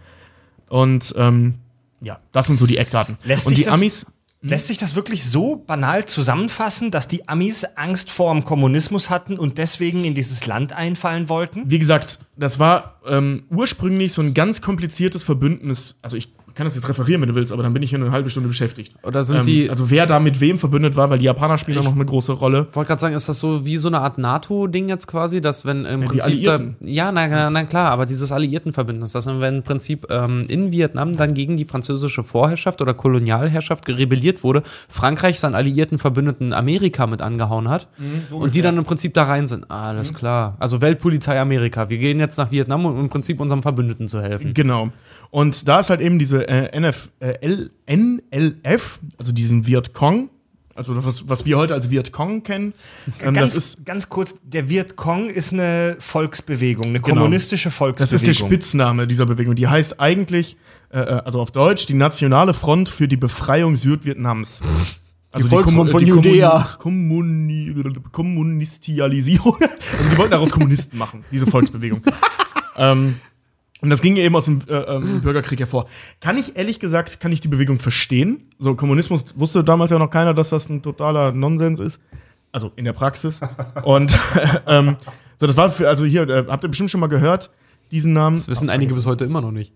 Und ähm, ja, das sind so die Eckdaten. Lässt und die Amis. Lässt sich das wirklich so banal zusammenfassen, dass die Amis Angst vor dem Kommunismus hatten und deswegen in dieses Land einfallen wollten? Wie gesagt, das war ähm, ursprünglich so ein ganz kompliziertes Verbündnis. Also ich kann das jetzt referieren, wenn du willst, aber dann bin ich hier eine halbe Stunde beschäftigt. Oder sind ähm, die- Also wer da mit wem verbündet war, weil die Japaner spielen auch noch eine große Rolle. Ich wollte gerade sagen, ist das so wie so eine Art NATO-Ding jetzt quasi, dass wenn im die Prinzip da, ja, na, na, na klar, aber dieses Alliiertenverbündnis, dass wenn im Prinzip ähm, in Vietnam dann gegen die französische Vorherrschaft oder Kolonialherrschaft rebelliert wurde, Frankreich seinen alliierten Verbündeten Amerika mit angehauen hat und die dann im Prinzip da rein sind. Ah, alles klar. Also Weltpolizei Amerika. Wir gehen jetzt nach Vietnam, um im Prinzip unserem Verbündeten zu helfen. Genau. Und da ist halt eben diese äh, NF, äh, L, NLF, also diesen Vietcong, also das, was, was wir heute als Vietcong kennen. Ähm, ganz, das ist ganz kurz, der Vietcong ist eine Volksbewegung, eine Genau. kommunistische Das Volksbewegung. ist der Spitzname dieser Bewegung. Die heißt eigentlich, äh, äh, also auf Deutsch, die Nationale Front für die Befreiung Südvietnams. <laughs> Also Volksfront von Kommun- Judäa. Kommuni Kommunistialisierung. <laughs> Also die wollten daraus Kommunisten machen, diese Volksbewegung. <laughs> ähm, und das ging eben aus dem äh, ähm, Bürgerkrieg hervor. Kann ich ehrlich gesagt, kann ich die Bewegung verstehen? So Kommunismus wusste damals ja noch keiner, dass das ein totaler Nonsens ist. Also in der Praxis. <laughs> Und ähm, so, das war für, also hier, äh, habt ihr bestimmt schon mal gehört, diesen Namen. Das wissen einige bis heute immer noch nicht.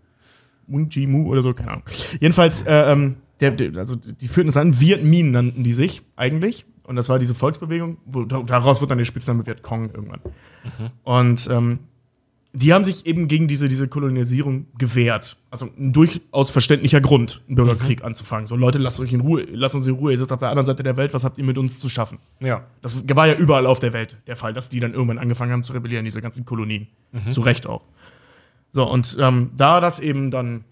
Wing Ji Mu oder so, keine Ahnung. Jedenfalls, äh, ähm, der, der, also die führten es an, Viet Minh nannten die sich eigentlich. Und das war diese Volksbewegung, wo, da- daraus wird dann der Spitzname Viet Cong irgendwann. Und ähm, die haben sich eben gegen diese, diese Kolonisierung gewehrt. Also ein durchaus verständlicher Grund, einen Bürgerkrieg anzufangen. So, Leute, lasst euch in Ruhe, lasst uns in Ruhe, ihr sitzt auf der anderen Seite der Welt, was habt ihr mit uns zu schaffen? Ja. Das war ja überall auf der Welt der Fall, dass die dann irgendwann angefangen haben zu rebellieren, diese ganzen Kolonien. Zu Recht auch. So, und ähm, da das eben dann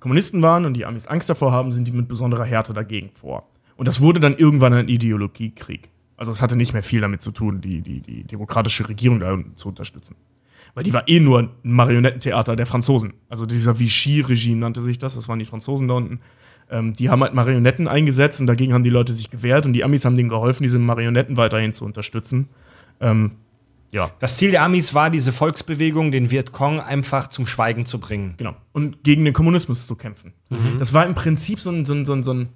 Kommunisten waren und die Amis Angst davor haben, sind die mit besonderer Härte dagegen vor. Und das wurde dann irgendwann ein Ideologiekrieg. Also es hatte nicht mehr viel damit zu tun, die, die, die demokratische Regierung da zu unterstützen. Weil die war eh nur ein Marionettentheater der Franzosen. Also dieser Vichy-Regime nannte sich das, das waren die Franzosen da unten. Ähm, die haben halt Marionetten eingesetzt und dagegen haben die Leute sich gewehrt und die Amis haben denen geholfen, diese Marionetten weiterhin zu unterstützen. Ähm, ja, Das Ziel der Amis war, diese Volksbewegung, den Vietcong, einfach zum Schweigen zu bringen. genau. Und gegen den Kommunismus zu kämpfen. Das war im Prinzip so ein, so ein, so ein, so ein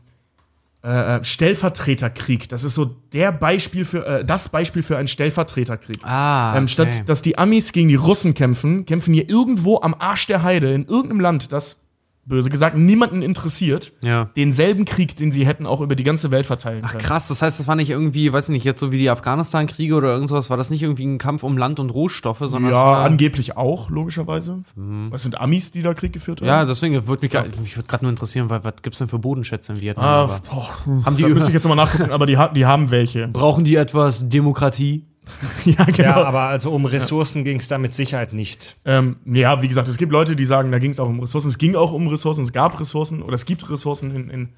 äh, Stellvertreterkrieg. Das ist so der Beispiel für, äh, das Beispiel für einen Stellvertreterkrieg. Ah, Ähm, statt dass die Amis gegen die Russen kämpfen, kämpfen hier irgendwo am Arsch der Heide in irgendeinem Land, das böse gesagt niemanden interessiert, Ja. denselben Krieg, den sie hätten auch über die ganze Welt verteilen Ach können. krass, das heißt, das war nicht irgendwie, weiß ich nicht, jetzt so wie die Afghanistan-Kriege oder irgend sowas, war das nicht irgendwie ein Kampf um Land und Rohstoffe, sondern es Ja, war, angeblich auch, logischerweise. Was sind Amis, die da Krieg geführt haben? ja, deswegen würde mich, gra- mich würde gerade nur interessieren, weil, was gibt's denn für Bodenschätze in Vietnam? Ah, Aber boah, haben die da müsste <laughs> ich jetzt nochmal nachgucken, aber die, die haben welche. brauchen die etwas Demokratie? <laughs> ja, genau. Ja, aber also um Ressourcen ging es da mit Sicherheit nicht. Ähm, ja, wie gesagt, es gibt Leute, die sagen, da ging es auch um Ressourcen. Es ging auch um Ressourcen, es gab Ressourcen oder es gibt Ressourcen in, in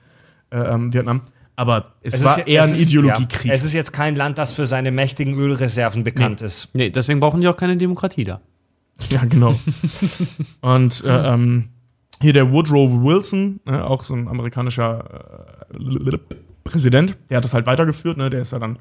äh, ähm, Vietnam. Aber es, war ist- eher es ein ist- Ideologiekrieg. Ja, es ist jetzt kein Land, das für seine mächtigen Ölreserven bekannt ist. Nee, deswegen brauchen die auch keine Demokratie da. <laughs> Ja, genau. Und äh, ähm, hier der Woodrow Wilson, ne, auch so ein amerikanischer äh, Präsident, der hat das halt weitergeführt, ne, der ist ja dann,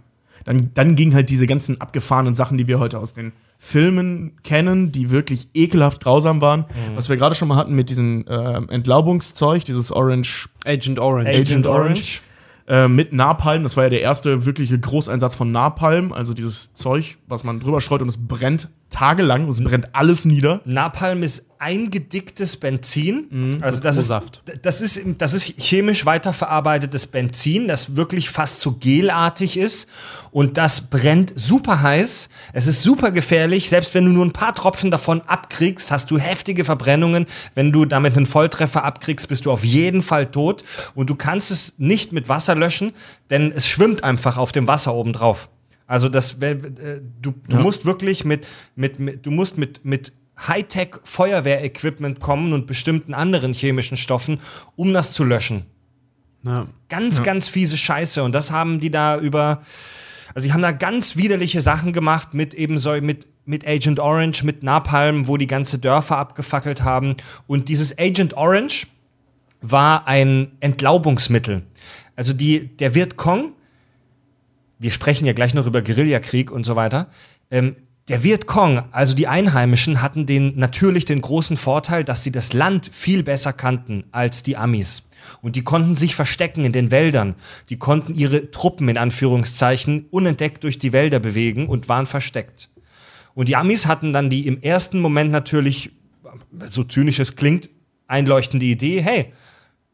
dann, dann ging halt diese ganzen abgefahrenen Sachen, die wir heute aus den Filmen kennen, die wirklich ekelhaft grausam waren, was wir gerade schon mal hatten mit diesem äh, Entlaubungszeug, dieses Orange Agent Orange. Agent Orange. äh, mit Napalm. Das war ja der erste wirkliche Großeinsatz von Napalm, also dieses Zeug, was man drüber streut und es brennt tagelang, und es brennt alles nieder. Napalm ist eingedicktes Benzin. also das ist, das, ist, das ist chemisch weiterverarbeitetes Benzin, das wirklich fast so gelartig ist. Und das brennt super heiß. Es ist super gefährlich. Selbst wenn du nur ein paar Tropfen davon abkriegst, hast du heftige Verbrennungen. Wenn du damit einen Volltreffer abkriegst, bist du auf jeden Fall tot. Und du kannst es nicht mit Wasser löschen, denn es schwimmt einfach auf dem Wasser oben drauf. Also das, wär- äh, du, du musst wirklich mit, mit, mit du musst mit, mit Hightech Feuerwehrequipment kommen und bestimmten anderen chemischen Stoffen, um das zu löschen. Ja. Ganz, ganz fiese Scheiße. Und das haben die da über, also die haben da ganz widerliche Sachen gemacht mit eben so, mit, mit Agent Orange, mit Napalm, wo die ganze Dörfer abgefackelt haben. Und dieses Agent Orange war ein Entlaubungsmittel. Also die, der Vietcong, wir sprechen ja gleich noch über Guerillakrieg und so weiter. Ähm, der Vietcong, also die Einheimischen, hatten den natürlich den großen Vorteil, dass sie das Land viel besser kannten als die Amis. Und die konnten sich verstecken in den Wäldern. Die konnten ihre Truppen in Anführungszeichen unentdeckt durch die Wälder bewegen und waren versteckt. Und die Amis hatten dann die im ersten Moment natürlich, so zynisch es klingt, einleuchtende Idee, hey,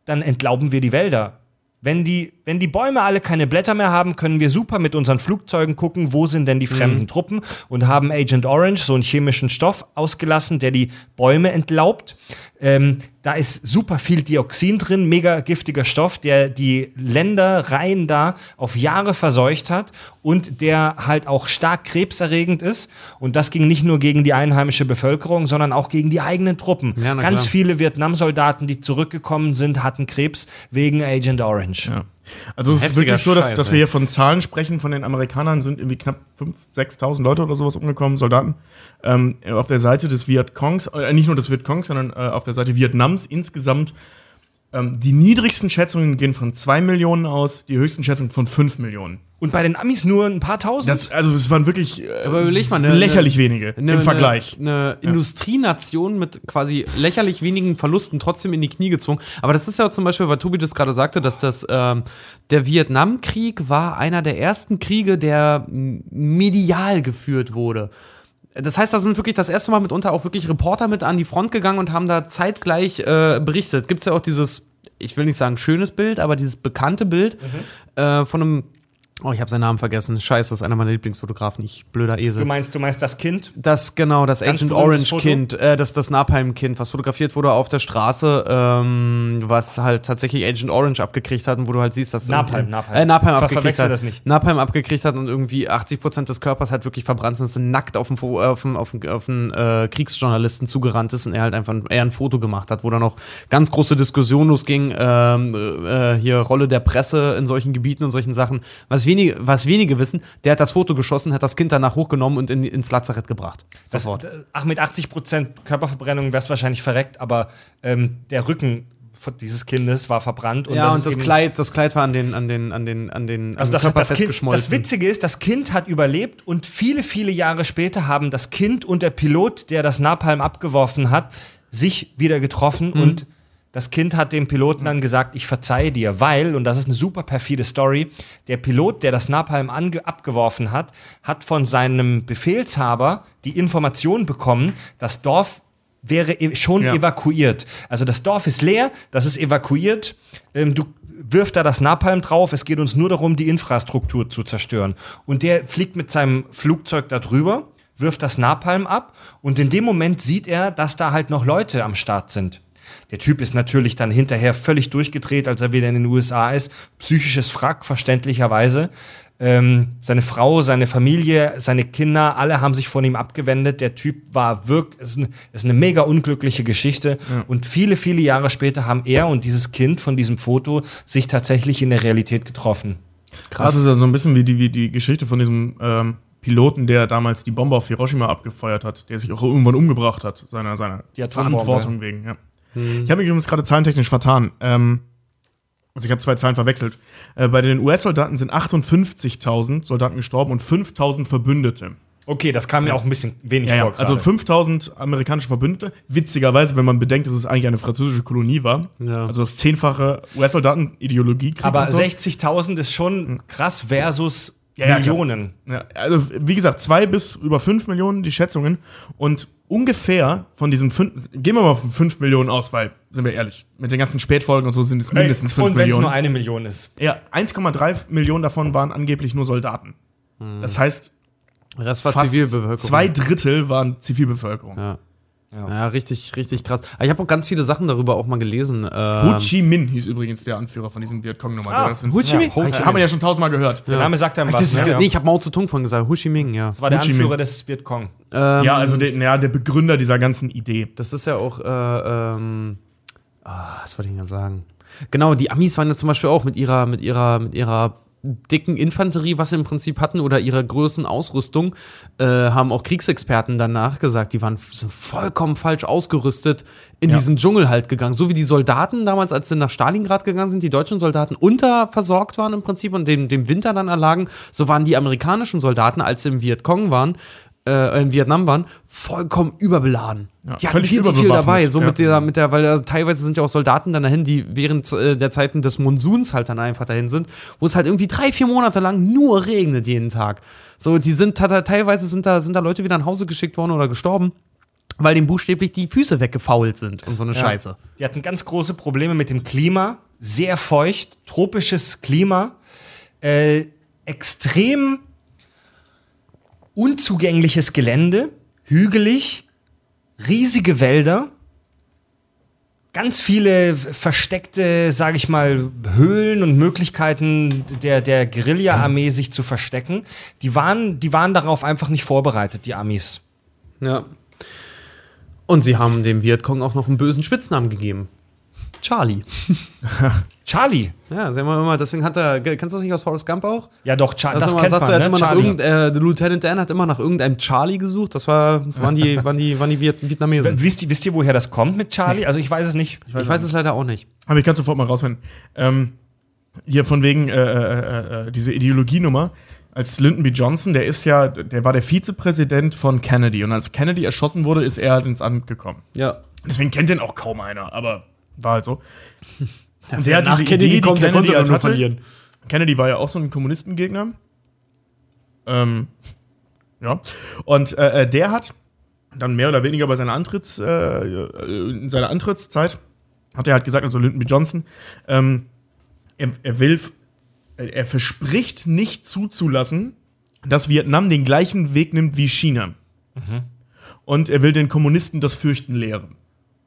dann entlauben wir die Wälder. Wenn die, wenn die Bäume alle keine Blätter mehr haben, können wir super mit unseren Flugzeugen gucken, wo sind denn die fremden Truppen und haben Agent Orange so einen chemischen Stoff ausgelassen, der die Bäume entlaubt. Ähm, da ist super viel Dioxin drin, mega giftiger Stoff, der die Ländereien da auf Jahre verseucht hat und der halt auch stark krebserregend ist. Und das ging nicht nur gegen die einheimische Bevölkerung, sondern auch gegen die eigenen Truppen. Ja, Ganz klar. viele Vietnam-Soldaten, die zurückgekommen sind, hatten Krebs wegen Agent Orange. Ja. Also es ist wirklich so, dass, Scheiß, dass wir hier von Zahlen sprechen. Von den Amerikanern sind irgendwie knapp 5.000, 6.000 Leute oder sowas umgekommen, Soldaten. Ähm, auf der Seite des Vietcongs, äh, nicht nur des Vietcongs, sondern äh, auf der Seite Vietnams insgesamt. Ähm, die niedrigsten Schätzungen gehen von 2 Millionen aus, die höchsten Schätzungen von 5 Millionen. Und bei den Amis nur ein paar tausend? Das, also es waren wirklich äh, Aber überleg mal, ne- lächerlich ne- wenige Eine, im Vergleich. Eine, eine Industrienation mit quasi lächerlich wenigen Verlusten trotzdem in die Knie gezwungen. Aber das ist ja zum Beispiel, weil Tobi das gerade sagte, dass das ähm, der Vietnamkrieg war einer der ersten Kriege, der medial geführt wurde. Das heißt, da sind wirklich das erste Mal mitunter auch wirklich Reporter mit an die Front gegangen und haben da zeitgleich äh, berichtet. Gibt es ja auch dieses, ich will nicht sagen schönes Bild, aber dieses bekannte Bild äh, von einem Oh, ich habe seinen Namen vergessen. Scheiße, das ist einer meiner Lieblingsfotografen. Ich blöder Esel. Du meinst, du meinst das Kind? Das, genau, das Ganz Agent Orange Foto? Kind, äh, das, das Napalm-Kind, was fotografiert wurde auf der Straße, ähm, was halt tatsächlich Agent Orange abgekriegt hat und wo du halt siehst, dass Napalm, Napalm. Äh, Napalm Ver- abgekriegt hat. das nicht. Napalm abgekriegt hat und irgendwie 80% des Körpers halt wirklich verbrannt sind nackt auf Fo- äh, auf einen, auf einen, auf einen äh, Kriegsjournalisten zugerannt ist und er halt einfach ein, er ein Foto gemacht hat, wo dann auch ganz große Diskussion losging, ähm, äh, hier Rolle der Presse in solchen Gebieten und solchen Sachen. Was wenige, was wenige wissen, der hat das Foto geschossen, hat das Kind danach hochgenommen und in, ins Lazarett gebracht. Das, Sofort. äh, ach, mit 80% Körperverbrennung wär's wahrscheinlich verreckt, aber ähm, der Rücken dieses Kindes war verbrannt. ja, das und das Kleid, das Kleid war an den, an den, an den, an den Also das, Körper das, kind, das Witzige ist, das Kind hat überlebt und viele, viele Jahre später haben das Kind und der Pilot, der das Napalm abgeworfen hat, sich wieder getroffen Mhm. und das Kind hat dem Piloten dann gesagt, ich verzeihe dir, weil, und das ist eine super perfide Story, der Pilot, der das Napalm abgeworfen hat, hat von seinem Befehlshaber die Information bekommen, das Dorf wäre e- schon Ja. evakuiert. Also das Dorf ist leer, das ist evakuiert. Ähm, du wirf da das Napalm drauf. Es geht uns nur darum, die Infrastruktur zu zerstören. Und der fliegt mit seinem Flugzeug da drüber, wirft das Napalm ab und in dem Moment sieht er, dass da halt noch Leute am Start sind. Der Typ ist natürlich dann hinterher völlig durchgedreht, als er wieder in den USA ist. Psychisches Frack, verständlicherweise. Ähm, seine Frau, seine Familie, seine Kinder, alle haben sich von ihm abgewendet. Der Typ war wirklich, ist, eine- ist eine mega unglückliche Geschichte. Und viele, viele Jahre später haben er und dieses Kind von diesem Foto sich tatsächlich in der Realität getroffen. Das ist ja so ein bisschen wie die, wie die Geschichte von diesem ähm, Piloten, der damals die Bombe auf Hiroshima abgefeuert hat, der sich auch irgendwann umgebracht hat, seiner, seiner Die. Verantwortung wegen. Ja. Ich habe mich übrigens gerade zahlentechnisch vertan. Ähm, also ich habe zwei Zahlen verwechselt. Äh, bei den US-Soldaten sind 58.000 Soldaten gestorben und 5.000 Verbündete. Okay, das kam mir auch ein bisschen wenig Ja, ja. vor. Also gerade. 5000 amerikanische Verbündete. Witzigerweise, wenn man bedenkt, dass es eigentlich eine französische Kolonie war. Ja. Also das zehnfache US-Soldaten-Ideologie. Aber 60.000 ist schon krass versus Ja, ja, Millionen. Ja, also wie gesagt, zwei bis über fünf Millionen die Schätzungen. Und ungefähr von diesen fünf, gehen wir mal von fünf Millionen aus, weil, sind wir ehrlich, mit den ganzen Spätfolgen und so sind es mindestens fünf und wenn es Millionen. nur eine Million ist. ja, 1,3 Millionen davon waren angeblich nur Soldaten. Das heißt, Rest war fast Zivilbevölkerung. zwei Drittel waren Zivilbevölkerung. Ja. Ja. Ja. richtig, richtig krass. Aber ich habe auch ganz viele Sachen darüber auch mal gelesen. Ähm, Ho Chi Minh hieß übrigens der Anführer von diesem Vietcong-Nummer. Ah, Das sind- Ho Chi Minh? Ja, Haben wir ja schon tausendmal gehört. Der Name sagt einem Ach, was. ist, ne? Ja. Nee, ich habe Mao Zedong von gesagt. Ho Chi Minh, ja. Das war der Anführer des Vietcong. Ähm, Ja, also der, ja, der Begründer dieser ganzen Idee. Das ist ja auch, äh, ähm, ah, was wollte ich denn sagen? Genau, die Amis waren ja zum Beispiel auch mit ihrer, mit ihrer, mit ihrer dicken Infanterie, was sie im Prinzip hatten, oder ihrer größten Ausrüstung, äh, haben auch Kriegsexperten danach gesagt, die waren sind vollkommen falsch ausgerüstet in Ja. diesen Dschungel halt gegangen. So wie die Soldaten damals, als sie nach Stalingrad gegangen sind, die deutschen Soldaten unterversorgt waren im Prinzip und dem, dem Winter dann erlagen, so waren die amerikanischen Soldaten, als sie im Vietcong waren, äh, in Vietnam waren, vollkommen überbeladen. Ja, die hatten viel zu viel dabei, so ja. mit der, mit der, weil äh, teilweise sind ja auch Soldaten dann dahin, die während äh, der Zeiten des Monsuns halt dann einfach dahin sind, wo es halt irgendwie drei, vier Monate lang nur regnet jeden Tag. So, die sind teilweise sind da, sind da Leute wieder nach Hause geschickt worden oder gestorben, weil dem buchstäblich die Füße weggefault sind und so eine Scheiße. Die hatten ganz große Probleme mit dem Klima. Sehr feucht, tropisches Klima. Äh, extrem unzugängliches Gelände, hügelig, riesige Wälder, ganz viele versteckte, sage ich mal, Höhlen und Möglichkeiten der, der Guerilla-Armee sich zu verstecken. Die waren, die waren darauf einfach nicht vorbereitet, die Amis. Ja. Und sie haben dem Vietcong auch noch einen bösen Spitznamen gegeben. Charlie. <laughs> Charlie. Ja, sehen wir immer, deswegen hat er, kennst du das nicht aus Forrest Gump auch? Ja, doch, Char Das, das, immer kennt sagt, man, er hat ne? immer nach Charlie. irgend, äh, der Lieutenant Dan hat immer nach irgendeinem Charlie gesucht. Das war, waren die, waren die, waren die Viet Vietnamesen. Wisst ihr, wisst ihr, woher das kommt mit Charlie? Also ich weiß es nicht. Ich weiß es leider auch nicht. Aber ich kann sofort mal rausfinden. Ähm, hier von wegen äh, äh, äh, diese Ideologienummer. Als Lyndon B. Johnson, der ist ja, der war der Vizepräsident von Kennedy. Und als Kennedy erschossen wurde, ist er halt ins Amt gekommen. Ja. Deswegen kennt den auch kaum einer, aber war halt so. <laughs> Und wer der hat diese Kennedy Idee, die kommt, der Kennedy konnte halt verlieren. Kennedy war ja auch so ein Kommunistengegner. Ähm, ja. Und äh, äh, der hat dann mehr oder weniger bei seiner Antritts, äh, äh, in seiner Antrittszeit hat er halt gesagt, also Lyndon B. Johnson, ähm, er, er will äh, er verspricht nicht zuzulassen, dass Vietnam den gleichen Weg nimmt wie China. Und er will den Kommunisten das Fürchten lehren.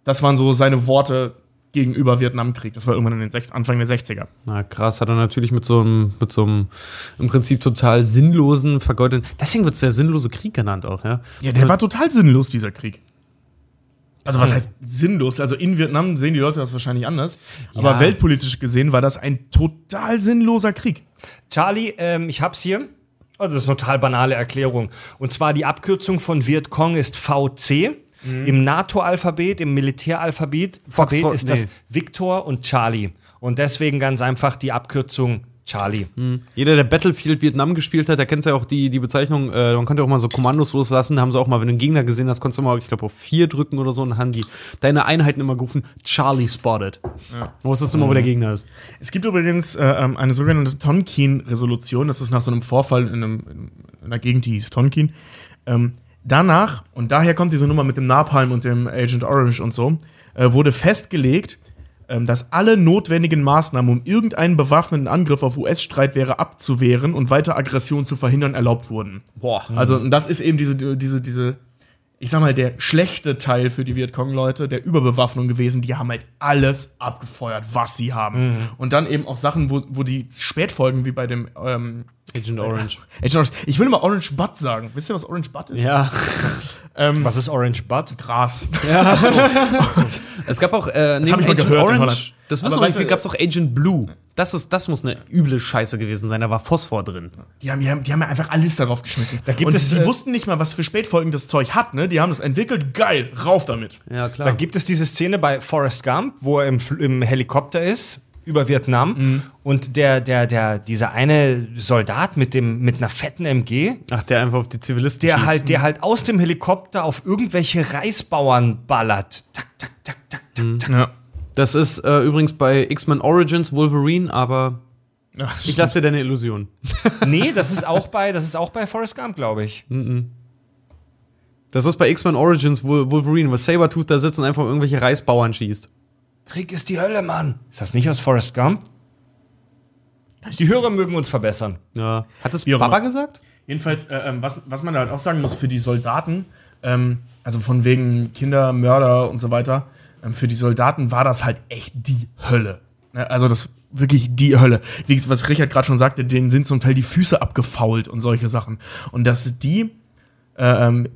Das waren so seine Worte gegenüber Vietnamkrieg. Das war irgendwann in den Sech Anfang der 60er. Na krass, hat er natürlich mit so einem, mit so einem im Prinzip total sinnlosen, vergeudeten. Deswegen wird es der sinnlose Krieg genannt auch, ja. Ja, der war total sinnlos, dieser Krieg. Also was heißt sinnlos? Also in Vietnam sehen die Leute das wahrscheinlich anders. Aber Ja. weltpolitisch gesehen war das ein total sinnloser Krieg. Charlie, ähm, ich hab's hier. Oh, das ist eine total banale Erklärung. Und zwar die Abkürzung von Vietcong ist VC. Im NATO-Alphabet, im Militäralphabet Alphabet Foxtrot- ist das nee. Victor und Charlie. Und deswegen ganz einfach die Abkürzung Charlie. Jeder, der Battlefield Vietnam gespielt hat, der kennt ja auch die, die Bezeichnung, äh, man konnte auch mal so Kommandos loslassen, haben sie auch mal, wenn du einen Gegner gesehen hast, konntest du mal, ich glaube, auf vier drücken oder so und haben die deine Einheiten immer gerufen, Charlie spotted. Ja. Du wusstest immer, wo der Gegner ist. Es gibt übrigens äh, ähm, eine sogenannte Tonkin-Resolution. Das ist nach so einem Vorfall in, einem, in einer Gegend, die hieß Tonkin. Ähm, danach, und daher kommt diese Nummer mit dem Napalm und dem Agent Orange und so, äh, wurde festgelegt, ähm, dass alle notwendigen Maßnahmen, um irgendeinen bewaffneten Angriff auf US-Streitwehre abzuwehren und weitere Aggression zu verhindern, erlaubt wurden. Boah. Also, und das ist eben diese, diese, diese, ich sag mal, der schlechte Teil für die Vietcong-Leute, der Überbewaffnung gewesen. Die haben halt alles abgefeuert, was sie haben. Und dann eben auch Sachen, wo, wo die Spätfolgen, wie bei dem, ähm, Agent Orange. Agent Orange. Ich will immer Orange Butt sagen. Wisst ihr, was Orange Butt ist? Ja. <laughs> Was ist Orange Bud? Gras. Es gab auch, äh, neben hab ich mal Agent gehört. Orange, das wissen Aber wir weißt du- gab es auch Agent Blue. Das, ist, das muss eine üble Scheiße gewesen sein, da war Phosphor drin. Die haben, die, haben, die haben ja einfach alles darauf geschmissen. Da gibt Und es, die äh, wussten nicht mal, was für Spätfolgen das Zeug hat, ne? Die haben das entwickelt, geil, rauf damit. Ja, klar. Da gibt es diese Szene bei Forrest Gump, wo er im, im Helikopter ist über Vietnam und der, der, der, dieser eine Soldat mit dem, mit einer fetten MG, Ach, der einfach auf die Zivilisten der schießt. halt, der halt aus dem Helikopter auf irgendwelche Reisbauern ballert. Tak, tak, tak, tak, tak, tak. Ja. Das ist äh, übrigens bei X-Men Origins Wolverine, aber ich lasse dir deine Illusion. <laughs> Nee, das ist auch bei, das ist auch bei Forrest Gump, glaube ich. Das ist bei X-Men Origins Wol- Wolverine, wo Sabertooth da sitzt und einfach irgendwelche Reisbauern schießt. Krieg ist die Hölle, Mann. Ist das nicht aus Forrest Gump? Die Hörer mögen uns verbessern. Ja. Hat das Baba immer. gesagt? Jedenfalls, äh, ähm, was, was man halt auch sagen muss für die Soldaten, ähm, also von wegen Kinder, Mörder und so weiter, ähm, für die Soldaten war das halt echt die Hölle. Ne? Also das wirklich die Hölle. Wie gesagt, was Richard gerade schon sagte, denen sind zum Teil die Füße abgefault und solche Sachen. Und dass die, äh, ähm,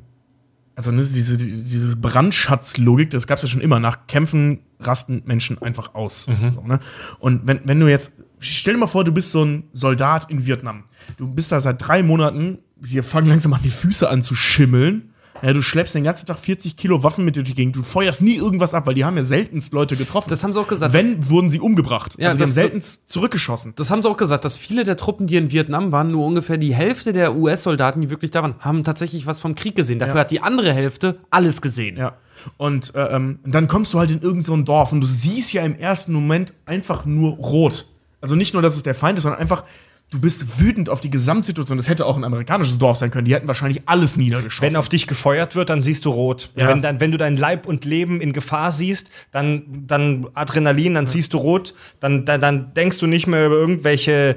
also ne, diese, die- diese Brandschatzlogik, das gab es ja schon immer. Nach Kämpfen rasten Menschen einfach aus. So, ne? Und wenn, wenn du jetzt, stell dir mal vor, du bist so ein Soldat in Vietnam. Du bist da seit drei Monaten, dir fangen langsam an, die Füße an zu schimmeln. Ja, du schleppst den ganzen Tag 40 Kilo Waffen mit dir durch die Gegend. Du feuerst nie irgendwas ab, weil die haben ja seltenst Leute getroffen. Das haben sie auch gesagt. Wenn, wurden sie umgebracht. Ja, also die das- haben seltenst zurückgeschossen. Das haben sie auch gesagt, dass viele der Truppen, die in Vietnam waren, nur ungefähr die Hälfte der US-Soldaten, die wirklich da waren, haben tatsächlich was vom Krieg gesehen. Dafür Ja. hat die andere Hälfte alles gesehen. Ja. Und äh, ähm, dann kommst du halt in irgendein so Dorf und du siehst ja im ersten Moment einfach nur rot. Also nicht nur, dass es der Feind ist, sondern einfach, du bist wütend auf die Gesamtsituation. Das hätte auch ein amerikanisches Dorf sein können. Die hätten wahrscheinlich alles niedergeschossen. Wenn auf dich gefeuert wird, dann siehst du rot. Ja. Wenn, dann, wenn du dein Leib und Leben in Gefahr siehst, dann, dann Adrenalin, dann siehst du rot, dann, dann, dann denkst du nicht mehr über irgendwelche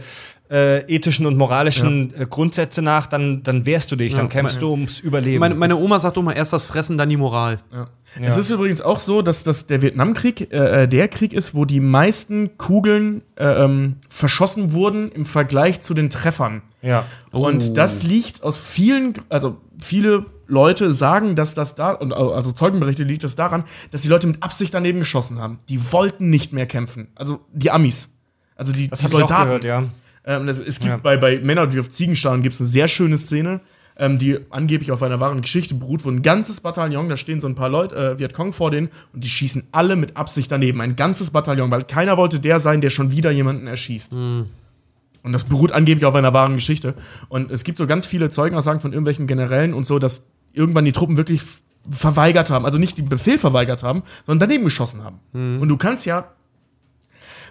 äh, ethischen und moralischen äh, Grundsätze nach, dann, dann wehrst du dich, dann kämpfst du ums Überleben. Meine, meine Oma sagt immer, erst das Fressen, dann die Moral. Es ist übrigens auch so, dass das der Vietnamkrieg äh, der Krieg ist, wo die meisten Kugeln äh, ähm, verschossen wurden im Vergleich zu den Treffern. ja. Oh. Und das liegt aus vielen, also viele Leute sagen, dass das da, und also Zeugenberichte liegt das daran, dass die Leute mit Absicht daneben geschossen haben. Die wollten nicht mehr kämpfen. Also die Amis. Also die, Das die habe ich auch gehört, ja. Ähm, das, es gibt Ja. bei, bei Männer, die auf Ziegen starren, gibt es eine sehr schöne Szene, ähm, die angeblich auf einer wahren Geschichte beruht, wo ein ganzes Bataillon, da stehen so ein paar Leute, äh, Vietcong vor denen, und die schießen alle mit Absicht daneben. Ein ganzes Bataillon, weil keiner wollte der sein, der schon wieder jemanden erschießt. Und das beruht angeblich auf einer wahren Geschichte. Und es gibt so ganz viele Zeugenaussagen von irgendwelchen Generälen und so, dass irgendwann die Truppen wirklich verweigert haben, also nicht den Befehl verweigert haben, sondern daneben geschossen haben. Und du kannst ja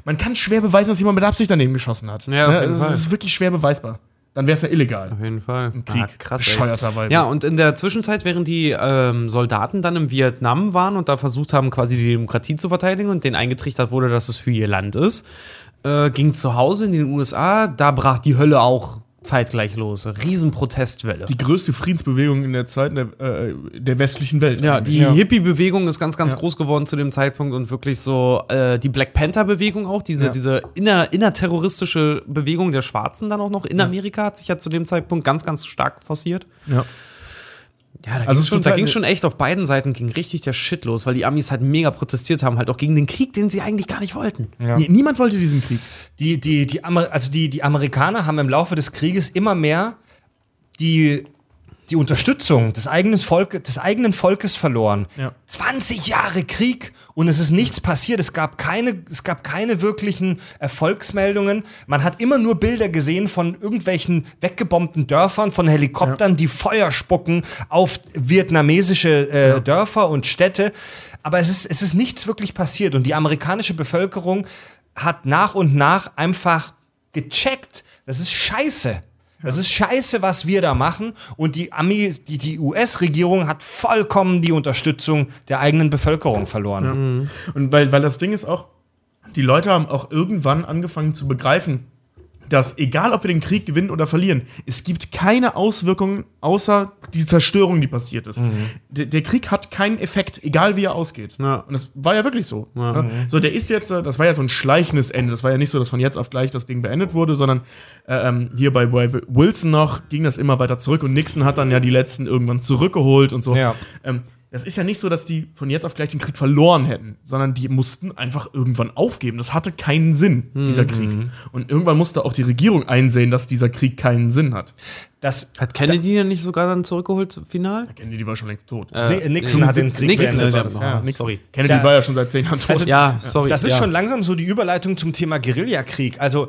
man kann schwer beweisen, dass jemand mit Absicht daneben geschossen hat. Ja, auf Ne? jeden das Fall. ist wirklich schwer beweisbar. Dann wäre es ja illegal. Auf jeden Fall. Im Krieg. Ah, krass. Bescheuerterweise. Ja, und in der Zwischenzeit, während die ähm, Soldaten dann im Vietnam waren und da versucht haben, quasi die Demokratie zu verteidigen und denen eingetrichtert wurde, dass es für ihr Land ist, äh, ging zu Hause in den USA, da brach die Hölle auch zeitgleich los. Riesenprotestwelle. Die größte Friedensbewegung in der Zeit der, äh, der westlichen Welt. Ja, die eigentlich. Hippie-Bewegung ist ganz, ganz Ja. groß geworden zu dem Zeitpunkt und wirklich so äh, die Black Panther-Bewegung auch, diese, Ja. diese inner, innerterroristische Bewegung der Schwarzen dann auch noch in Amerika hat sich ja zu dem Zeitpunkt ganz, ganz stark forciert. Ja. Ja, da Also ging, schon, da ging schon echt auf beiden Seiten ging richtig der Shit los, weil die Amis halt mega protestiert haben, halt auch gegen den Krieg, den sie eigentlich gar nicht wollten. Ja. Nie- Niemand wollte diesen Krieg. Die, die, die, Amer also die, die Amerikaner haben im Laufe des Krieges immer mehr die, die Unterstützung des eigenen, Volke, des eigenen Volkes verloren. Ja. 20 Jahre Krieg und es ist nichts passiert. Es gab keine, es gab keine wirklichen Erfolgsmeldungen. Man hat immer nur Bilder gesehen von irgendwelchen weggebombten Dörfern, von Helikoptern, die Feuer spucken auf vietnamesische äh, Dörfer und Städte. Aber es ist, es ist nichts wirklich passiert und die amerikanische Bevölkerung hat nach und nach einfach gecheckt, das ist scheiße. Das ist scheiße, was wir da machen. Und die Ami, die, die US-Regierung hat vollkommen die Unterstützung der eigenen Bevölkerung verloren. Und weil, weil das Ding ist auch, die Leute haben auch irgendwann angefangen zu begreifen, dass egal ob wir den Krieg gewinnen oder verlieren, es gibt keine Auswirkungen außer die Zerstörung, die passiert ist. Der, der Krieg hat keinen Effekt, egal wie er ausgeht. Ja. Und das war ja wirklich so. ne? So, der ist jetzt, äh, das war ja so ein schleichendes Ende. Das war ja nicht so, dass von jetzt auf gleich das Ding beendet wurde, sondern äh, ähm, hier bei, bei Wilson noch ging das immer weiter zurück und Nixon hat dann ja die letzten irgendwann zurückgeholt und so. Ja. Ähm, das ist ja nicht so, dass die von jetzt auf gleich den Krieg verloren hätten, sondern die mussten einfach irgendwann aufgeben. Das hatte keinen Sinn, dieser Krieg. Und irgendwann musste auch die Regierung einsehen, dass dieser Krieg keinen Sinn hat. Das, Hat Kennedy denn nicht sogar dann zurückgeholt, final? Kennedy war schon längst tot. Ni- Nixon hat den Krieg Nixon, beendet. ja, ja, Ja, Nixon. sorry. Kennedy Da- war ja schon seit zehn Jahren tot. Also- Ja, sorry. Das ist ja. schon langsam so die Überleitung zum Thema Guerillakrieg. Also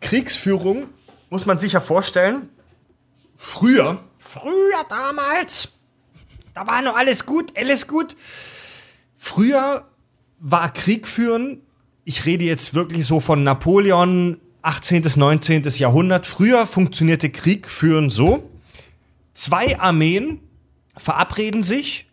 Kriegsführung muss man sich ja vorstellen. Früher, früher damals, da war noch alles gut, alles gut. Früher war Krieg führen, ich rede jetzt wirklich so von Napoleon, 18. bis 19. Jahrhundert. Früher funktionierte Krieg führen so: zwei Armeen verabreden sich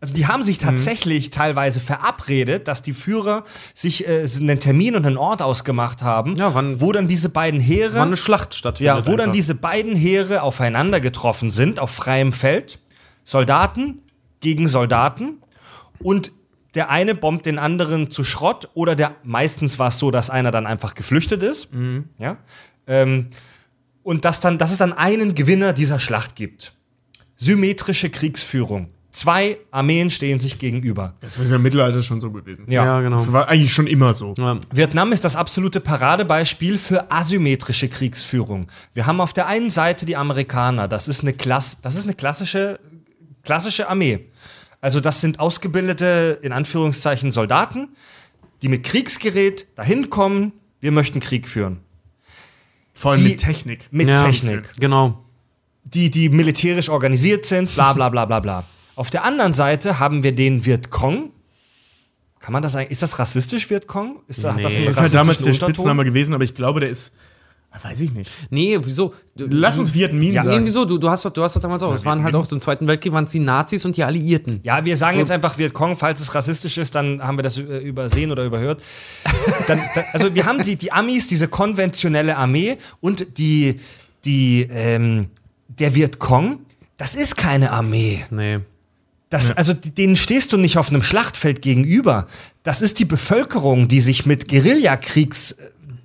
also die haben Mhm. sich tatsächlich teilweise verabredet, dass die Führer sich äh, einen Termin und einen Ort ausgemacht haben, Ja, wann- wo dann diese beiden Heere, Wann eine Schlacht stattfindet. ja, wo dann einfach. diese beiden Heere aufeinander getroffen sind auf freiem Feld, Soldaten gegen Soldaten und der eine bombt den anderen zu Schrott oder der meistens war es so, dass einer dann einfach geflüchtet ist, ja, ähm, und dass dann, dass es dann einen Gewinner dieser Schlacht gibt. Symmetrische Kriegsführung. Zwei Armeen stehen sich gegenüber. Das ist ja im Mittelalter schon so gewesen. Ja, genau. Das war eigentlich schon immer so. Ja. Vietnam ist das absolute Paradebeispiel für asymmetrische Kriegsführung. Wir haben auf der einen Seite die Amerikaner, das ist eine, Klass das ist eine klassische, klassische Armee. Also das sind ausgebildete, in Anführungszeichen, Soldaten, die mit Kriegsgerät dahin kommen, wir möchten Krieg führen. Vor allem Die- mit Technik. Mit Ja, Technik. Genau. Die, die militärisch organisiert sind, bla bla bla bla bla. Auf der anderen Seite haben wir den Vietcong. Kann man das eigentlich, ist das rassistisch, Vietcong? Ist da, hat das Nee. einen Das ist halt damals der Unterton? Spitzname gewesen, aber ich glaube, der ist. Weiß ich nicht. Nee, wieso? Lass uns Viet Minh Ja, Nee, sagen. wieso? Du, du, hast doch, du hast doch damals auch. Es waren halt auch im Zweiten Weltkrieg waren es die Nazis und die Alliierten. Ja, wir sagen So. jetzt einfach Vietcong, falls es rassistisch ist, dann haben wir das äh, übersehen oder überhört. Dann, dann, also wir haben die, die Amis, diese konventionelle Armee und die, die ähm, der Vietcong, das ist keine Armee. Nee. Das, Also denen stehst du nicht auf einem Schlachtfeld gegenüber. Das ist die Bevölkerung, die sich mit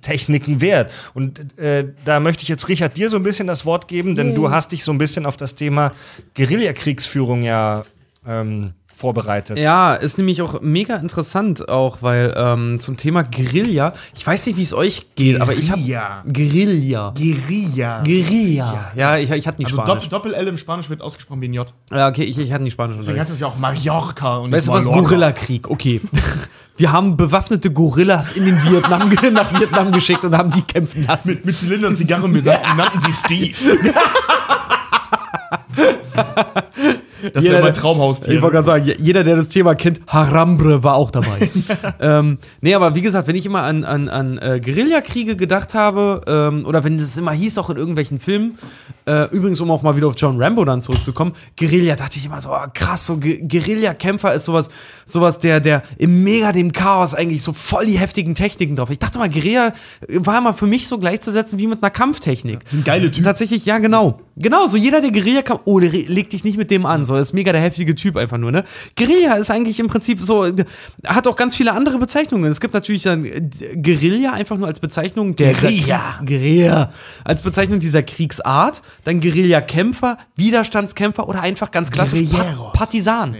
Guerillakriegstechniken wehrt. Und äh, da möchte ich jetzt Richard dir so ein bisschen das Wort geben, denn du hast dich so ein bisschen auf das Thema Guerillakriegsführung ja ähm, vorbereitet. Ja, ist nämlich auch mega interessant, auch weil ähm, zum Thema Guerilla, ich weiß nicht, wie es euch geht, aber ich habe Guerilla. Guerilla. Guerilla. Guerilla. Ja, ich, ich hatte nie Also Spanisch. Dopp- Doppel-L im Spanisch wird ausgesprochen wie ein J. Ja, okay, ich, ich hatte nie Spanisch. Deswegen heißt es ja auch Mallorca und Weißt du nicht was? Gorillakrieg, okay. <laughs> Wir haben bewaffnete Gorillas in den Vietnam, <laughs> nach Vietnam geschickt und haben die kämpfen lassen. Mit, mit Zylinder und Zigarren, wir <laughs> nannten sie Steve. Das ist ja mein Traumhaustier. Ich wollte gerade sagen, je- jeder, der das Thema kennt, Harambre war auch dabei. <laughs> ähm, nee, aber wie gesagt, wenn ich immer an, an, an äh, Guerillakriege gedacht habe, ähm, oder wenn das immer hieß, auch in irgendwelchen Filmen, äh, übrigens, um auch mal wieder auf John Rambo dann zurückzukommen, Guerilla, dachte ich immer so, oh, krass, so Guerillakämpfer ist sowas, sowas, der, der im mega dem Chaos eigentlich so voll die heftigen Techniken drauf. Ich dachte mal, Guerilla war immer für mich so gleichzusetzen wie mit einer Kampftechnik. sind geile Typen. Tatsächlich, ja, genau. Genau, so jeder, der Guerilla kam, oh, leg dich nicht mit dem an. So, das ist mega der heftige Typ einfach nur, ne? Guerilla ist eigentlich im Prinzip so, hat auch ganz viele andere Bezeichnungen. Es gibt natürlich dann äh, Guerilla einfach nur als Bezeichnung der Guerilla. Guerilla. Als Bezeichnung dieser Kriegsart. Dann Guerillakämpfer, Widerstandskämpfer oder einfach ganz klassisch Guerilleros. Partisan.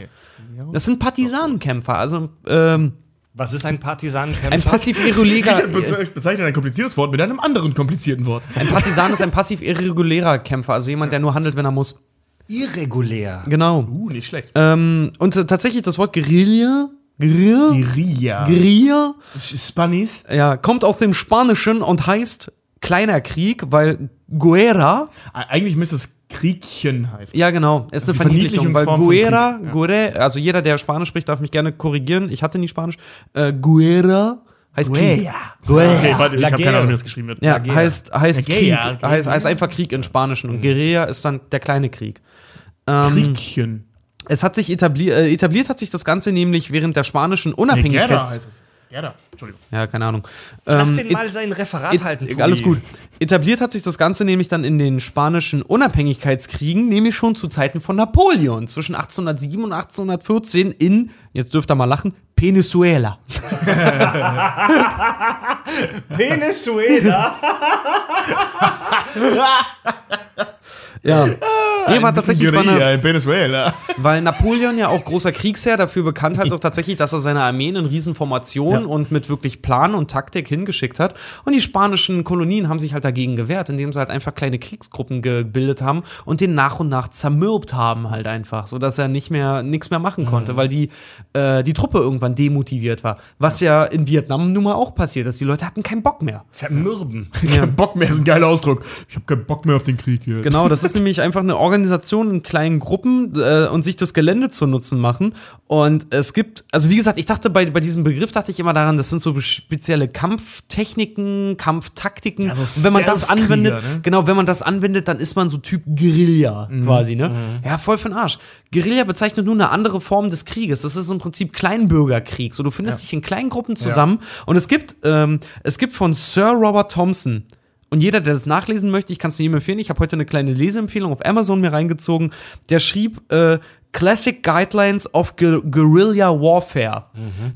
Das sind Partisanenkämpfer, also ähm, Was ist ein Partisanenkämpfer? ein passiv-irregulärer. <laughs> Ich bezeichne ein kompliziertes Wort mit einem anderen komplizierten Wort. Ein Partisan ist ein passiv-irregulärer Kämpfer, also jemand, der nur handelt, wenn er muss. irregulär. Genau. Uh, nicht schlecht. Ähm, und äh, tatsächlich das Wort Guerilla, Guerilla, Guerilla. Guerilla, Spanisch. ja, kommt aus dem Spanischen und heißt kleiner Krieg, weil Guerra, Eigentlich müsste es Kriegchen heißen. ja genau, ist eine die Verniedlichung, weil Guerra, Krieg, ja. Guerre, also jeder, der Spanisch spricht, darf mich gerne korrigieren. Ich hatte nie Spanisch. Äh, Guerra heißt Krieg. Guerra. Okay, warte, ich habe keine Guerra. Ahnung, wie das geschrieben wird. Ja, Guerra. heißt, heißt La Krieg, Guerra, Guerra. heißt, heißt einfach Krieg in Spanischen und Guerilla ist dann der kleine Krieg. Ähm, Kriegchen. Es hat sich etabliert, äh, etabliert hat sich das Ganze nämlich während der spanischen Nee, Gerda Unabhängigkeits... heißt es. Gerda. Entschuldigung. ja, keine Ahnung. Lass Ähm, den mal sein Referat Et- halten. Tobi. Alles gut. Etabliert hat sich das Ganze nämlich dann in den spanischen Unabhängigkeitskriegen, nämlich schon zu Zeiten von Napoleon, zwischen 1807 und 1814 in, jetzt dürft ihr mal lachen, Venezuela. <laughs> Venezuela. <laughs> Ja. Nee, war tatsächlich war eine, in Venezuela. weil Napoleon ja auch großer Kriegsherr dafür bekannt halt auch tatsächlich, dass er seine Armeen in Riesenformationen und mit wirklich Plan und Taktik hingeschickt hat. Und die spanischen Kolonien haben sich halt dagegen gewehrt, indem sie halt einfach kleine Kriegsgruppen gebildet haben und den nach und nach zermürbt haben halt einfach, sodass er nicht mehr nichts mehr machen konnte, weil die, äh, die Truppe irgendwann demotiviert war. Was ja in Vietnam nun mal auch passiert ist. Die Leute hatten keinen Bock mehr. Zermürben. <laughs> Kein Bock mehr ist ein geiler Ausdruck. Ich habe keinen Bock mehr auf den Krieg hier. Genau, das ist nämlich einfach eine Organisation in kleinen Gruppen äh, und sich das Gelände zu nutzen machen. Und es gibt, also wie gesagt, ich dachte bei, bei diesem Begriff dachte ich immer daran, das sind so spezielle Kampftechniken, Kampftaktiken. Ja, so und wenn man das anwendet, ne? genau, wenn man das anwendet, dann ist man so Typ Guerilla Mhm. quasi, ne? Ja, voll für den Arsch. Guerilla bezeichnet nur eine andere Form des Krieges. Das ist im Prinzip Kleinbürgerkrieg. So, du findest dich in kleinen Gruppen zusammen. Und es gibt, ähm, es gibt von Sir Robert Thompson, und jeder, der das nachlesen möchte, ich kann es jedem empfehlen. Ich habe heute eine kleine Leseempfehlung auf Amazon mir reingezogen. Der schrieb äh, Classic Guidelines of Gu- Guerilla Warfare.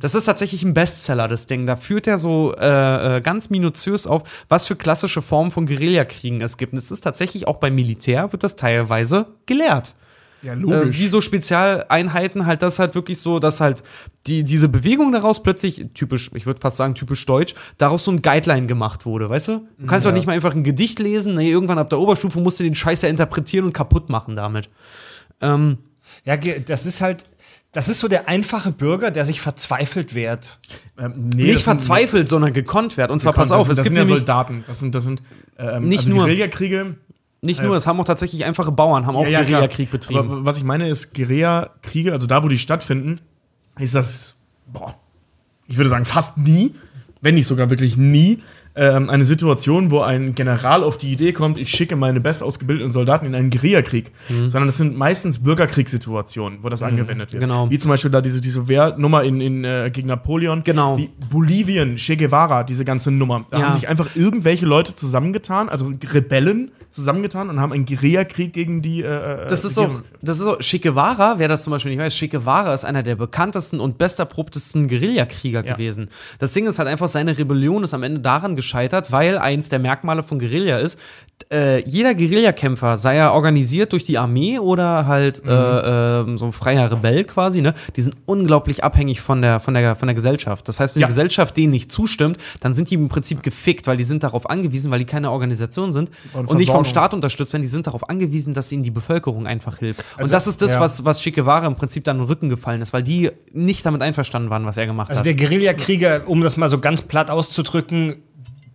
Das ist tatsächlich ein Bestseller, das Ding. Da führt er so äh, äh, ganz minutiös auf, was für klassische Formen von Guerillakriegen es gibt. Und es ist tatsächlich auch beim Militär wird das teilweise gelehrt Ja, äh, wie so Spezialeinheiten halt das halt wirklich so, dass halt die, diese Bewegung daraus plötzlich, typisch, ich würde fast sagen typisch deutsch, daraus so ein Guideline gemacht wurde, weißt du? Du kannst doch nicht mal einfach ein Gedicht lesen, nee, irgendwann ab der Oberstufe musst du den Scheiß ja interpretieren und kaputt machen damit. Ähm, Ja, das ist halt, das ist so der einfache Bürger, der sich verzweifelt wehrt. Ähm, nee, nicht sind- verzweifelt, sondern gekonnt wird. Und zwar, Gekonnt, pass auf, das, es das gibt sind ja Soldaten. Das sind, das sind ähm, Nicht also nur. Guerillakriege. Nicht nur, es haben auch tatsächlich einfache Bauern, haben auch klar. Guerillakrieg betrieben. Aber was ich meine ist, Guerillakriege, also da, wo die stattfinden, ist das, boah, ich würde sagen, fast nie, wenn nicht sogar wirklich nie, ähm, eine Situation, wo ein General auf die Idee kommt, ich schicke meine best ausgebildeten Soldaten in einen Guerillakrieg. Mhm. Sondern das sind meistens Bürgerkriegssituationen, wo das angewendet wird. genau. Wie zum Beispiel da diese, diese Wehrnummer in, in, äh, gegen Napoleon. Genau. Wie Bolivien, Che Guevara, diese ganze Nummer. Da Ja. haben sich einfach irgendwelche Leute zusammengetan, also Rebellen zusammengetan und haben einen Guerillakrieg gegen die äh, Das ist Regierung auch, das ist auch, Che Guevara, wer das zum Beispiel nicht weiß, Che Guevara ist einer der bekanntesten und besterprobtesten Guerillakrieger Ja. gewesen. Das Ding ist halt einfach, seine Rebellion ist am Ende daran gescheitert, weil eins der Merkmale von Guerilla ist, äh, jeder Guerillakämpfer, sei er organisiert durch die Armee oder halt Mhm. äh, ähm, so ein freier Rebell quasi, ne, die sind unglaublich abhängig von der, von der, von der Gesellschaft. Das heißt, wenn Ja. die Gesellschaft denen nicht zustimmt, dann sind die im Prinzip gefickt, weil die sind darauf angewiesen, weil die keine Organisation sind Und und, nicht vom Versorgung. Staat unterstützt werden, die sind darauf angewiesen, dass ihnen die Bevölkerung einfach hilft. und Also, das ist das, ja. was, was Guevara im Prinzip dann in den Rücken gefallen ist, weil die nicht damit einverstanden waren, was er gemacht Also hat. der Guerillakrieger, um das mal so ganz platt auszudrücken,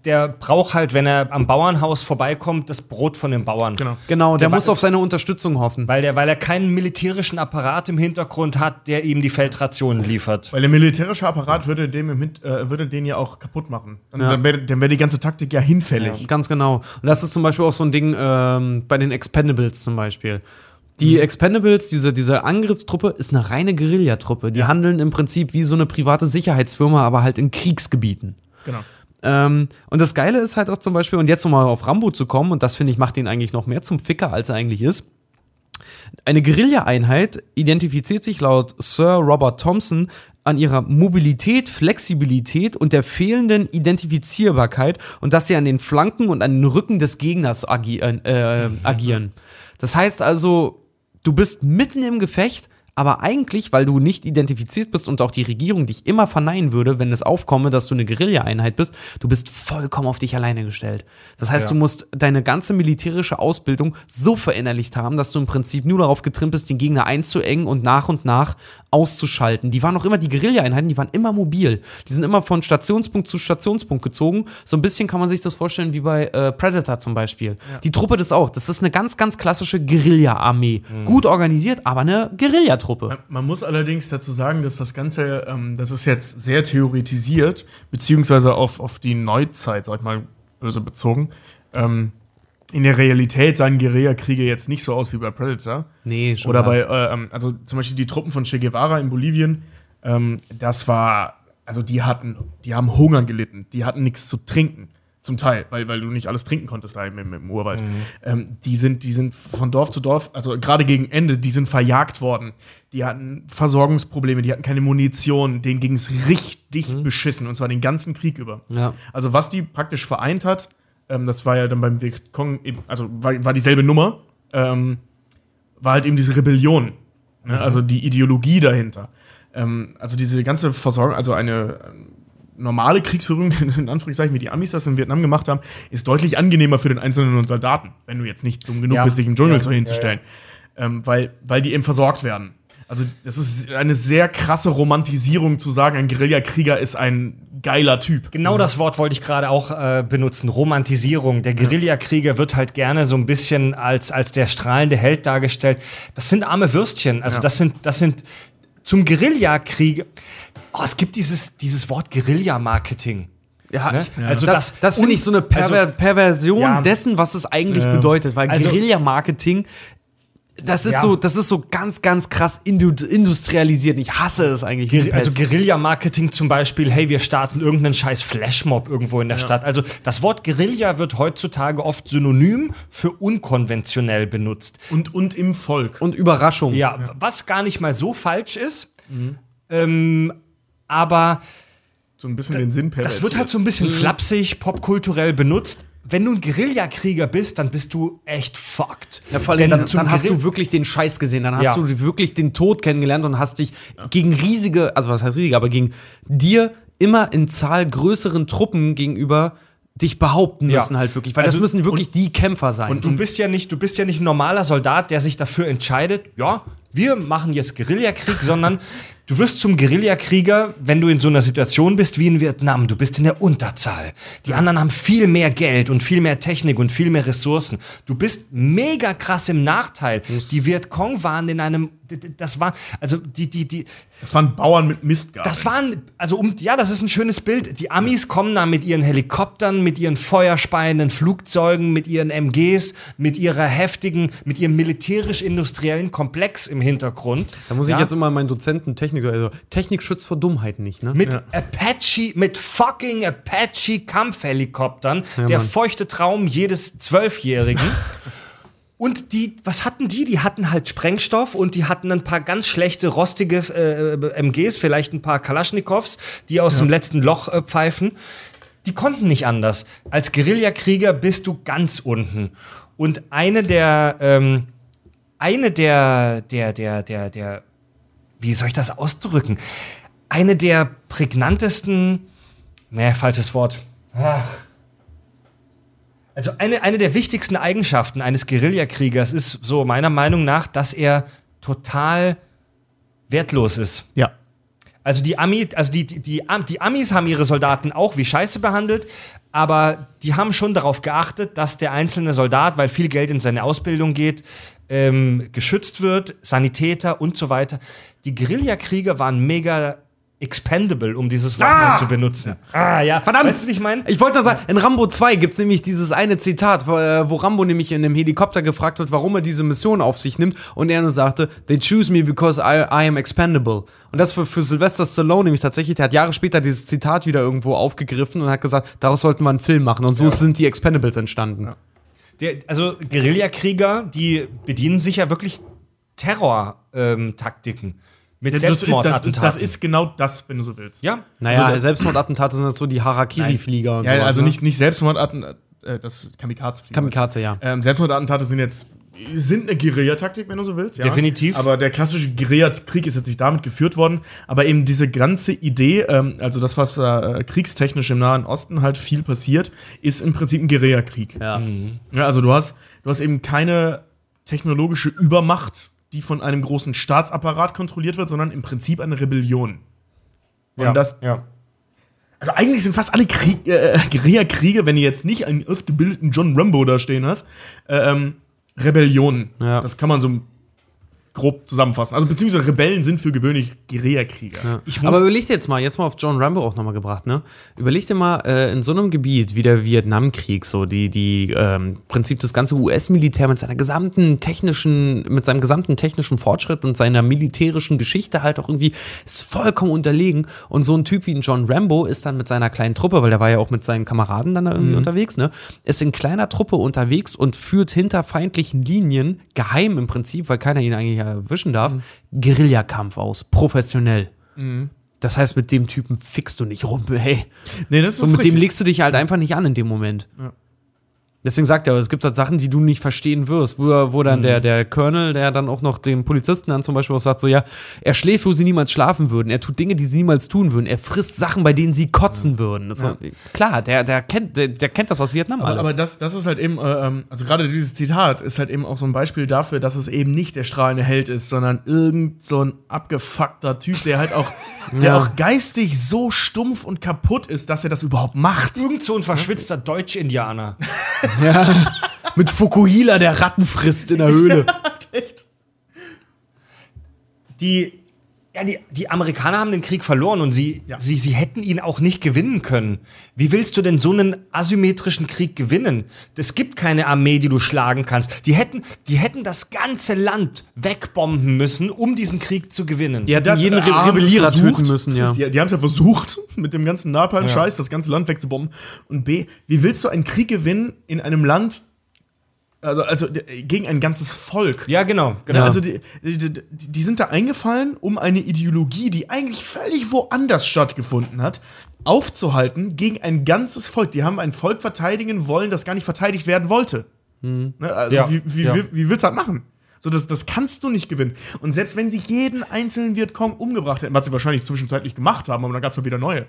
der braucht halt, wenn er am Bauernhaus vorbeikommt, das Brot von den Bauern. Genau. Genau, der, Der muss auf seine Unterstützung hoffen. Weil, der, weil er keinen militärischen Apparat im Hintergrund hat, der ihm die Feldrationen liefert. Weil der militärische Apparat würde, dem äh, würde den ja auch kaputt machen. Dann, Ja. dann wäre dann wär die ganze Taktik ja hinfällig. Ganz genau. Und das ist zum Beispiel auch so ein Ding ähm, bei den Expendables zum Beispiel. Die Mhm. Expendables, diese, diese Angriffstruppe, ist eine reine Guerillatruppe. Die handeln im Prinzip wie so eine private Sicherheitsfirma, aber halt in Kriegsgebieten. Genau. Ähm, und das Geile ist halt auch zum Beispiel, und jetzt nochmal auf Rambo zu kommen, und das finde ich macht ihn eigentlich noch mehr zum Ficker, als er eigentlich ist. Eine Guerilla-Einheit identifiziert sich laut Sir Robert Thompson an ihrer Mobilität, Flexibilität und der fehlenden Identifizierbarkeit und dass sie an den Flanken und an den Rücken des Gegners agi äh, agieren. Das heißt also, du bist mitten im Gefecht, aber eigentlich, weil du nicht identifiziert bist und auch die Regierung dich immer verneinen würde, wenn es aufkomme, dass du eine Guerilla-Einheit bist, du bist vollkommen auf dich alleine gestellt. Das heißt, Ja. du musst deine ganze militärische Ausbildung so verinnerlicht haben, dass du im Prinzip nur darauf getrimmt bist, den Gegner einzuengen und nach und nach auszuschalten. Die waren auch immer, die Guerilla-Einheiten, die waren immer mobil. Die sind immer von Stationspunkt zu Stationspunkt gezogen. So ein bisschen kann man sich das vorstellen wie bei äh, Predator zum Beispiel. Die Truppe das auch. Das ist eine ganz, ganz klassische Guerilla-Armee. Gut organisiert, aber eine Guerillatruppe. Man, man muss allerdings dazu sagen, dass das Ganze, ähm, das ist jetzt sehr theoretisiert, beziehungsweise auf, auf die Neuzeit, sag ich mal, böse bezogen. Ähm, in der Realität sahen Guerilla-Kriege jetzt nicht so aus wie bei Predator. Nee, schon Oder bei, äh, ähm, also zum Beispiel die Truppen von Che Guevara in Bolivien, ähm, das war, also die hatten, die haben Hunger gelitten, die hatten nichts zu trinken. Zum Teil, weil, weil du nicht alles trinken konntest da im, im, Urwald. Ähm, die, sind, die sind von Dorf zu Dorf, also gerade gegen Ende, die sind verjagt worden. Die hatten Versorgungsprobleme, die hatten keine Munition, denen ging es richtig beschissen, und zwar den ganzen Krieg über. Ja. Also was die praktisch vereint hat, ähm, das war ja dann beim Vietcong also war, war dieselbe Nummer, ähm, war halt eben diese Rebellion, ne? also die Ideologie dahinter. Ähm, also diese ganze Versorgung, also eine ähm, normale Kriegsführung, <laughs> in Anführungszeichen, wie die Amis das in Vietnam gemacht haben, ist deutlich angenehmer für den einzelnen Soldaten, wenn du jetzt nicht dumm genug Ja. bist, dich im Dschungel Ja. so hinzustellen. Ähm, weil, weil die eben versorgt werden. Also das ist eine sehr krasse Romantisierung zu sagen, ein Guerillakrieger ist ein geiler Typ. Genau das Wort wollte ich gerade auch äh, benutzen. Romantisierung. Der Guerillakrieger wird halt gerne so ein bisschen als, als der strahlende Held dargestellt. Das sind arme Würstchen. Also Ja. das sind, das sind zum Guerillakrieg. Oh, es gibt dieses, dieses Wort Guerilla-Marketing. Ja, Ne? ich, Also also das- das, das finde ich so eine Perver also- Perversion Ja. dessen, was es eigentlich bedeutet, weil Also- Guerilla-Marketing, das ist Ja. so, das ist so ganz, ganz krass indu industrialisiert. Ich hasse es eigentlich. Guer- Also. Guerilla-Marketing zum Beispiel, hey, wir starten irgendeinen scheiß Flashmob irgendwo in der Stadt. Also das Wort Guerilla wird heutzutage oft synonym für unkonventionell benutzt. Und, und im Volk. und Überraschung. Ja, was gar nicht mal so falsch ist. Ähm, aber so ein bisschen den Sinn das wird halt so ein bisschen flapsig, popkulturell benutzt. Wenn du ein Guerillakrieger bist, dann bist du echt fucked. Ja, vor allem, Denn dann, dann hast du wirklich den Scheiß gesehen, dann hast Ja. du wirklich den Tod kennengelernt und hast dich gegen riesige, also was heißt riesige, aber gegen dir immer in Zahl größeren Truppen gegenüber dich behaupten Ja. müssen halt wirklich, weil Also, das müssen wirklich die Kämpfer sein. Und du bist ja nicht, du bist ja nicht ein normaler Soldat, der sich dafür entscheidet, ja, wir machen jetzt Guerillakrieg, sondern du wirst zum Guerillakrieger, wenn du in so einer Situation bist wie in Vietnam. Du bist in der Unterzahl. Die anderen haben viel mehr Geld und viel mehr Technik und viel mehr Ressourcen. Du bist mega krass im Nachteil. Die Vietcong waren in einem, das war, also die, die, die, Das waren Bauern mit Mistgabeln. das waren, also um, ja, das ist ein schönes Bild. Die Amis kommen da mit ihren Helikoptern, mit ihren feuerspeienden Flugzeugen, mit ihren MGs, mit ihrer heftigen, mit ihrem militärisch-industriellen Komplex im Hintergrund. da muss ich Ja? jetzt immer meinen Dozenten Technik, also Technik schützt vor Dummheit nicht, ne? Mit Apache, mit fucking Apache Kampfhelikoptern, der Mann. feuchte Traum jedes Zwölfjährigen. <laughs> Und die, was hatten die? Die hatten halt Sprengstoff und die hatten ein paar ganz schlechte, rostige äh, MGs, vielleicht ein paar Kalaschnikows, die aus dem letzten Loch äh, pfeifen. Die konnten nicht anders. Als Guerillakrieger bist du ganz unten. Und eine der, ähm, eine der, der, der, der, der, wie soll ich das ausdrücken? Eine der prägnantesten, ne, falsches Wort. Ach. Also eine, eine der wichtigsten Eigenschaften eines Guerillakriegers ist so meiner Meinung nach, dass er total wertlos ist. Ja. Also die Ami, also die, die, die, Am- die Amis haben ihre Soldaten auch wie Scheiße behandelt, aber die haben schon darauf geachtet, dass der einzelne Soldat, weil viel Geld in seine Ausbildung geht, ähm, geschützt wird, Sanitäter und so weiter. Die Guerillakrieger waren mega expendable, um dieses Wort mal zu benutzen. Ah, ja. Verdammt! Weißt du, wie ich meine? Ich wollte noch sagen, in Rambo 2 gibt es nämlich dieses eine Zitat, wo, äh, wo Rambo nämlich in einem Helikopter gefragt wird, warum er diese Mission auf sich nimmt. Und er nur sagte, they choose me because I, I am expendable. Und das für, für Sylvester Stallone nämlich tatsächlich, der hat Jahre später dieses Zitat wieder irgendwo aufgegriffen und hat gesagt, daraus sollten wir einen Film machen. Und so sind die Expendables entstanden. Der, also Guerillakrieger, die bedienen sich ja wirklich Terror-Taktiken. Mit Das ist, das, ist, Selbstmordattentaten. das ist genau das, wenn du so willst. ja. Naja, Also das- Selbstmordattentate sind das so die Harakiri-Flieger und Ja, sowas, also ne? nicht, nicht Selbstmordattentate, äh, das Kamikaze-Flieger. Kamikaze, ja. Ähm, Selbstmordattentate sind jetzt sind eine Guerillataktik, wenn du so willst. Ja. Definitiv. Aber der klassische Guerillakrieg ist jetzt nicht damit geführt worden. Aber eben diese ganze Idee, ähm, also das, was da äh, kriegstechnisch im Nahen Osten halt viel passiert, ist im Prinzip ein Guerillakrieg. Ja. Ja, also du hast, du hast eben keine technologische Übermacht, die von einem großen Staatsapparat kontrolliert wird, sondern im Prinzip eine Rebellion. Und ja. das, ja. also eigentlich sind fast alle Krieg, äh, <laughs> Guerillakriege, wenn du jetzt nicht einen ausgebildeten John Rambo da stehen hast, äh, ähm, Rebellionen. Ja. Das kann man so grob zusammenfassen. Also beziehungsweise Rebellen sind für gewöhnlich Guerillakrieger. Muss, Aber überleg dir jetzt mal, jetzt mal auf John Rambo auch nochmal gebracht, ne? Überleg dir mal, äh, in so einem Gebiet wie der Vietnamkrieg, so die, die, ähm, Prinzip das ganze US-Militär mit seiner gesamten technischen, mit seinem gesamten technischen Fortschritt und seiner militärischen Geschichte halt auch irgendwie ist vollkommen unterlegen. Und so ein Typ wie ein John Rambo ist dann mit seiner kleinen Truppe, weil der war ja auch mit seinen Kameraden dann da irgendwie unterwegs, ne? Ist in kleiner Truppe unterwegs und führt hinter feindlichen Linien, geheim im Prinzip, weil keiner ihn eigentlich erwischen darf, Guerillakampf aus, professionell. Das heißt, mit dem Typen fickst du nicht rum, hey. Nee, das So, mit dem legst du dich halt einfach nicht an in dem Moment. Ja. Deswegen sagt er, es gibt halt Sachen, die du nicht verstehen wirst, wo, wo dann der, der Colonel, der dann auch noch dem Polizisten dann zum Beispiel auch sagt, so ja, er schläft, wo sie niemals schlafen würden, er tut Dinge, die sie niemals tun würden, er frisst Sachen, bei denen sie kotzen würden. Das Klar, der, der, kennt, der, der kennt das aus Vietnam Aber, alles. aber das, das ist halt eben, äh, ähm, also gerade dieses Zitat ist halt eben auch so ein Beispiel dafür, dass es eben nicht der strahlende Held ist, sondern irgend so ein abgefuckter Typ, der halt auch, <laughs> der Ja. auch geistig so stumpf und kaputt ist, dass er das überhaupt macht. irgend so ein verschwitzter Deutsch-Indianer. <laughs> <laughs> Mit Fukuhila, der Ratten frisst in der Höhle. <laughs> die, ja, die, die Amerikaner haben den Krieg verloren und sie, Ja. sie, sie hätten ihn auch nicht gewinnen können. Wie willst du denn so einen asymmetrischen Krieg gewinnen? Es gibt keine Armee, die du schlagen kannst. Die hätten, die hätten das ganze Land wegbomben müssen, um diesen Krieg zu gewinnen. Die hätten Da- jeden Re Rebellierer versucht. töten müssen, ja. Die, die haben es ja versucht, <laughs> mit dem ganzen Napalm-Scheiß das ganze Land wegzubomben. Und B, wie willst du einen Krieg gewinnen in einem Land, also, also d- gegen ein ganzes Volk? ja, genau. genau. Ja. Also die, die, die, sind da eingefallen, um eine Ideologie, die eigentlich völlig woanders stattgefunden hat, aufzuhalten gegen ein ganzes Volk. Die haben ein Volk verteidigen wollen, das gar nicht verteidigt werden wollte. Ne, also Ja. Wie, wie, Ja. wie, wie willst du das machen? So, das, das kannst du nicht gewinnen. Und selbst wenn sie jeden einzelnen Vietcong umgebracht hätten, was sie wahrscheinlich zwischenzeitlich gemacht haben, aber dann gab es ja wieder neue.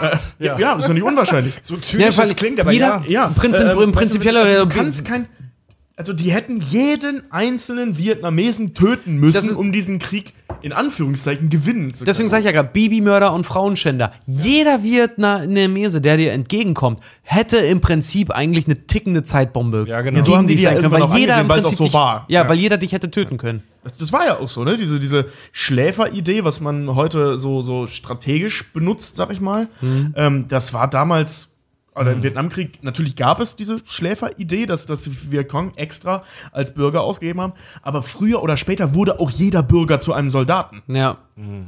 Äh, ja. ja, ist doch nicht unwahrscheinlich. <laughs> so zynisch weil das klingt, aber jeder- ja. Ja, Prinzip- ähm, weißt du, prinzipieller- also, du kannst kein. Also, die hätten jeden einzelnen Vietnamesen töten müssen, ist- um diesen Krieg in Anführungszeichen gewinnen zu können. Deswegen sage ich ja gerade, Babymörder und Frauenschänder. Jeder Vietnamese, der dir entgegenkommt, hätte im Prinzip eigentlich eine tickende Zeitbombe. Ja, genau. gegen So haben die die ja weil jeder im Prinzip so dich, war. Ja, Ja. weil jeder dich hätte töten können. Das, das war ja auch so, ne? Diese, diese Schläferidee, was man heute so, so strategisch benutzt, sag ich mal. Ähm, das war damals, oder im Vietnamkrieg, natürlich gab es diese Schläferidee, dass, dass Vietcong extra als Bürger ausgegeben haben. Aber früher oder später wurde auch jeder Bürger zu einem Soldaten. Ja.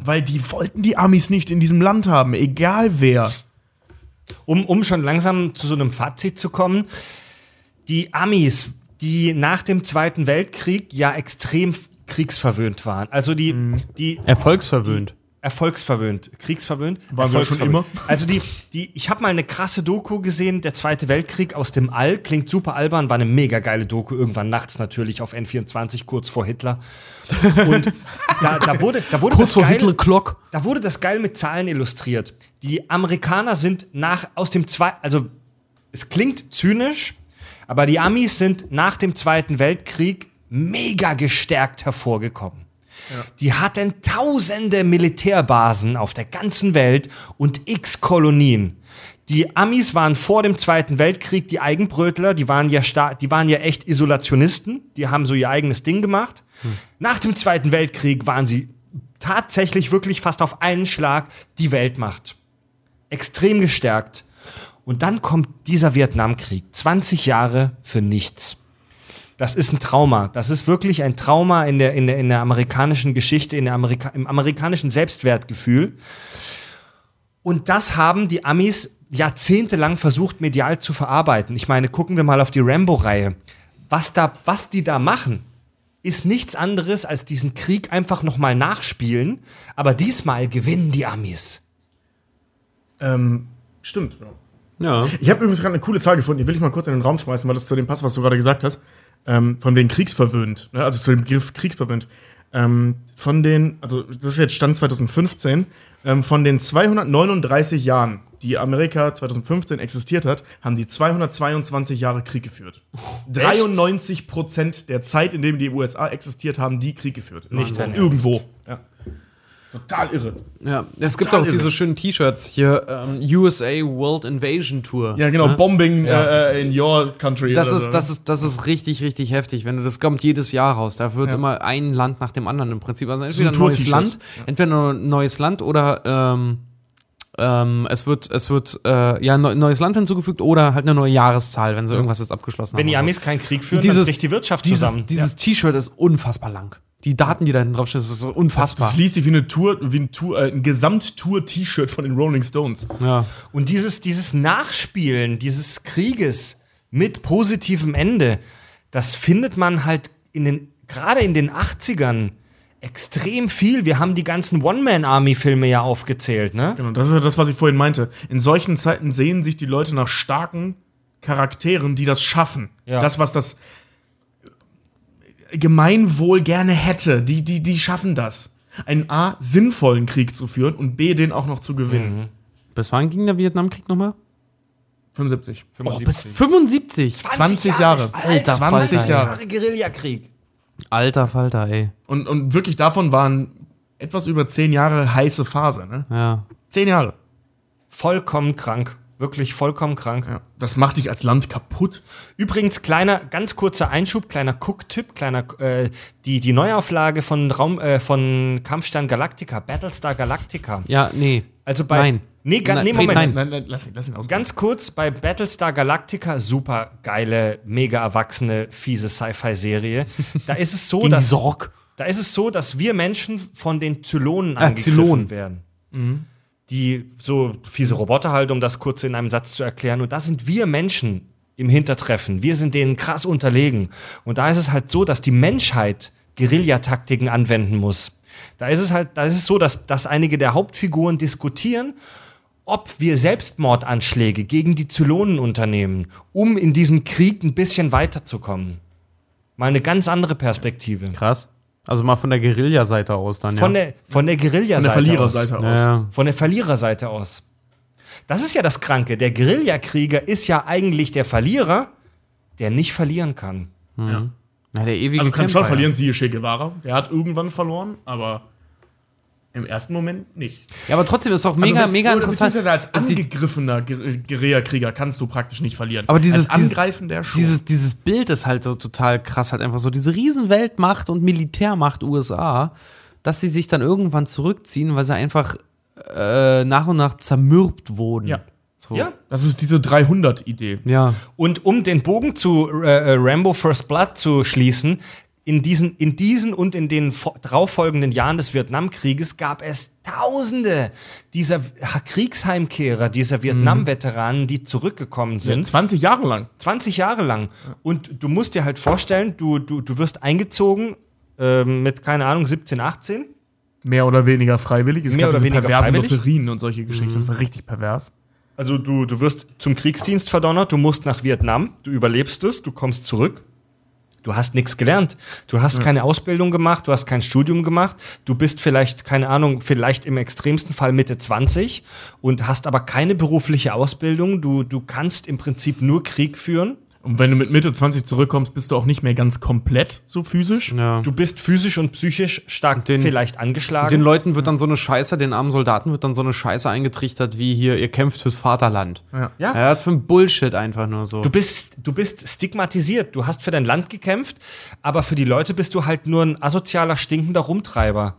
Weil die wollten die Amis nicht in diesem Land haben, egal wer. um, um schon langsam zu so einem Fazit zu kommen, die Amis, die nach dem Zweiten Weltkrieg ja extrem kriegsverwöhnt waren, also die, die Erfolgsverwöhnt. Erfolgsverwöhnt, kriegsverwöhnt, Waren wir schon immer. Also die, die, ich habe mal eine krasse Doku gesehen, der Zweite Weltkrieg aus dem All, klingt super albern, war eine mega geile Doku, irgendwann nachts natürlich auf N24, kurz vor Hitler. Und da, da wurde, da wurde Kurz das vor geil, Hitler da wurde das geil mit Zahlen illustriert. Die Amerikaner sind nach aus dem zwei, also es klingt zynisch, aber die Amis sind nach dem Zweiten Weltkrieg mega gestärkt hervorgekommen. Die hatten tausende Militärbasen auf der ganzen Welt und x Kolonien. Die Amis waren vor dem Zweiten Weltkrieg die Eigenbrötler, die waren ja die waren ja echt Isolationisten, die haben so ihr eigenes Ding gemacht. Nach dem Zweiten Weltkrieg waren sie tatsächlich wirklich fast auf einen Schlag die Weltmacht. Extrem gestärkt. Und dann kommt dieser Vietnamkrieg. 20 Jahre für nichts. Das ist ein Trauma. Das ist wirklich ein Trauma in der, in der, in der amerikanischen Geschichte, in der Amerika im amerikanischen Selbstwertgefühl. Und das haben die Amis jahrzehntelang versucht, medial zu verarbeiten. Ich meine, gucken wir mal auf die Rambo-Reihe. Was, da, was die da machen, ist nichts anderes als diesen Krieg einfach nochmal nachspielen. Aber diesmal gewinnen die Amis. Ähm, stimmt. Ja. Ja. Ich habe übrigens gerade eine coole Zahl gefunden, die will ich mal kurz in den Raum schmeißen, weil das zu dem passt, was du gerade gesagt hast. Ähm, von wegen kriegsverwöhnt, ne? also zu dem Begriff kriegsverwöhnt. Ähm, von den, also das ist jetzt Stand 2015, ähm, von den 239 Jahren, die Amerika 2015 existiert hat, haben die 222 Jahre Krieg geführt. 93 Prozent der Zeit, in dem die USA existiert haben, die Krieg geführt. Nicht dein Irgendwo. Ernst. Ja. Total irre. Ja, es gibt auch diese irre. schönen T-Shirts hier, ähm, USA World Invasion Tour. Ja, genau, Ne? Bombing Ja. Äh, in your country. Das ist, so. das, ist, das ist richtig, richtig heftig. Wenn du das kommt jedes Jahr raus. Da wird Ja. immer ein Land nach dem anderen im Prinzip. Also entweder ein neues. Land, entweder ein neues Land oder ähm, ähm, es wird, es wird äh, ja ein neu- neues Land hinzugefügt oder halt eine neue Jahreszahl, wenn sie irgendwas jetzt abgeschlossen Wenn haben. die oder so. Amis keinen Krieg führen, dieses, dann bricht die Wirtschaft dieses, zusammen. Dieses T-Shirt ist unfassbar lang. Die Daten, die da hinten draufstehen, das ist so unfassbar. Das liest sich wie eine Tour, wie ein, Tour, äh, ein Gesamttour-T-Shirt von den Rolling Stones. ja. Und dieses, dieses Nachspielen dieses Krieges mit positivem Ende, das findet man halt in den, gerade in den 80ern extrem viel. Wir haben die ganzen One-Man-Army-Filme ja aufgezählt, ne? Genau, das ist ja das, was ich vorhin meinte. In solchen Zeiten sehen sich die Leute nach starken Charakteren, die das schaffen. Ja. Das, was das Gemeinwohl gerne hätte, die, die, die schaffen das. Einen A, sinnvollen Krieg zu führen und B, den auch noch zu gewinnen. Bis wann ging der Vietnamkrieg nochmal? 75. Oh, bis 75. 20 Jahre. Alter 20 Falter, Jahre. Jahre Guerillakrieg. Alter Falter, ey. Und, und wirklich davon waren etwas über 10 Jahre heiße Phase. Ne? Ja. 10 Jahre. Vollkommen krank. Wirklich vollkommen krank. Ja. Das macht dich als Land kaputt. Übrigens, kleiner, ganz kurzer Einschub, kleiner Cook-Tipp, kleiner, äh, die, die Neuauflage von Raum, äh, von Kampfstern Galactica, Battlestar Galactica. Ja, nee. Also bei. Nein. Nee, ga, Nein, nee, Moment. nein. Nein, nein, lass ihn, lass ihn aus. Ganz kurz, bei Battlestar Galactica, super geile, mega erwachsene, fiese Sci-Fi-Serie. Da ist es so, <laughs> dass. Sorg. Da ist es so, dass wir Menschen von den Zylonen Ah, angegriffen Zylonen. werden. Die so fiese Roboter halt, um das kurz in einem Satz zu erklären. Und da sind wir Menschen im Hintertreffen. Wir sind denen krass unterlegen. Und da ist es halt so, dass die Menschheit Guerillataktiken anwenden muss. Da ist es halt, da ist es so, dass, dass einige der Hauptfiguren diskutieren, ob wir Selbstmordanschläge gegen die Zylonen unternehmen, um in diesem Krieg ein bisschen weiterzukommen. Mal eine ganz andere Perspektive. Krass. Also mal von der Guerilla-Seite aus dann, Von ja. der, von der Von der Guerilla-Seite aus. Verliererseite aus. ja, ja. Von der Verliererseite aus. Das ist ja das Kranke. Der Guerillakrieger ist ja eigentlich der Verlierer, der nicht verlieren kann. Na, der ewige Also kann schon Kämpfer, verlieren, siehe Che Guevara. Der hat irgendwann verloren, aber im ersten Moment nicht. Ja, aber trotzdem ist auch mega, Also, mega interessant. Beziehungsweise als Also angegriffener Ger- Guerillakrieger kannst du praktisch nicht verlieren. Aber dieses- als Angreifender schon. Dieses, dieses Bild ist halt so total krass, halt einfach so diese Riesenweltmacht und Militärmacht USA, dass sie sich dann irgendwann zurückziehen, weil sie einfach äh, nach und nach zermürbt wurden. Ja. So. Ja. das ist diese 300-Idee. Ja. Und um den Bogen zu äh, äh, Rambo First Blood zu schließen, in diesen, in diesen und in den fo- darauffolgenden Jahren des Vietnamkrieges gab es Tausende dieser Kriegsheimkehrer, dieser Vietnam-Veteranen, die zurückgekommen sind. 20 Jahre lang. 20 Jahre lang. Und du musst dir halt vorstellen, du, du, du wirst eingezogen ähm, mit, keine Ahnung, 17, 18. Mehr oder weniger freiwillig. Es Mehr gab oder diese weniger perversen freiwillig. Lotterien und solche Geschichten. Das war richtig pervers. Also du, du wirst zum Kriegsdienst verdonnert, du musst nach Vietnam, du überlebst es, du kommst zurück. Du hast nichts gelernt. Du hast keine Ausbildung gemacht, du hast kein Studium gemacht. Du bist vielleicht, keine Ahnung, vielleicht im extremsten Fall Mitte 20 und hast aber keine berufliche Ausbildung. Du, du kannst im Prinzip nur Krieg führen. Und wenn du mit Mitte 20 zurückkommst, bist du auch nicht mehr ganz komplett so physisch. Ja. Du bist physisch und psychisch stark Den- vielleicht angeschlagen. Den Leuten wird dann so eine Scheiße, den armen Soldaten wird dann so eine Scheiße eingetrichtert, wie hier, ihr kämpft fürs Vaterland. Ja. Ja. Ja, das für ein Bullshit einfach nur so. Du bist, du bist stigmatisiert. Du hast für dein Land gekämpft, aber für die Leute bist du halt nur ein asozialer, stinkender Rumtreiber.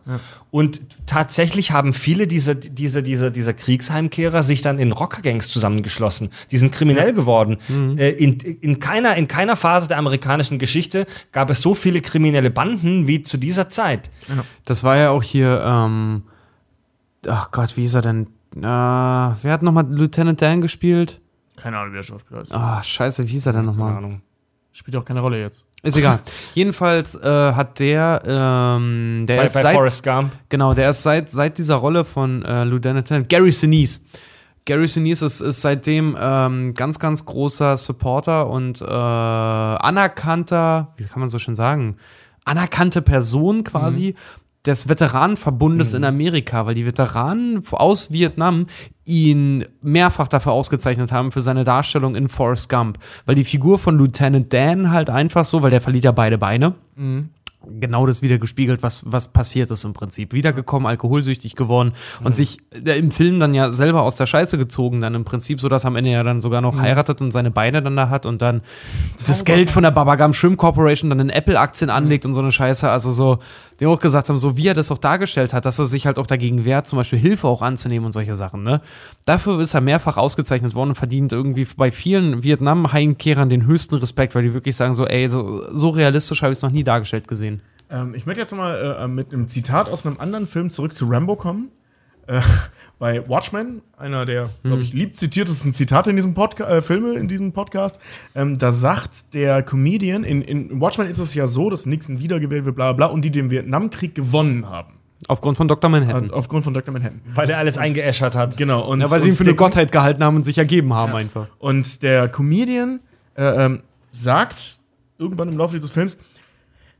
Und tatsächlich haben viele dieser, dieser, dieser, dieser Kriegsheimkehrer sich dann in Rockergangs zusammengeschlossen. Die sind kriminell geworden. Äh, in, in, keiner, in keiner Phase der amerikanischen Geschichte gab es so viele kriminelle Banden wie zu dieser Zeit. Das war ja auch hier, ähm, ach Gott, wie ist er denn? Äh, wer hat nochmal Lieutenant Dan gespielt? Keine Ahnung, wie der Schauspieler ist. Ah, scheiße, wie hieß er denn Keine nochmal? Ahnung. Spielt auch keine Rolle jetzt. Ist egal. <laughs> Jedenfalls äh, hat der, ähm, der Bei, ist bei seit, Forrest Gump. genau, der ist seit, seit dieser Rolle von äh, Lieutenant Dan, Gary Sinise. Gary Sinise ist, ist seitdem ähm, ganz, ganz großer Supporter und äh, anerkannter, wie kann man so schön sagen, anerkannte Person quasi des Veteranenverbundes in Amerika, weil die Veteranen aus Vietnam ihn mehrfach dafür ausgezeichnet haben für seine Darstellung in Forrest Gump, weil die Figur von Lieutenant Dan halt einfach so, weil der verliert ja beide Beine, genau das wieder gespiegelt, was, was passiert ist im Prinzip. Wiedergekommen, alkoholsüchtig geworden und sich äh, im Film dann ja selber aus der Scheiße gezogen, dann im Prinzip so, dass am Ende ja dann sogar noch heiratet und seine Beine dann da hat und dann das Geld von der Babagam Shrimp Corporation dann in Apple-Aktien anlegt und so eine Scheiße. Also so, die auch gesagt haben, so wie er das auch dargestellt hat, dass er sich halt auch dagegen wehrt, zum Beispiel Hilfe auch anzunehmen und solche Sachen. Ne? Dafür ist er mehrfach ausgezeichnet worden und verdient irgendwie bei vielen Vietnam-Heimkehrern den höchsten Respekt, weil die wirklich sagen so, ey, so, so realistisch habe ich es noch nie dargestellt gesehen. Ähm, ich möchte jetzt mal äh, mit einem Zitat aus einem anderen Film zurück zu Rambo kommen. Äh, bei Watchmen, einer der, glaube ich, lieb zitiertesten Zitate in diesem Podcast, äh, Filme in diesem Podcast, ähm, da sagt der Comedian, in, in Watchmen ist es ja so, dass Nixon wiedergewählt wird, bla bla, und die den Vietnamkrieg gewonnen haben. Aufgrund von Dr. Manhattan. Aufgrund von Dr. Manhattan. Weil der alles eingeäschert hat. Genau. Und, ja, weil sie ihn für eine Gottheit gehalten haben und sich ergeben haben einfach. Und der Comedian äh, ähm, sagt irgendwann im Laufe dieses Films,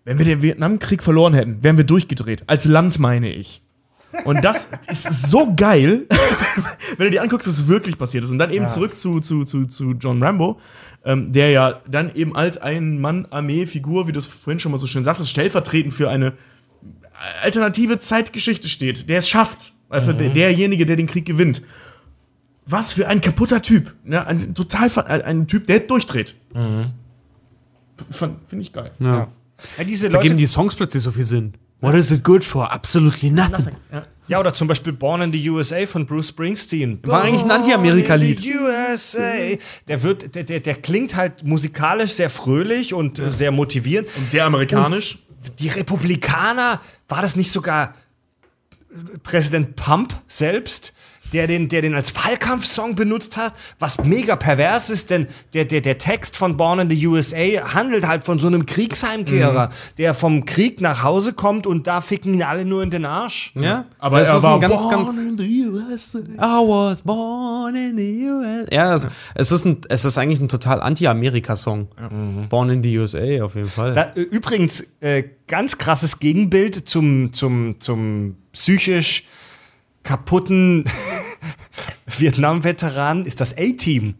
wenn wir den Vietnamkrieg verloren hätten, wären wir durchgedreht. Als Land meine ich. Und das ist so geil, <laughs> wenn du dir anguckst, was wirklich passiert ist. Und dann eben zurück zu, zu, zu, zu John Rambo, ähm, der ja dann eben als Ein-Mann-Armee-Figur, wie du es vorhin schon mal so schön sagtest, stellvertretend für eine alternative Zeitgeschichte steht, der es schafft. Weißt du, der, derjenige, der den Krieg gewinnt. Was für ein kaputter Typ. Ne? Ein, total ein, Typ, der durchdreht. Finde ich geil. Ja. Ja, diese Da Leute, geben die Songs plötzlich so viel Sinn. What is it good for? Absolutely nothing. ja, oder zum Beispiel Born in the USA von Bruce Springsteen. War eigentlich ein Anti-Amerika-Lied. Born in the USA. Der wird, der, der, der klingt halt musikalisch sehr fröhlich und äh, sehr motivierend. Und sehr amerikanisch. Die Republikaner, war das nicht sogar Präsident Pump selbst, der den, der den als Wahlkampfsong benutzt hat, was mega pervers ist, denn der, der, der Text von Born in the USA handelt halt von so einem Kriegsheimkehrer, der vom Krieg nach Hause kommt und da ficken ihn alle nur in den Arsch. Ja, Aber das er ist war ein ganz, born ganz. in the USA. I was born in the US. Ja, das, es, ist ein, es ist eigentlich ein total Anti-Amerika-Song. Born in the USA, auf jeden Fall. Da, äh, übrigens, äh, ganz krasses Gegenbild zum, zum, zum psychisch kaputten <laughs> Vietnam-Veteranen ist das A-Team.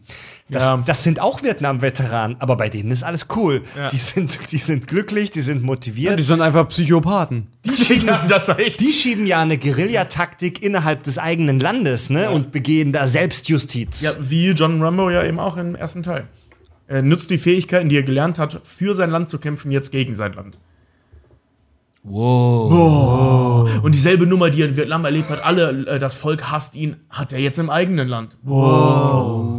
Das, Ja. das sind auch Vietnam-Veteranen, aber bei denen ist alles cool. Die, sind, die sind glücklich, die sind motiviert. die sind einfach Psychopathen. die, schieben, <laughs> Ja, das war echt. die schieben ja eine Guerillataktik innerhalb des eigenen Landes ne? und begehen da Selbstjustiz. Ja, wie John Rambo ja eben auch im ersten Teil. Er nutzt die Fähigkeiten, die er gelernt hat, für sein Land zu kämpfen, jetzt gegen sein Land. Wow. Und dieselbe Nummer, die er in Vietnam erlebt hat, alle, äh, das Volk hasst ihn, hat er jetzt im eigenen Land. Wow.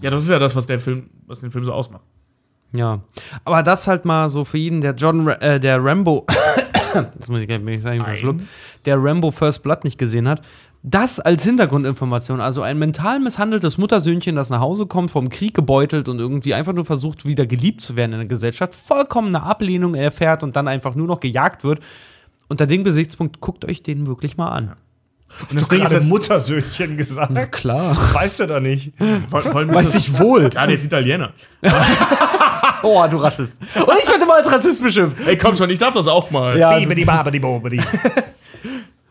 Ja, das ist ja das, was der Film, was den Film so ausmacht. Ja. Aber das halt mal so für jeden, der John, äh, der Rambo, <coughs> das muss ich gleich ich sagen, verschluckt, der Rambo First Blood nicht gesehen hat, das als Hintergrundinformation, also ein mental misshandeltes Muttersöhnchen, das nach Hause kommt, vom Krieg gebeutelt und irgendwie einfach nur versucht, wieder geliebt zu werden in der Gesellschaft, vollkommene Ablehnung erfährt und dann einfach nur noch gejagt wird. Unter dem Gesichtspunkt, guckt euch den wirklich mal an. Und das Ding ist, gerade das, Muttersöhnchen gesagt. Klar. Das weißt du doch nicht. vor, vor Weiß ist ich wohl. Ja, der ist Italiener. <laughs> Oh, du Rassist. Und ich werde mal als Rassist beschimpft. Ey, komm schon, ich darf das auch mal. Ja, Bibidi, babidi, bobidi. <laughs>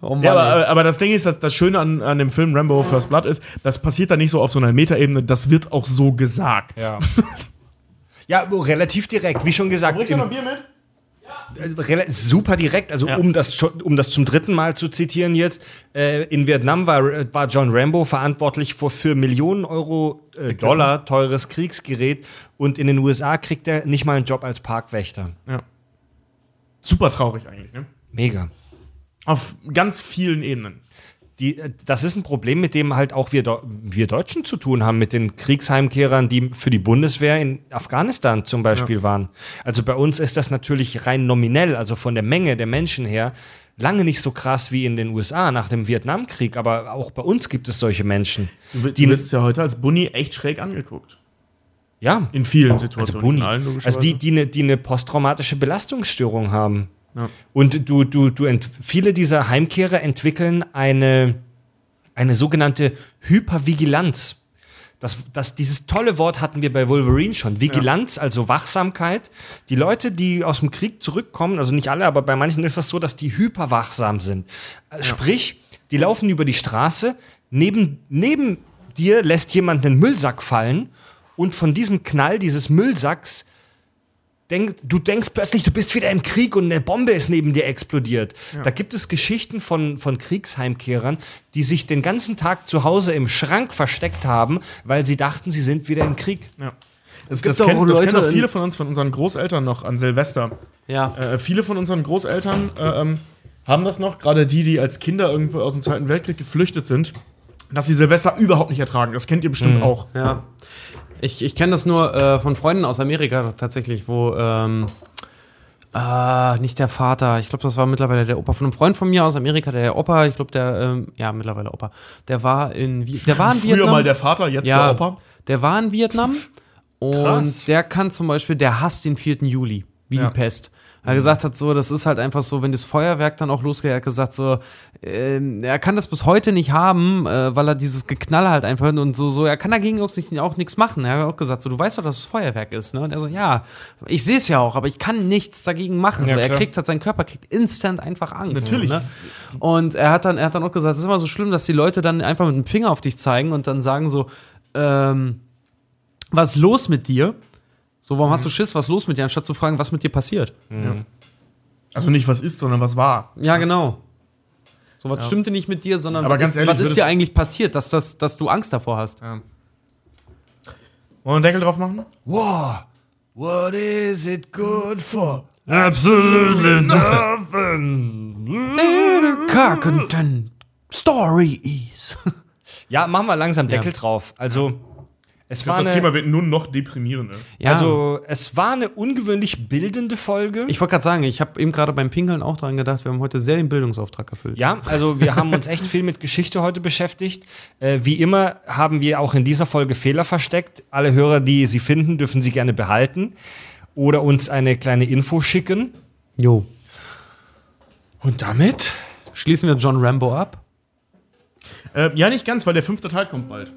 Oh Mann, Ja, aber, aber das Ding ist, dass das Schöne an, an dem Film Rambo First Blood ist, das passiert da nicht so auf so einer Metaebene, das wird auch so gesagt. Ja. <laughs> Ja, relativ direkt, wie schon gesagt. Im, Bier mit? Also super direkt, also um, das um das zum dritten Mal zu zitieren jetzt, äh, in Vietnam war, war John Rambo verantwortlich für, für Millionen Euro äh, Dollar teures Kriegsgerät und in den USA kriegt er nicht mal einen Job als Parkwächter. Ja. Super traurig eigentlich, ne? Mega. Auf ganz vielen Ebenen. Die, äh, das ist ein Problem, mit dem halt auch wir, wir Deutschen zu tun haben, mit den Kriegsheimkehrern, die für die Bundeswehr in Afghanistan zum Beispiel waren. Also bei uns ist das natürlich rein nominell, also von der Menge der Menschen her, lange nicht so krass wie in den USA nach dem Vietnamkrieg, aber auch bei uns gibt es solche Menschen. Du, Die- du wirst ja heute als Bunny echt schräg angeguckt. Ja, In vielen also Situationen. Bunny. In allen, Also die, die eine die eine posttraumatische Belastungsstörung haben. Ja. Und du, du, du ent, viele dieser Heimkehrer entwickeln eine, eine sogenannte Hypervigilanz. Das, das, dieses tolle Wort hatten wir bei Wolverine schon. Vigilanz, also Wachsamkeit. Die Leute, die aus dem Krieg zurückkommen, also nicht alle, aber bei manchen ist das so, dass die hyperwachsam sind. Äh, Sprich, die laufen über die Straße, neben, neben dir lässt jemand einen Müllsack fallen und von diesem Knall dieses Müllsacks denk, du denkst plötzlich, du bist wieder im Krieg und eine Bombe ist neben dir explodiert. Da gibt es Geschichten von, von Kriegsheimkehrern, die sich den ganzen Tag zu Hause im Schrank versteckt haben, weil sie dachten, sie sind wieder im Krieg. Ja. Das, gibt das, doch kennt, auch das Leute kennen auch viele von uns, von unseren Großeltern noch an Silvester. Ja. Äh, viele von unseren Großeltern äh, ähm, haben das noch, gerade die, die als Kinder irgendwo aus dem Zweiten Weltkrieg geflüchtet sind, dass sie Silvester überhaupt nicht ertragen. Das kennt ihr bestimmt auch. Ja. Ich, ich kenne das nur äh, von Freunden aus Amerika tatsächlich, wo ähm, äh, nicht der Vater, ich glaube, das war mittlerweile der Opa von einem Freund von mir aus Amerika, der Opa, ich glaube, der, ähm, ja, mittlerweile Opa, der war in, der war in Früher Vietnam. mal der Vater, jetzt ja, der Opa. Der war in Vietnam und Krass. der kann zum Beispiel, der hasst den 4. Juli, wie Ja. die Pest. Er gesagt hat, so, das ist halt einfach so, wenn das Feuerwerk dann auch losgeht, er hat gesagt, so, ähm, er kann das bis heute nicht haben, äh, weil er dieses Geknall halt einfach hört und so, so, er kann dagegen auch, nicht, auch nichts machen. Er hat auch gesagt, so, du weißt doch, dass es Feuerwerk ist, ne? Und er so, ja, ich sehe es ja auch, aber ich kann nichts dagegen machen. Ja, so, er klar. kriegt halt, sein Körper kriegt instant einfach Angst. Natürlich. Ne? Und er hat dann, er hat dann auch gesagt, es ist immer so schlimm, dass die Leute dann einfach mit dem Finger auf dich zeigen und dann sagen so, ähm, was ist los mit dir? So, warum hast du Schiss, was ist los mit dir, anstatt zu fragen, was mit dir passiert? Also nicht was ist, sondern was war. Ja, genau. So, was stimmte nicht mit dir, sondern Aber was, ganz ist, ehrlich, was ist dir eigentlich passiert, dass, das, dass du Angst davor hast? Wollen wir einen Deckel drauf machen? Wow, what is it good for? Absolutely nothing. Carkenton Stories. Ja, machen wir langsam Ja. Deckel drauf. Also, es Ich war glaub, das eine, Thema wird nur noch deprimierender. Ja, also, es war eine ungewöhnlich bildende Folge. ich wollte gerade sagen, ich habe eben gerade beim Pinkeln auch daran gedacht, wir haben heute sehr den Bildungsauftrag erfüllt. Ja, also wir haben uns echt viel mit Geschichte heute beschäftigt. Äh, wie immer haben wir auch in dieser Folge Fehler versteckt. Alle Hörer, die sie finden, dürfen sie gerne behalten oder uns eine kleine Info schicken. Jo. Und damit? Schließen wir John Rambo ab? Äh, ja, nicht ganz, weil der fünfte Teil kommt bald.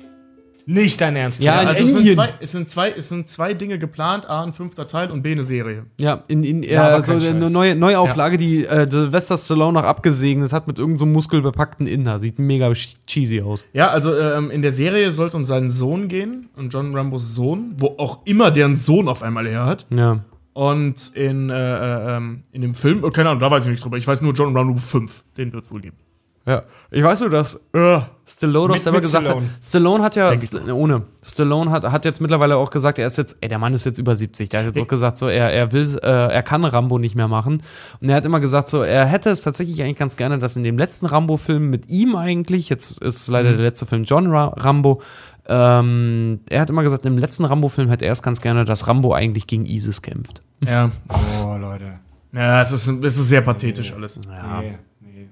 Nicht dein Ernst. Ja, in Also es sind, zwei, es, sind zwei, es sind zwei Dinge geplant, A, ein fünfter Teil und B, eine Serie. Ja, in, in Ja, äh, so eine neue Neuauflage, die äh, Sylvester Stallone noch abgesegnet hat mit irgendeinem so muskelbepackten Inder. Sieht mega ch- cheesy aus. Ja, also ähm, in der Serie soll es um seinen Sohn gehen, um John Rambos Sohn, wo auch immer deren Sohn auf einmal her hat. Ja. Und in, äh, äh, ähm, in dem Film, oh, keine Ahnung, da weiß ich nichts drüber. Ich weiß nur John Rambo 5, den wird es wohl geben. Ja, ich weiß nur, dass äh, Stallone doch Mit- selber mit gesagt Stallone. hat. Stallone hat ja, St ohne. Stallone hat, hat jetzt mittlerweile auch gesagt, er ist jetzt, ey, der Mann ist jetzt über 70. Der hat jetzt auch gesagt, so, er, er will, äh, er kann Rambo nicht mehr machen. Und er hat immer gesagt, so, er hätte es tatsächlich eigentlich ganz gerne, dass in dem letzten Rambo-Film mit ihm eigentlich, jetzt ist leider der letzte Film John Ra Rambo, ähm, er hat immer gesagt, im letzten Rambo-Film hätte er es ganz gerne, dass Rambo eigentlich gegen ISIS kämpft. Ja. Oh, Leute. Ja, es ist, es ist sehr pathetisch alles. Nee, nee,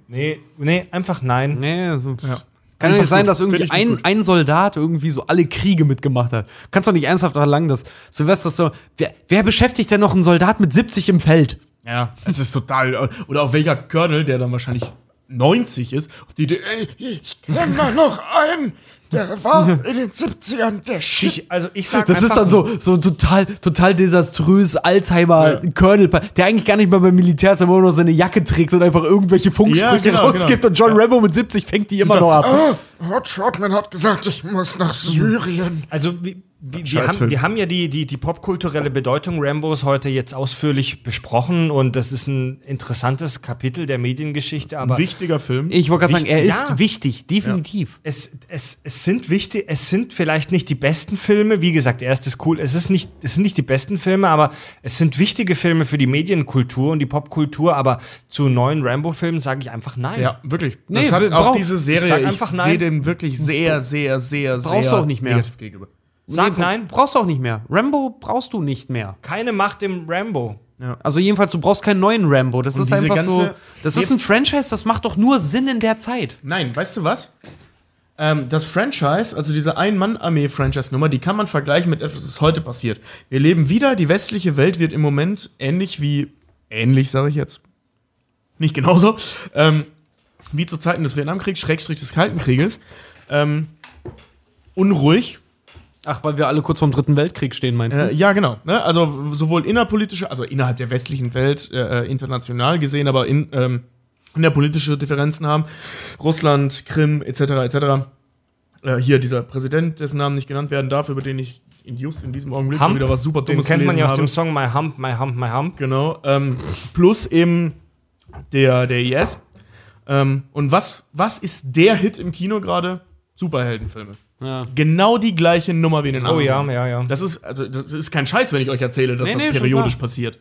nee, nee, einfach nein. Nee, so- Ja. Kann ja nicht sein, gut. dass irgendwie ein, ein Soldat irgendwie so alle Kriege mitgemacht hat. Kannst doch nicht ernsthaft erlangen, dass Silvester so. Wer, wer beschäftigt denn noch einen Soldat mit 70 im Feld? Ja, es ist total. Oder auch welcher Colonel, der dann wahrscheinlich 90 ist, auf die Idee, ey, ich kenne da noch einen, der war in den 70ern der Shit. Ich, also ich sag Das ist dann so, so total, total desaströs, Alzheimer, Colonel, der eigentlich gar nicht mehr beim Militär ist, aber immer nur seine Jacke trägt und einfach irgendwelche Funksprüche Ja, genau, rausgibt genau. und John Rambo mit 70 fängt die immer noch ab. Ah, Hot Shotman hat gesagt, ich muss nach Syrien. Also wir, wir, wir, Scheißfilm. haben, wir haben ja die, die, die popkulturelle Bedeutung Rambos heute jetzt ausführlich besprochen und das ist ein interessantes Kapitel der Mediengeschichte, aber Wichtiger Film. Ich wollte gerade sagen, er ist ja. wichtig, definitiv. es, es, es sind wichtig, es sind vielleicht nicht die besten Filme, wie gesagt, er ist das cool, es ist nicht, es sind nicht die besten Filme, aber es sind wichtige Filme für die Medienkultur und die Popkultur, aber zu neuen Rambo-Filmen sage ich einfach nein. Ja, wirklich. Nee, das hat es auch braucht- diese ich Serie. sag Ich, einfach nein. sehe den wirklich sehr, sehr, sehr, sehr Brauchst du auch nicht mehr. negativ gegenüber. Sag Nee, nein, Brauchst du auch nicht mehr. Rambo brauchst du nicht mehr. keine Macht im Rambo. Also jedenfalls, du brauchst keinen neuen Rambo. Das Und ist einfach so. Das ist ein Franchise, das macht doch nur Sinn in der Zeit. Nein, weißt du was? Ähm, das Franchise, also diese Ein-Mann-Armee-Franchise-Nummer, die kann man vergleichen mit etwas, was heute passiert. Wir leben wieder, die westliche Welt wird im Moment ähnlich wie, ähnlich sage ich jetzt, nicht genauso, ähm, wie zu Zeiten des Vietnamkriegs, Schrägstrich des Kalten Krieges, ähm, unruhig, Ach, weil wir alle kurz vorm Dritten Weltkrieg stehen, meinst Äh, ja, genau. Ne? Also sowohl innerpolitische, also innerhalb der westlichen Welt, äh, äh, international gesehen, aber in, ähm, innerpolitische Differenzen haben. Russland, Krim, etc., etc. Äh, hier dieser Präsident, dessen Namen nicht genannt werden darf, über den ich in just in diesem Augenblick schon Hump, wieder was super Den Dummes kennt man ja aus gelesen dem Song My Hump, My Hump, My Hump. Genau. Ähm, plus eben der, der IS. Ähm, und was, was ist der Hit im Kino gerade? Superheldenfilme. Ja. Genau die gleiche Nummer wie in den Oh ja, 80ern. ja, ja. Das ist, also, das ist kein Scheiß, wenn ich euch erzähle, dass Nee, das nee, schon periodisch passiert.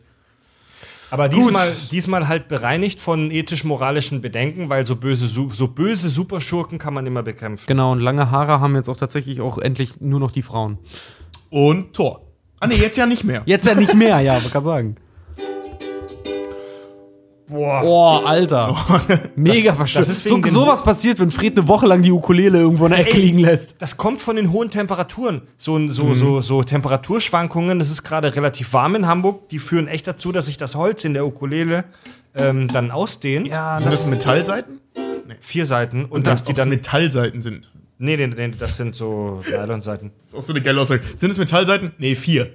Aber diesmal, diesmal halt bereinigt von ethisch-moralischen Bedenken, weil so böse, so böse Superschurken kann man immer bekämpfen. Genau, und lange Haare haben jetzt auch tatsächlich auch endlich nur noch die Frauen. Und Tor. Ah, nee, jetzt ja nicht mehr. Jetzt ja nicht mehr, ja, man kann sagen. Boah. Boah, Alter. <laughs> Mega verstört. das ist So, sowas passiert, wenn Fred eine Woche lang die Ukulele irgendwo in der Ecke liegen lässt. Das kommt von den hohen Temperaturen. So, so, so, so Temperaturschwankungen, das ist gerade relativ warm in Hamburg, die führen echt dazu, dass sich das Holz in der Ukulele ähm, dann ausdehnt. Ja, Sind das Metallseiten? vier Seiten. Und, Und dass die dann. Metallseiten sind. Nee, nee, nee, das sind so Nylonseiten. Das ist auch so eine geile Aussage. Sind es Metallseiten? Nee, vier.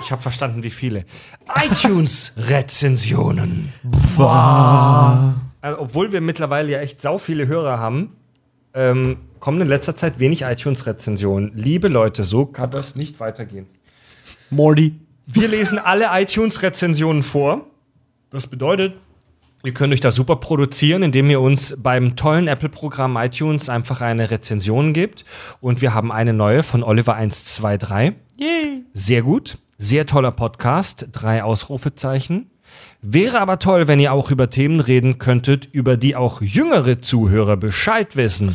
Ich habe verstanden, wie viele. iTunes-Rezensionen. Also, obwohl wir mittlerweile ja echt sau viele Hörer haben, ähm, kommen in letzter Zeit wenig iTunes-Rezensionen. Liebe Leute, so kann das nicht weitergehen. Morty. Wir lesen alle iTunes-Rezensionen vor. Das bedeutet, ihr könnt euch da super produzieren, indem ihr uns beim tollen Apple-Programm iTunes einfach eine Rezension gebt. Und wir haben eine neue von Oliver123. Sehr gut. Sehr toller Podcast. Drei Ausrufezeichen. Wäre aber toll, wenn ihr auch über Themen reden könntet, über die auch jüngere Zuhörer Bescheid wissen.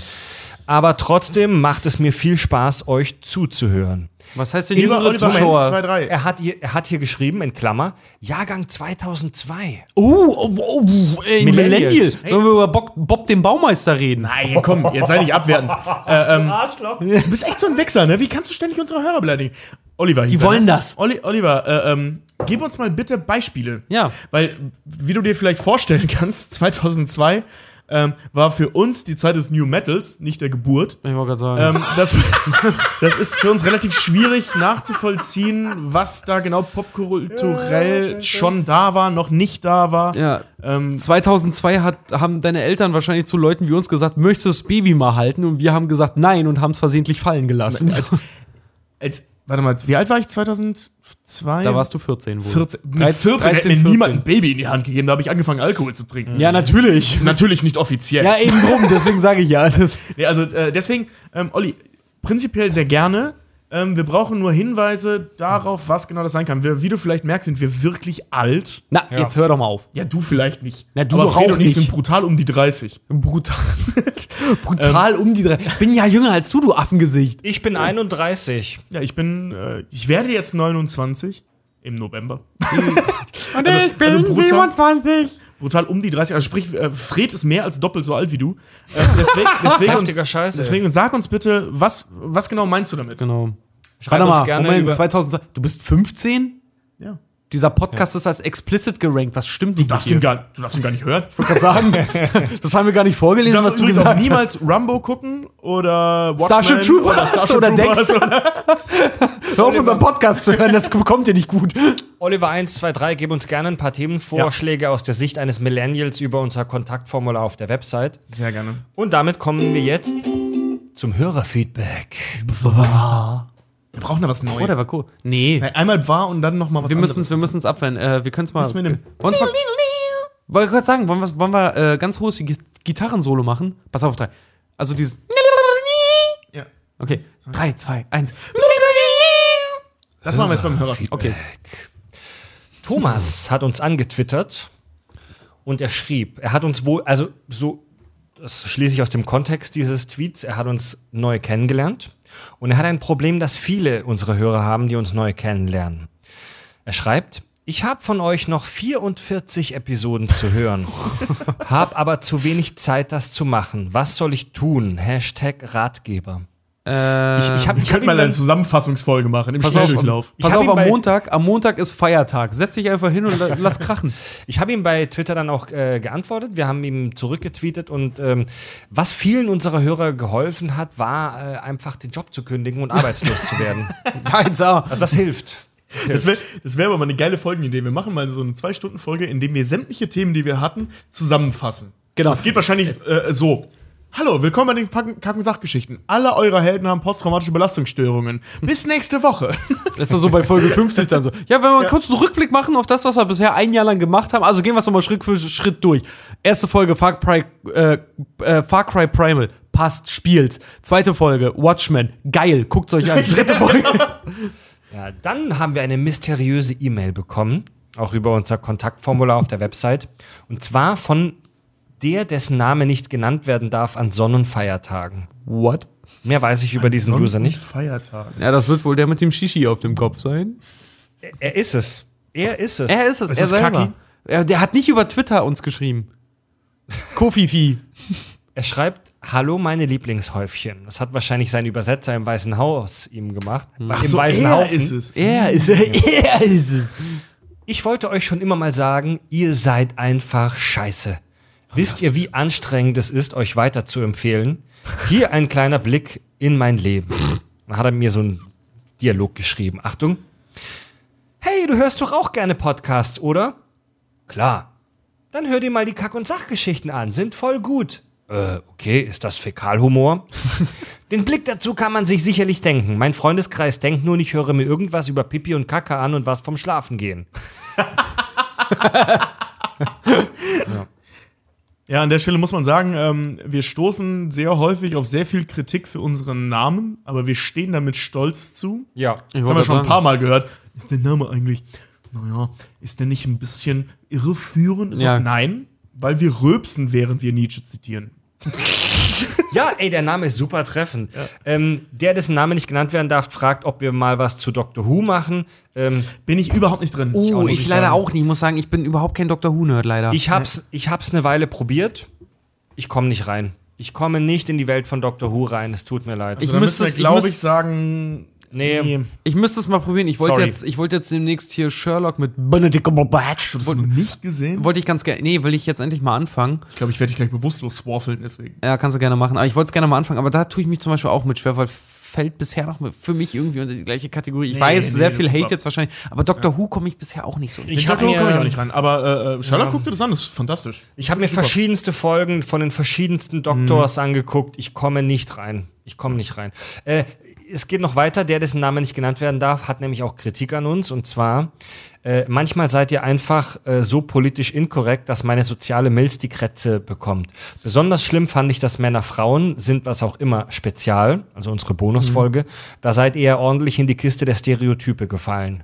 Aber trotzdem macht es mir viel Spaß, euch zuzuhören. Was heißt denn Lieber jüngere Oliver Zuschauer? 1, 2, 3. Er hat, hier, er hat hier geschrieben, in Klammer, Jahrgang 2002. Oh, oh, oh, oh ey, Millennials. Millennial. Sollen wir über Bob, Bob den Baumeister reden? Nein, komm, jetzt sei nicht abwertend. <laughs> äh, ähm, du bist echt so ein Wichser, ne? Wie kannst du ständig unsere Hörer beleidigen? Oliver, hieß Die er, wollen ne? das. Oli Oliver, äh, ähm, gib uns mal bitte Beispiele. Ja. Weil, wie du dir vielleicht vorstellen kannst, 2002 ähm, war für uns die Zeit des New Metals, nicht der Geburt. Ich wollte gerade sagen. Ähm, das, <laughs> das ist für uns relativ schwierig nachzuvollziehen, was da genau popkulturell schon da war, noch nicht da war. ja. Ähm, 2002 hat, haben deine Eltern wahrscheinlich zu Leuten wie uns gesagt, möchtest du das Baby mal halten? Und wir haben gesagt nein und haben es versehentlich fallen gelassen. als, als, warte mal, wie alt war ich 2002? da warst du 14 wohl. 14. Mit 13, 14 hätte mir 14. niemand ein Baby in die Hand gegeben, da habe ich angefangen, Alkohol zu trinken. Ja, natürlich. <laughs> Natürlich nicht offiziell. Ja, eben drum, deswegen sage ich ja. Das, Nee, also äh, deswegen, ähm, Olli, prinzipiell sehr gerne. Ähm, wir brauchen nur Hinweise darauf, was genau das sein kann. Wir, wie du vielleicht merkst, sind wir wirklich alt. na, jetzt hör doch mal auf. Ja, du vielleicht nicht. Na, du Aber doch Fred auch ich nicht. sind brutal um die 30. Brutal. <laughs> Brutal um die drei. Bin ja jünger als du, du Affengesicht. Ich bin 31. Ja, ich bin, äh, ich werde jetzt 29 im November. <laughs> Und Also- ich bin also brutal- 27. brutal um die 30. Also sprich, äh, Fred ist mehr als doppelt so alt wie du. Äh, deswegen, <laughs> deswegen, Heftiger uns, Scheiß, ey. deswegen sag uns bitte, was, was genau meinst du damit? Genau. Schreib Warte uns mal, gerne Moment, über- 2002. Du bist 15? Ja. Dieser Podcast ist als explicit gerankt. Was stimmt nicht Du darfst, mit ihn dir? gar, du darfst ihn gar nicht hören. Ich wollte gerade sagen, <laughs> das haben wir gar nicht Du vorgelesen, darfst was du übrigens gesagt auch hast. niemals Rumbo gucken oder Starship Watchmen Troopers oder Dexter. <laughs> Hör auf, unseren Podcast zu hören, das bekommt ihr nicht gut. Oliver 123, gib uns gerne ein paar Themenvorschläge aus der Sicht eines Millennials über unser Kontaktformular auf der Website. Sehr gerne. Und damit kommen wir jetzt zum Hörerfeedback. Wir brauchen da was Neues. Oh, der war cool. Nee, Einmal war und dann noch mal was wir müssen es anderes. wir müssen's abwenden. Äh, wir können es mal. Müssen wir nehmen. Wollen wir. Wollte gerade sagen, wollen wir, wollen wir äh, ganz hohes Gi- Gitarrensolo machen? Pass auf, drei. Also dieses. Ja. Okay, drei, zwei, eins. Das machen wir jetzt beim Hörer. Okay. Thomas hat uns angetwittert und er schrieb, er hat uns wohl, also so, das schließe ich aus dem Kontext dieses Tweets, er hat uns neu kennengelernt und er hat ein Problem, das viele unserer Hörer haben, die uns neu kennenlernen. Er schreibt, ich habe von euch noch 44 Episoden zu hören, <laughs> habe aber zu wenig Zeit, das zu machen. Was soll ich tun? Hashtag Ratgeber. Äh, Ich, ich habe Ich könnte mal eine Zusammenfassungsfolge machen im pass auf, Schnelldurchlauf. Ich pass hab auf am Montag. Am Montag ist Feiertag. Setz dich einfach hin und la- <laughs> lass krachen. Ich habe ihm bei Twitter dann auch äh, geantwortet. Wir haben ihm zurückgetweetet und ähm, was vielen unserer Hörer geholfen hat, war äh, einfach den Job zu kündigen und arbeitslos zu werden. <laughs> Aber. Also das hilft. Das wäre das wär aber mal eine geile Folgenidee. Wir machen mal so eine Zwei-Stunden-Folge, in dem wir sämtliche Themen, die wir hatten, zusammenfassen. Genau. Es geht wahrscheinlich äh, so. Hallo, willkommen bei den Kacken- Kacken Sachgeschichten. Alle eure Helden haben posttraumatische Belastungsstörungen. Bis nächste Woche. <laughs> Das ist doch so bei Folge 50 dann so. Ja, wenn wir mal kurz einen Rückblick machen auf das, was wir bisher ein Jahr lang gemacht haben. Also gehen wir es nochmal Schritt für Schritt durch. Erste Folge Far Cry, äh, äh, Far Cry Primal. Passt, spielt. Zweite Folge Watchmen. Geil, guckt's euch an. Dritte <laughs> Folge. Ja, dann haben wir eine mysteriöse E-Mail bekommen, auch über unser Kontaktformular auf der Website. Und zwar von der, dessen Name nicht genannt werden darf an Sonn- und Feiertagen. What? Mehr weiß ich über diesen User nicht. Feiertag. Ja, das wird wohl der mit dem Shishi auf dem Kopf sein. Er ist es. Er ist es. Er ist es, Ist er es selber. Kaki? Der hat nicht über Twitter uns geschrieben. <laughs> Kofifi. Er schreibt, hallo meine Lieblingshäufchen. Das hat wahrscheinlich sein Übersetzer im Weißen Haus ihm gemacht. Im Weißen er Haufen. ist es. Er ist, <laughs> er ist es. Ich wollte euch schon immer mal sagen, ihr seid einfach scheiße. Wisst ihr, wie anstrengend es ist, euch weiter zu empfehlen? Hier ein kleiner Blick in mein Leben. Dann hat er mir so einen Dialog geschrieben. Achtung. Hey, du hörst doch auch gerne Podcasts, oder? Klar. Dann hör dir mal die Kack- und Sachgeschichten an. Sind voll gut. Äh, okay, ist das Fäkalhumor? <laughs> Den Blick dazu kann man sich sicherlich denken. Mein Freundeskreis denkt nur, ich höre mir irgendwas über Pipi und Kacke an und was vom Schlafen gehen. <laughs> Ja, an der Stelle muss man sagen, ähm, wir stoßen sehr häufig auf sehr viel Kritik für unseren Namen, aber wir stehen damit stolz zu. Ja. Das haben wir schon ein paar Mal gehört. Ist der Name eigentlich, naja, ist der nicht ein bisschen irreführend? Ist Ja. auch, nein, weil wir röpsen, während wir Nietzsche zitieren. Ja, ey, der Name ist super treffend. Ähm, der, dessen Name nicht genannt werden darf, fragt, ob wir mal was zu Doctor Who machen. Ähm, Bin ich überhaupt nicht drin. Oh, auch ich, nicht leider sagen. auch nicht. Ich muss sagen, ich bin überhaupt kein Dr. Who-Nerd, leider. ich hab's, ich hab's eine Weile probiert. Ich komme nicht rein. Ich komme nicht in die Welt von Doctor Who rein. Es tut mir leid. Also, ich da müsste ich glaube ich, sagen, nee. Ich müsste es mal probieren. Ich wollte jetzt, ich wollte jetzt demnächst hier Sherlock mit Benedict Cumberbatch. Hast du nicht gesehen? Wollte ich ganz gerne. Nee, will ich jetzt endlich mal anfangen. Ich glaube, ich werde dich gleich bewusstlos swaffeln, deswegen. Ja, kannst du gerne machen. Aber ich wollte es gerne mal anfangen. Aber da tue ich mich zum Beispiel auch mit schwer, weil fällt bisher noch für mich irgendwie unter die gleiche Kategorie. Ich Nee, weiß, nee, sehr viel Hate super. jetzt wahrscheinlich. Aber Dr. Who komme ich bisher auch nicht so. Ich habe mir- komme ich auch nicht ran. Aber äh, Sherlock Ja. guckt dir das an, das ist fantastisch. Ich habe mir verschiedenste Folgen von den verschiedensten Doktors angeguckt. Ich komme nicht rein. Ich komme nicht rein. Äh, es geht noch weiter. Der, dessen Name nicht genannt werden darf, hat nämlich auch Kritik an uns. Und zwar, äh, manchmal seid ihr einfach äh, so politisch inkorrekt, dass meine soziale Milz die Krätze bekommt. Besonders schlimm fand ich, dass Männer Frauen sind, was auch immer, spezial, also unsere Bonusfolge. Da seid ihr ordentlich in die Kiste der Stereotype gefallen.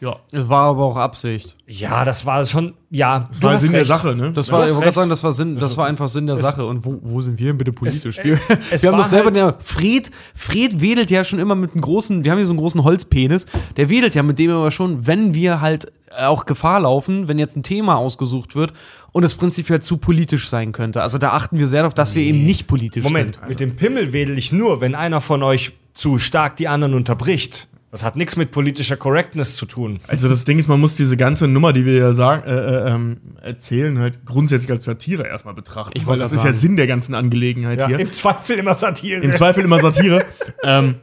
Ja. Es war aber auch Absicht. Ja, das war schon, ja. Das war Sinn der Sache, ne? Das war, ich wollte recht. gerade sagen, das war Sinn, das war einfach Sinn der Sache. Und wo, wo sind wir denn bitte politisch? Es- wir, äh, <laughs> es wir haben doch selber, halt- Fred, Fred wedelt ja schon immer mit einem großen, wir haben hier so einen großen Holzpenis, der wedelt ja mit dem aber schon, wenn wir halt auch Gefahr laufen, wenn jetzt ein Thema ausgesucht wird und es prinzipiell zu politisch sein könnte. Also da achten wir sehr darauf, dass wir eben nicht politisch Moment, sind. mit dem Pimmel wedel ich nur, wenn einer von euch zu stark die anderen unterbricht. Das hat nichts mit politischer Correctness zu tun. Also das Ding ist, man muss diese ganze Nummer, die wir ja sagen, äh, äh, ähm, erzählen, halt grundsätzlich als Satire erstmal betrachten. Ich weil das ist ja. Sinn der ganzen Angelegenheit hier. Im Zweifel immer Satire. Im Zweifel immer Satire. ähm,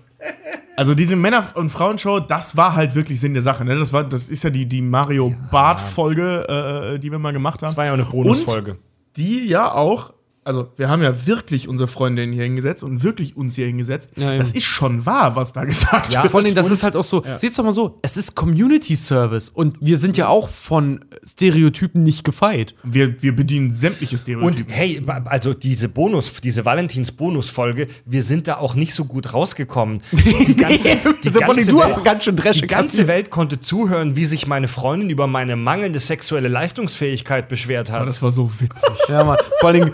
also diese Männer- und Frauenshow, das war halt wirklich Sinn der Sache. Ne? Das, war, das ist ja die, die Mario Barth-Folge, äh, die wir mal gemacht haben. das war ja auch eine Bonusfolge. die ja auch, also wir haben ja wirklich unsere Freundin hier hingesetzt und wirklich uns hier hingesetzt. Ja, ja. Das ist schon wahr, was da <laughs> gesagt Ja, wird. vor allem, das Und- ist halt auch so, seht's doch mal so, es ist Community Service und wir sind ja auch von Stereotypen nicht gefeit. wir, wir bedienen sämtliche Und Stereotypen. hey, ba- also diese Bonus, diese Valentins-Bonus-Folge, wir sind da auch nicht so gut rausgekommen. <laughs> Die ganze, die <laughs> Vor allem, ganze du Welt, hast ganz schön Dresche die ganze Welt konnte zuhören, wie sich meine Freundin über meine mangelnde sexuelle Leistungsfähigkeit beschwert Aber hat. das war so witzig. Ja, Mann. Vor allem,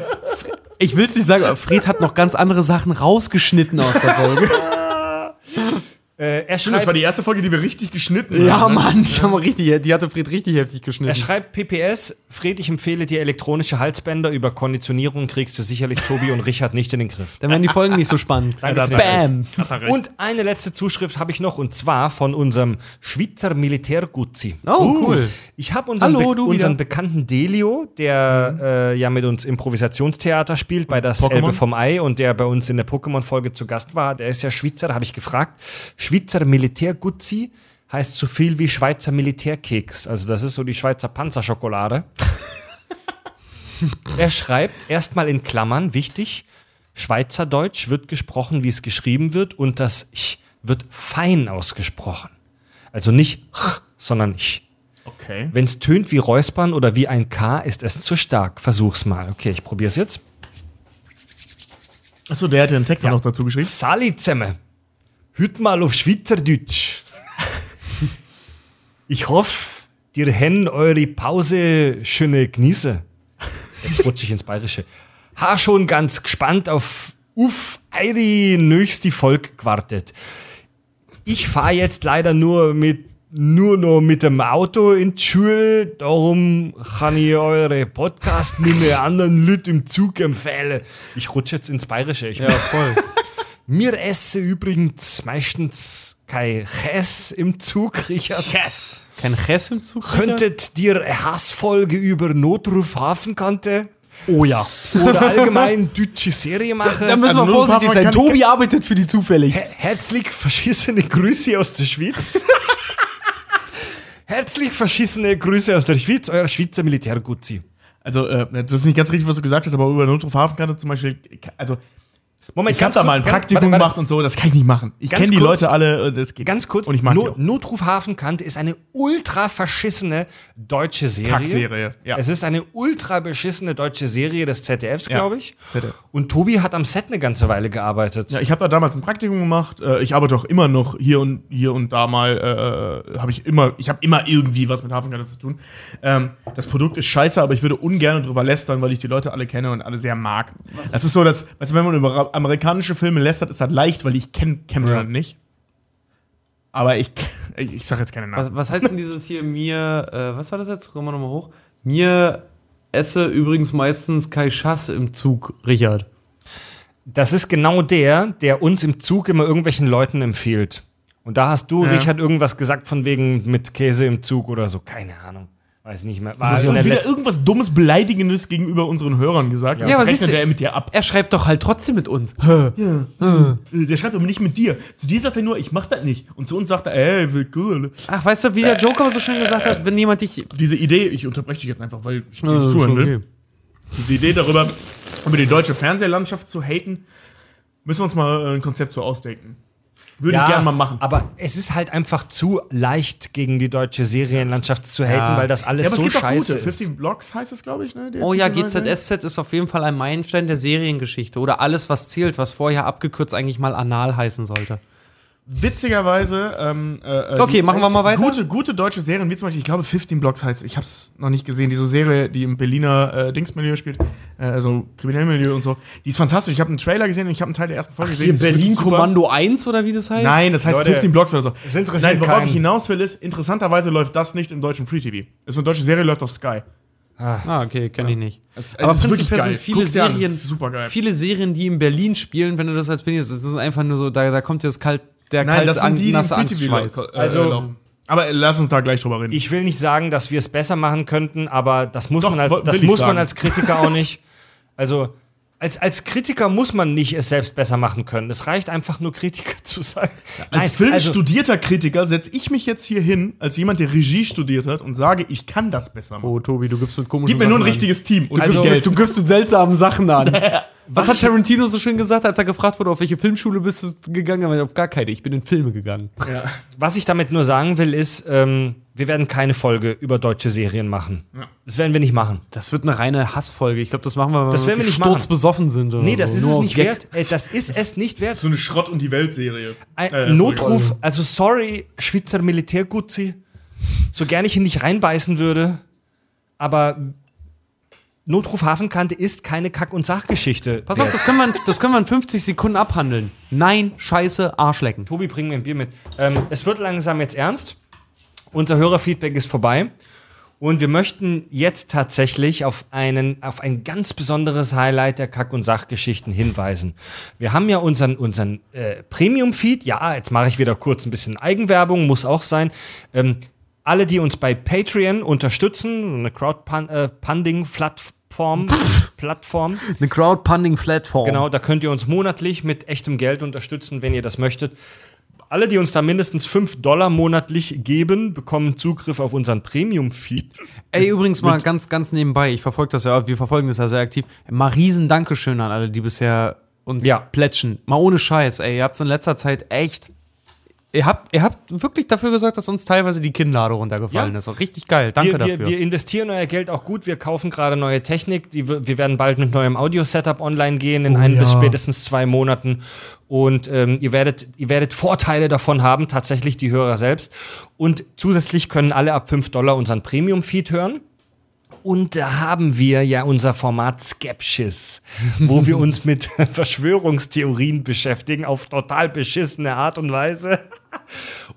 ich will's nicht sagen, aber Fred hat noch ganz andere Sachen rausgeschnitten aus der Folge. <laughs> Äh, er Das schreibt, war die erste Folge, die wir richtig geschnitten ja, haben. ne? Mann, die, haben wir richtig, die hatte Fred richtig heftig er geschnitten. schreibt PPS, Fred, ich empfehle dir elektronische Halsbänder. Über Konditionierung kriegst du sicherlich Tobi und Richard nicht in den Griff. Dann werden die Folgen nicht so spannend. Danke, Bam! Und eine letzte Zuschrift habe ich noch und zwar von unserem Schweizer Militärguzzi. Oh, cool. Ich habe unseren, Hallo, Be unseren bekannten Delio, der äh, ja mit uns Improvisationstheater spielt bei das Pokémon? Elbe vom Ei und der bei uns in der Pokémon-Folge zu Gast war. Der ist ja Schweizer, da habe ich gefragt. Schweizer Militärguzzi heißt so viel wie Schweizer Militärkeks. Also das ist so die Schweizer Panzerschokolade. <laughs> er schreibt erstmal in Klammern, wichtig, Schweizerdeutsch wird gesprochen, wie es geschrieben wird und das ch wird fein ausgesprochen. Also nicht ch, sondern ch. Okay. Wenn es tönt wie Räuspern oder wie ein K, ist es zu stark. Versuch's mal. Okay, ich probier's jetzt. Achso, der hat ja einen Text auch noch dazu geschrieben. Sali Hüt mal auf Schweizerdeutsch. Ich hoffe, dir hen eure Pause schöne genieße. Jetzt rutsche ich ins Bayerische. Ha schon ganz gespannt auf uff eure nächste Volk gewartet. Ich fahre jetzt leider nur mit nur noch mit dem Auto in die Schule, darum kann ich eure Podcast mit den anderen Leuten im Zug empfehlen. Ich rutsche jetzt ins Bayerische. Ich Ja, voll. Wir essen übrigens meistens kein Käse im Zug, Richard. Yes! Kein Chess im Zug? Könntet dir eine Hassfolge über Notruf Hafenkante Oh ja. oder allgemein <laughs> deutsche Serie machen? Da müssen Also wir nur vorsichtig sein. Tobi arbeitet für die zufällig. Her herzlich verschissene Grüße aus der Schweiz. <laughs> herzlich verschissene Grüße aus der Schweiz, euer Schweizer Militärguzzi. Also, äh, das ist nicht ganz richtig, was du gesagt hast, aber über Notruf Hafenkante zum Beispiel, also, Moment, ich habe da mal ein Praktikum gemacht und so, das kann ich nicht machen. Ich kenne die kurz- Leute alle, äh, das geht. Ganz kurz, Und ich mag no. Notruf Hafenkante ist eine ultra verschissene deutsche Serie. Kackserie, ja. Es ist eine ultra beschissene deutsche Serie des ZDFs, Ja, glaube ich. ZDF. Und Tobi hat am Set eine ganze Weile gearbeitet. Ja, ich habe da damals ein Praktikum gemacht. Äh, ich arbeite auch immer noch hier und hier und da mal. Äh, habe ich immer, ich habe immer irgendwie was mit Hafenkante zu tun. Ähm, das Produkt ist scheiße, aber ich würde ungern drüber lästern, weil ich die Leute alle kenne und alle sehr mag. Das ist so, dass, weißt du, wenn man über amerikanische Filme lästert, ist das leicht, weil ich kenne Cameron Ja. nicht. Aber ich, ich, sage jetzt keine Namen. Was, was heißt denn dieses hier, mir, äh, was war das jetzt? Kommen wir nochmal hoch. Mir esse übrigens meistens kein Schass im Zug, Richard. Das ist genau der, der uns im Zug immer irgendwelchen Leuten empfiehlt. Und da hast du, Ja. Richard, irgendwas gesagt von wegen mit Käse im Zug oder so. Keine Ahnung. Weiß nicht mehr. War Also wieder irgendwas Dummes, Beleidigendes gegenüber unseren Hörern gesagt. Ja, Jetzt aber rechnet der mit dir ab. Er schreibt doch halt trotzdem mit uns. Äh, Der schreibt aber nicht mit dir. Zu dir sagt er nur, ich mach das nicht. Und zu uns sagt er, ey, will cool. Ach, weißt du, wie der Joker so schön gesagt hat, wenn jemand dich. Diese Idee, ich unterbreche dich jetzt einfach, weil ich dir Ja, nicht zuhören will. okay. Diese Idee darüber, über die deutsche Fernsehlandschaft zu haten, müssen wir uns mal äh, ein Konzept so ausdenken. Würde ich gerne mal machen. Aber es ist halt einfach zu leicht, gegen die deutsche Serienlandschaft zu haten, Ja. weil das alles ja, aber so es gibt auch scheiße gute. ist. 50 Blocks heißt es, glaube ich, ne? Der Oh ja, die GZSZ ist auf jeden Fall ein Meilenstein der Seriengeschichte. Oder alles, was zählt, was vorher abgekürzt eigentlich mal anal heißen sollte. Witzigerweise, ähm, äh, Okay, die- machen wir mal weiter. Gute, gute deutsche Serien, wie zum Beispiel, ich glaube, 15 Blocks heißt, ich habe es noch nicht gesehen, diese Serie, die im Berliner äh, Dingsmilieu spielt, äh, also Kriminellmilieu und so. Die ist fantastisch. Ich habe einen Trailer gesehen und ich habe einen Teil der ersten Folge gesehen. Hier Das ist Berlin. Kommando 1 oder wie das heißt? Nein, das heißt Leute, 15 Blocks oder so. es interessiert Nein, worauf keinen. ich hinaus will, ist, interessanterweise läuft das nicht im deutschen Free TV. Ist eine deutsche Serie, läuft auf Sky. Ah, okay, kenne ich nicht. Das, Aber prinzipiell sind viele Guck's an, das Serien, ist super geil. viele Serien, die in Berlin spielen, wenn du das als Berlin, das ist einfach nur so, da, da kommt dir das kalt, der Nein, das sind die, die im nasse Angstschweiß. lau- äh, Also- laufen. Aber lass uns da gleich drüber reden. Ich will nicht sagen, dass wir es besser machen könnten, aber das muss, Doch, man, als, das muss man als Kritiker auch nicht. <laughs> Also, als, als Kritiker muss man nicht es selbst besser machen können. Es reicht einfach nur Kritiker zu sein. als Nein, also, filmstudierter Kritiker setze ich mich jetzt hier hin, als jemand, der Regie studiert hat, und sage, ich kann das besser machen. Oh, Tobi, du gibst mit komischen Gib mir nur ein Sachen an. richtiges Team und Also- also, Geld. Du gibst mit seltsamen Sachen an. <laughs> Was hat Tarantino so schön gesagt, als er gefragt wurde, auf welche Filmschule bist du gegangen? Auf gar keine, ich bin in Filme gegangen. was ich damit nur sagen will, ist, ähm, wir werden keine Folge über deutsche Serien machen. Das werden wir nicht machen. Das wird eine reine Hassfolge. Ich glaube, das machen wir, wenn Das werden wir wirklich nicht machen. sturzbesoffen sind. Oder Nee, das so. ist Nur es nicht Gag. wert. Ey, das ist es nicht wert. So eine Schrott- und die Welt-Serie. Äh, Notruf, also sorry, Schweizer Militärgutzi, so gerne ich ihn nicht reinbeißen würde, aber Notruf Hafenkante ist keine Kack- und Sachgeschichte. Pass auf, das können, wir, in- das können wir in 50 Sekunden abhandeln. Nein, scheiße, Arschlecken. Tobi, bring mir ein Bier mit. Ähm, es wird langsam jetzt ernst. Unser Hörerfeedback ist vorbei. Und wir möchten jetzt tatsächlich auf, einen, auf ein ganz besonderes Highlight der Kack- und Sachgeschichten hinweisen. Wir haben ja unseren, unseren äh, Premium-Feed. Ja, jetzt mache ich wieder kurz ein bisschen Eigenwerbung, muss auch sein. Ähm, alle, die uns bei Patreon unterstützen, eine Crowdfunding-Plattform, <laughs> Plattform, Eine Crowdfunding-Plattform. Genau, da könnt ihr uns monatlich mit echtem Geld unterstützen, wenn ihr das möchtet. Alle, die uns da mindestens 5 Dollar monatlich geben, bekommen Zugriff auf unseren Premium-Feed. Ey, übrigens mal ganz, ganz nebenbei, ich verfolge das ja, wir verfolgen das ja sehr aktiv. Mal riesen Dankeschön an alle, die bisher uns Ja. plätschen. Mal ohne Scheiß, ey, ihr habt in letzter Zeit echt. Ihr habt, ihr habt wirklich dafür gesorgt, dass uns teilweise die Kinnlade runtergefallen Ja. ist. Richtig geil. Danke wir, dafür. Wir, wir investieren euer Geld auch gut. Wir kaufen gerade neue Technik. Die, wir wir werden bald mit neuem Audio-Setup online gehen in ein bis spätestens zwei Monaten. Und ähm, ihr, werdet, ihr werdet Vorteile davon haben, tatsächlich die Hörer selbst. Und zusätzlich können alle ab 5 Dollar unseren Premium-Feed hören. Und da haben wir ja unser Format Skepsis, <laughs> wo wir uns mit <laughs> Verschwörungstheorien beschäftigen auf total beschissene Art und Weise.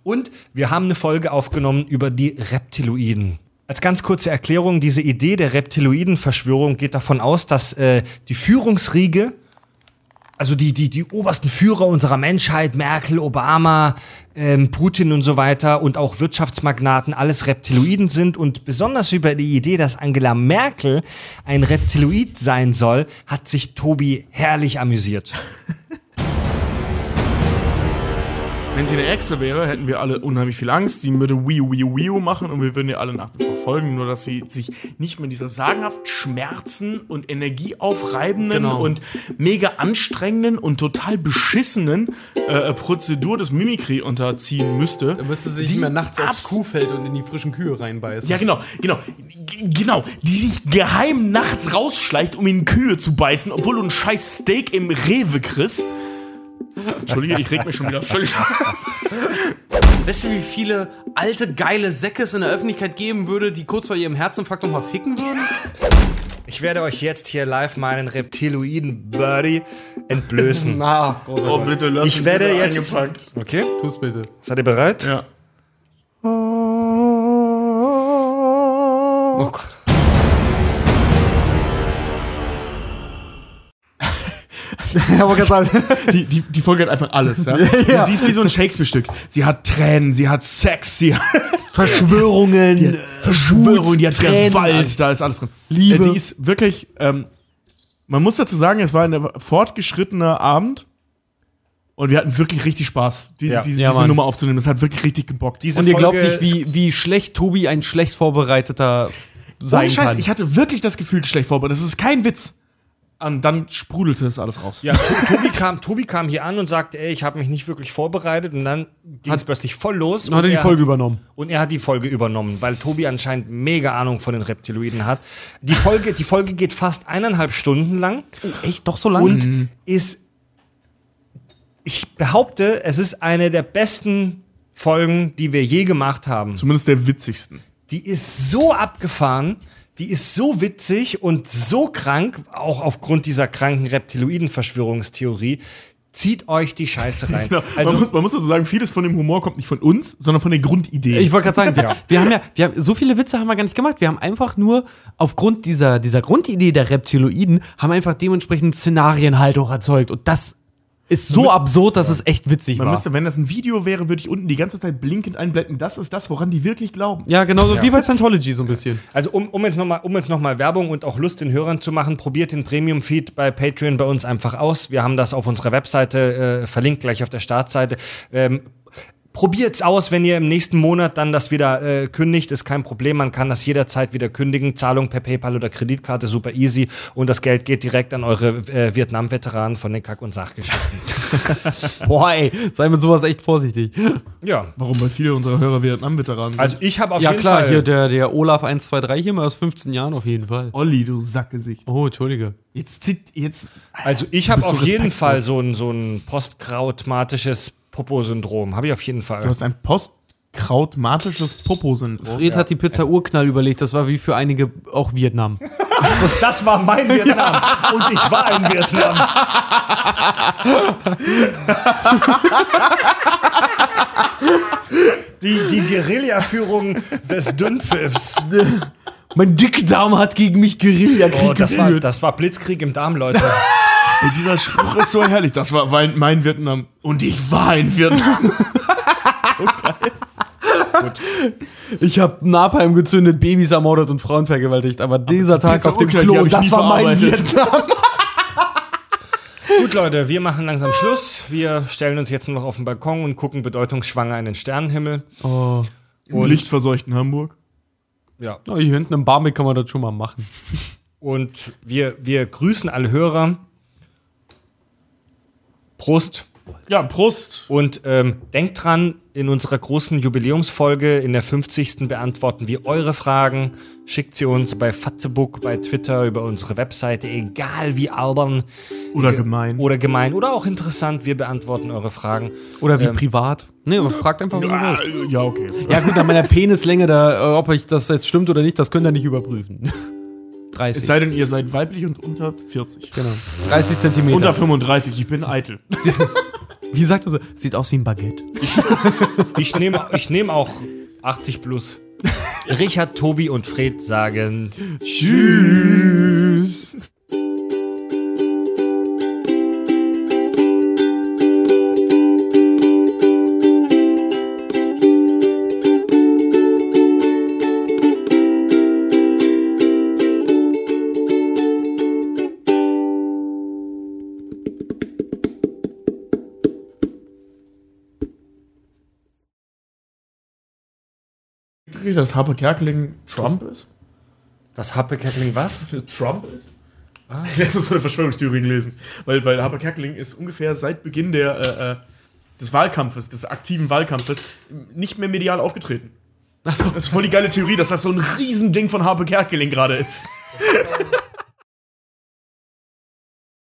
Und wir haben eine Folge aufgenommen über die Reptiloiden. Als ganz kurze Erklärung, diese Idee der Reptiloiden-Verschwörung geht davon aus, dass äh, die Führungsriege also die, die, die obersten Führer unserer Menschheit, Merkel, Obama, ähm, Putin und so weiter und auch Wirtschaftsmagnaten, alles Reptiloiden sind und besonders über die Idee, dass Angela Merkel ein Reptiloid sein soll, hat sich Tobi herrlich amüsiert. <laughs> Wenn sie eine Echse wäre, hätten wir alle unheimlich viel Angst. Sie würde Wii Wii Wii machen und wir würden ihr alle nach wie vor folgen. Nur, dass sie sich nicht mehr dieser sagenhaft schmerzen und energieaufreibenden Genau. und mega anstrengenden und total beschissenen äh, Prozedur des Mimikry unterziehen müsste. Da müsste sie nicht mehr nachts aufs Kuhfeld und in die frischen Kühe reinbeißen. Ja, genau, genau, genau. Die sich geheim nachts rausschleicht, um in Kühe zu beißen, obwohl du ein scheiß Steak im Rewe kriegst. Entschuldige, ich reg mich schon wieder völlig Weißt du, wie viele alte, geile Säcke es in der Öffentlichkeit geben würde, die kurz vor ihrem Herzinfarkt noch mal ficken würden? Ich werde euch jetzt hier live meinen Reptiloiden-Buddy entblößen. <laughs> Na, Oh, bitte lass Ich ihn werde wieder jetzt- eingepackt. Okay, tu's bitte. seid ihr bereit? Ja. Oh Gott. Aber gesagt, <laughs> Die, die, die Folge hat einfach alles, ja? <laughs> Die ist wie so ein Shakespeare-Stück. Sie hat Tränen, sie hat Sex, sie hat <laughs> Verschwörungen, die hat Verschwörung, die hat Tränen, Gewalt, da ist alles drin. Liebe. Äh, die ist wirklich, ähm, man muss dazu sagen, es war ein fortgeschrittener Abend und wir hatten wirklich richtig Spaß, die, Ja. diese, Ja, diese. Nummer aufzunehmen. Es hat wirklich richtig gebockt. Diese Und ihr glaubt nicht, wie, wie schlecht Tobi ein schlecht vorbereiteter sein Ohne Scheiß, kann. ich hatte wirklich das Gefühl, schlecht vorbereitet. Das ist kein Witz. Und dann sprudelte es alles raus. Ja, To- Tobi kam, Tobi kam hier an und sagte, ey, ich habe mich nicht wirklich vorbereitet und dann ging es plötzlich voll los. Dann hat er die Folge hat, übernommen. Und er hat die Folge übernommen, weil Tobi anscheinend mega Ahnung von den Reptiloiden hat. Die Folge, die Folge geht fast eineinhalb Stunden lang Echt doch so lange? und ist, ich behaupte, es ist eine der besten Folgen, die wir je gemacht haben. Zumindest der witzigsten. Die ist so abgefahren, die ist so witzig und so krank, auch aufgrund dieser kranken Reptiloiden-Verschwörungstheorie. Zieht euch die Scheiße rein. <laughs> Genau. Also, man, muss, man muss dazu sagen, vieles von dem Humor kommt nicht von uns, sondern von der Grundidee. Ich wollte gerade sagen, wir, wir haben ja, wir haben, so viele Witze haben wir gar nicht gemacht. Wir haben einfach nur aufgrund dieser, dieser Grundidee der Reptiloiden, haben einfach dementsprechend Szenarien halt auch erzeugt. Und das ist so müsste- absurd, dass es echt witzig Man war. müsste, wenn das ein Video wäre, würde ich unten die ganze Zeit blinkend einblenden. Das ist das, woran die wirklich glauben. ja, genau so wie bei Scientology so ein bisschen. Also um, um jetzt nochmal um jetzt noch mal Werbung und auch Lust den Hörern zu machen, probiert den Premium-Feed bei Patreon bei uns einfach aus. Wir haben das auf unserer Webseite äh, verlinkt, gleich auf der Startseite. Ähm, Probiert's aus, wenn ihr im nächsten Monat dann das wieder äh, kündigt, ist kein Problem. Man kann das jederzeit wieder kündigen. Zahlung per PayPal oder Kreditkarte, super easy. Und das Geld geht direkt an eure äh, Vietnam-Veteranen von den Kack- und Sachgeschichten. <laughs> Boah, ey, sei mit sowas echt vorsichtig. ja. Warum? Weil viele unserer Hörer Vietnam-Veteranen sind. Also ich habe auf ja, jeden klar, Fall. hier der, der Olaf 123 hier mal aus 15 Jahren auf jeden Fall. Olli, du Sackgesicht. Oh, Entschuldige. Jetzt zieht, jetzt. Also ich habe auf jeden. Fall so ein, so ein posttraumatisches Popo-Syndrom. Habe ich auf jeden Fall. Du hast ein postkrautmatisches Popo-Syndrom. Fred hat die Pizza Urknall überlegt, das war wie für einige auch Vietnam. Das war mein Vietnam und ich war in Vietnam. Die, die Guerilla-Führung des Dünnpfiffs. Mein Dickdarm hat gegen mich Guerillakrieg Oh, das, war, das war Blitzkrieg im Darm, Leute. Ey, dieser Spruch ist so herrlich. Das war mein, mein Vietnam. Und ich war in Vietnam. <laughs> Ich habe Napalm gezündet, Babys ermordet und Frauen vergewaltigt, aber dieser Tag auf dem Klo, das nie war mein verarbeitet. Vietnam. Gut, Leute, wir machen langsam Schluss. Wir stellen uns jetzt nur noch auf den Balkon und gucken bedeutungsschwanger in den Sternenhimmel. Oh. Im lichtverseuchten Hamburg. Ja. Oh, hier hinten im Barmik kann man das schon mal machen. Und wir, wir grüßen alle Hörer. Prost. Ja, Prost. Und ähm, denkt dran, in unserer großen Jubiläumsfolge, in der 50. beantworten wir eure Fragen. Schickt sie uns bei Fatzebook, bei Twitter, über unsere Webseite, egal wie albern. Oder ge- gemein. Oder gemein. Oder auch interessant, wir beantworten eure Fragen. Oder wie Ähm, privat. Nee, aber fragt einfach, was ihr wollt. ja, okay. Ja, gut, an meiner Penislänge, da, äh, ob ich das jetzt stimmt oder nicht, das könnt ihr nicht überprüfen. 30. Es sei denn, ihr seid weiblich und unter 40. genau. 30 Zentimeter. Unter 35, ich bin eitel. <laughs> wie sagt du so? Sieht aus wie ein Baguette. Ich nehme ich nehm auch 80 plus. <laughs> Richard, Tobi und Fred sagen Tschüss. Krieg ich, dass Harper Kerkeling Trump ist? Das Happe Kettling was? <laughs> Trump ist? Ah. Letztens so eine Verschwörungstheorie gelesen. Weil, weil Harper Kerkeling ist ungefähr seit Beginn der, äh, äh, des Wahlkampfes, des aktiven Wahlkampfes, nicht mehr medial aufgetreten. Achso. Das ist voll die geile Theorie, dass das so ein Riesending von Harpe Kerkeling gerade ist. <laughs>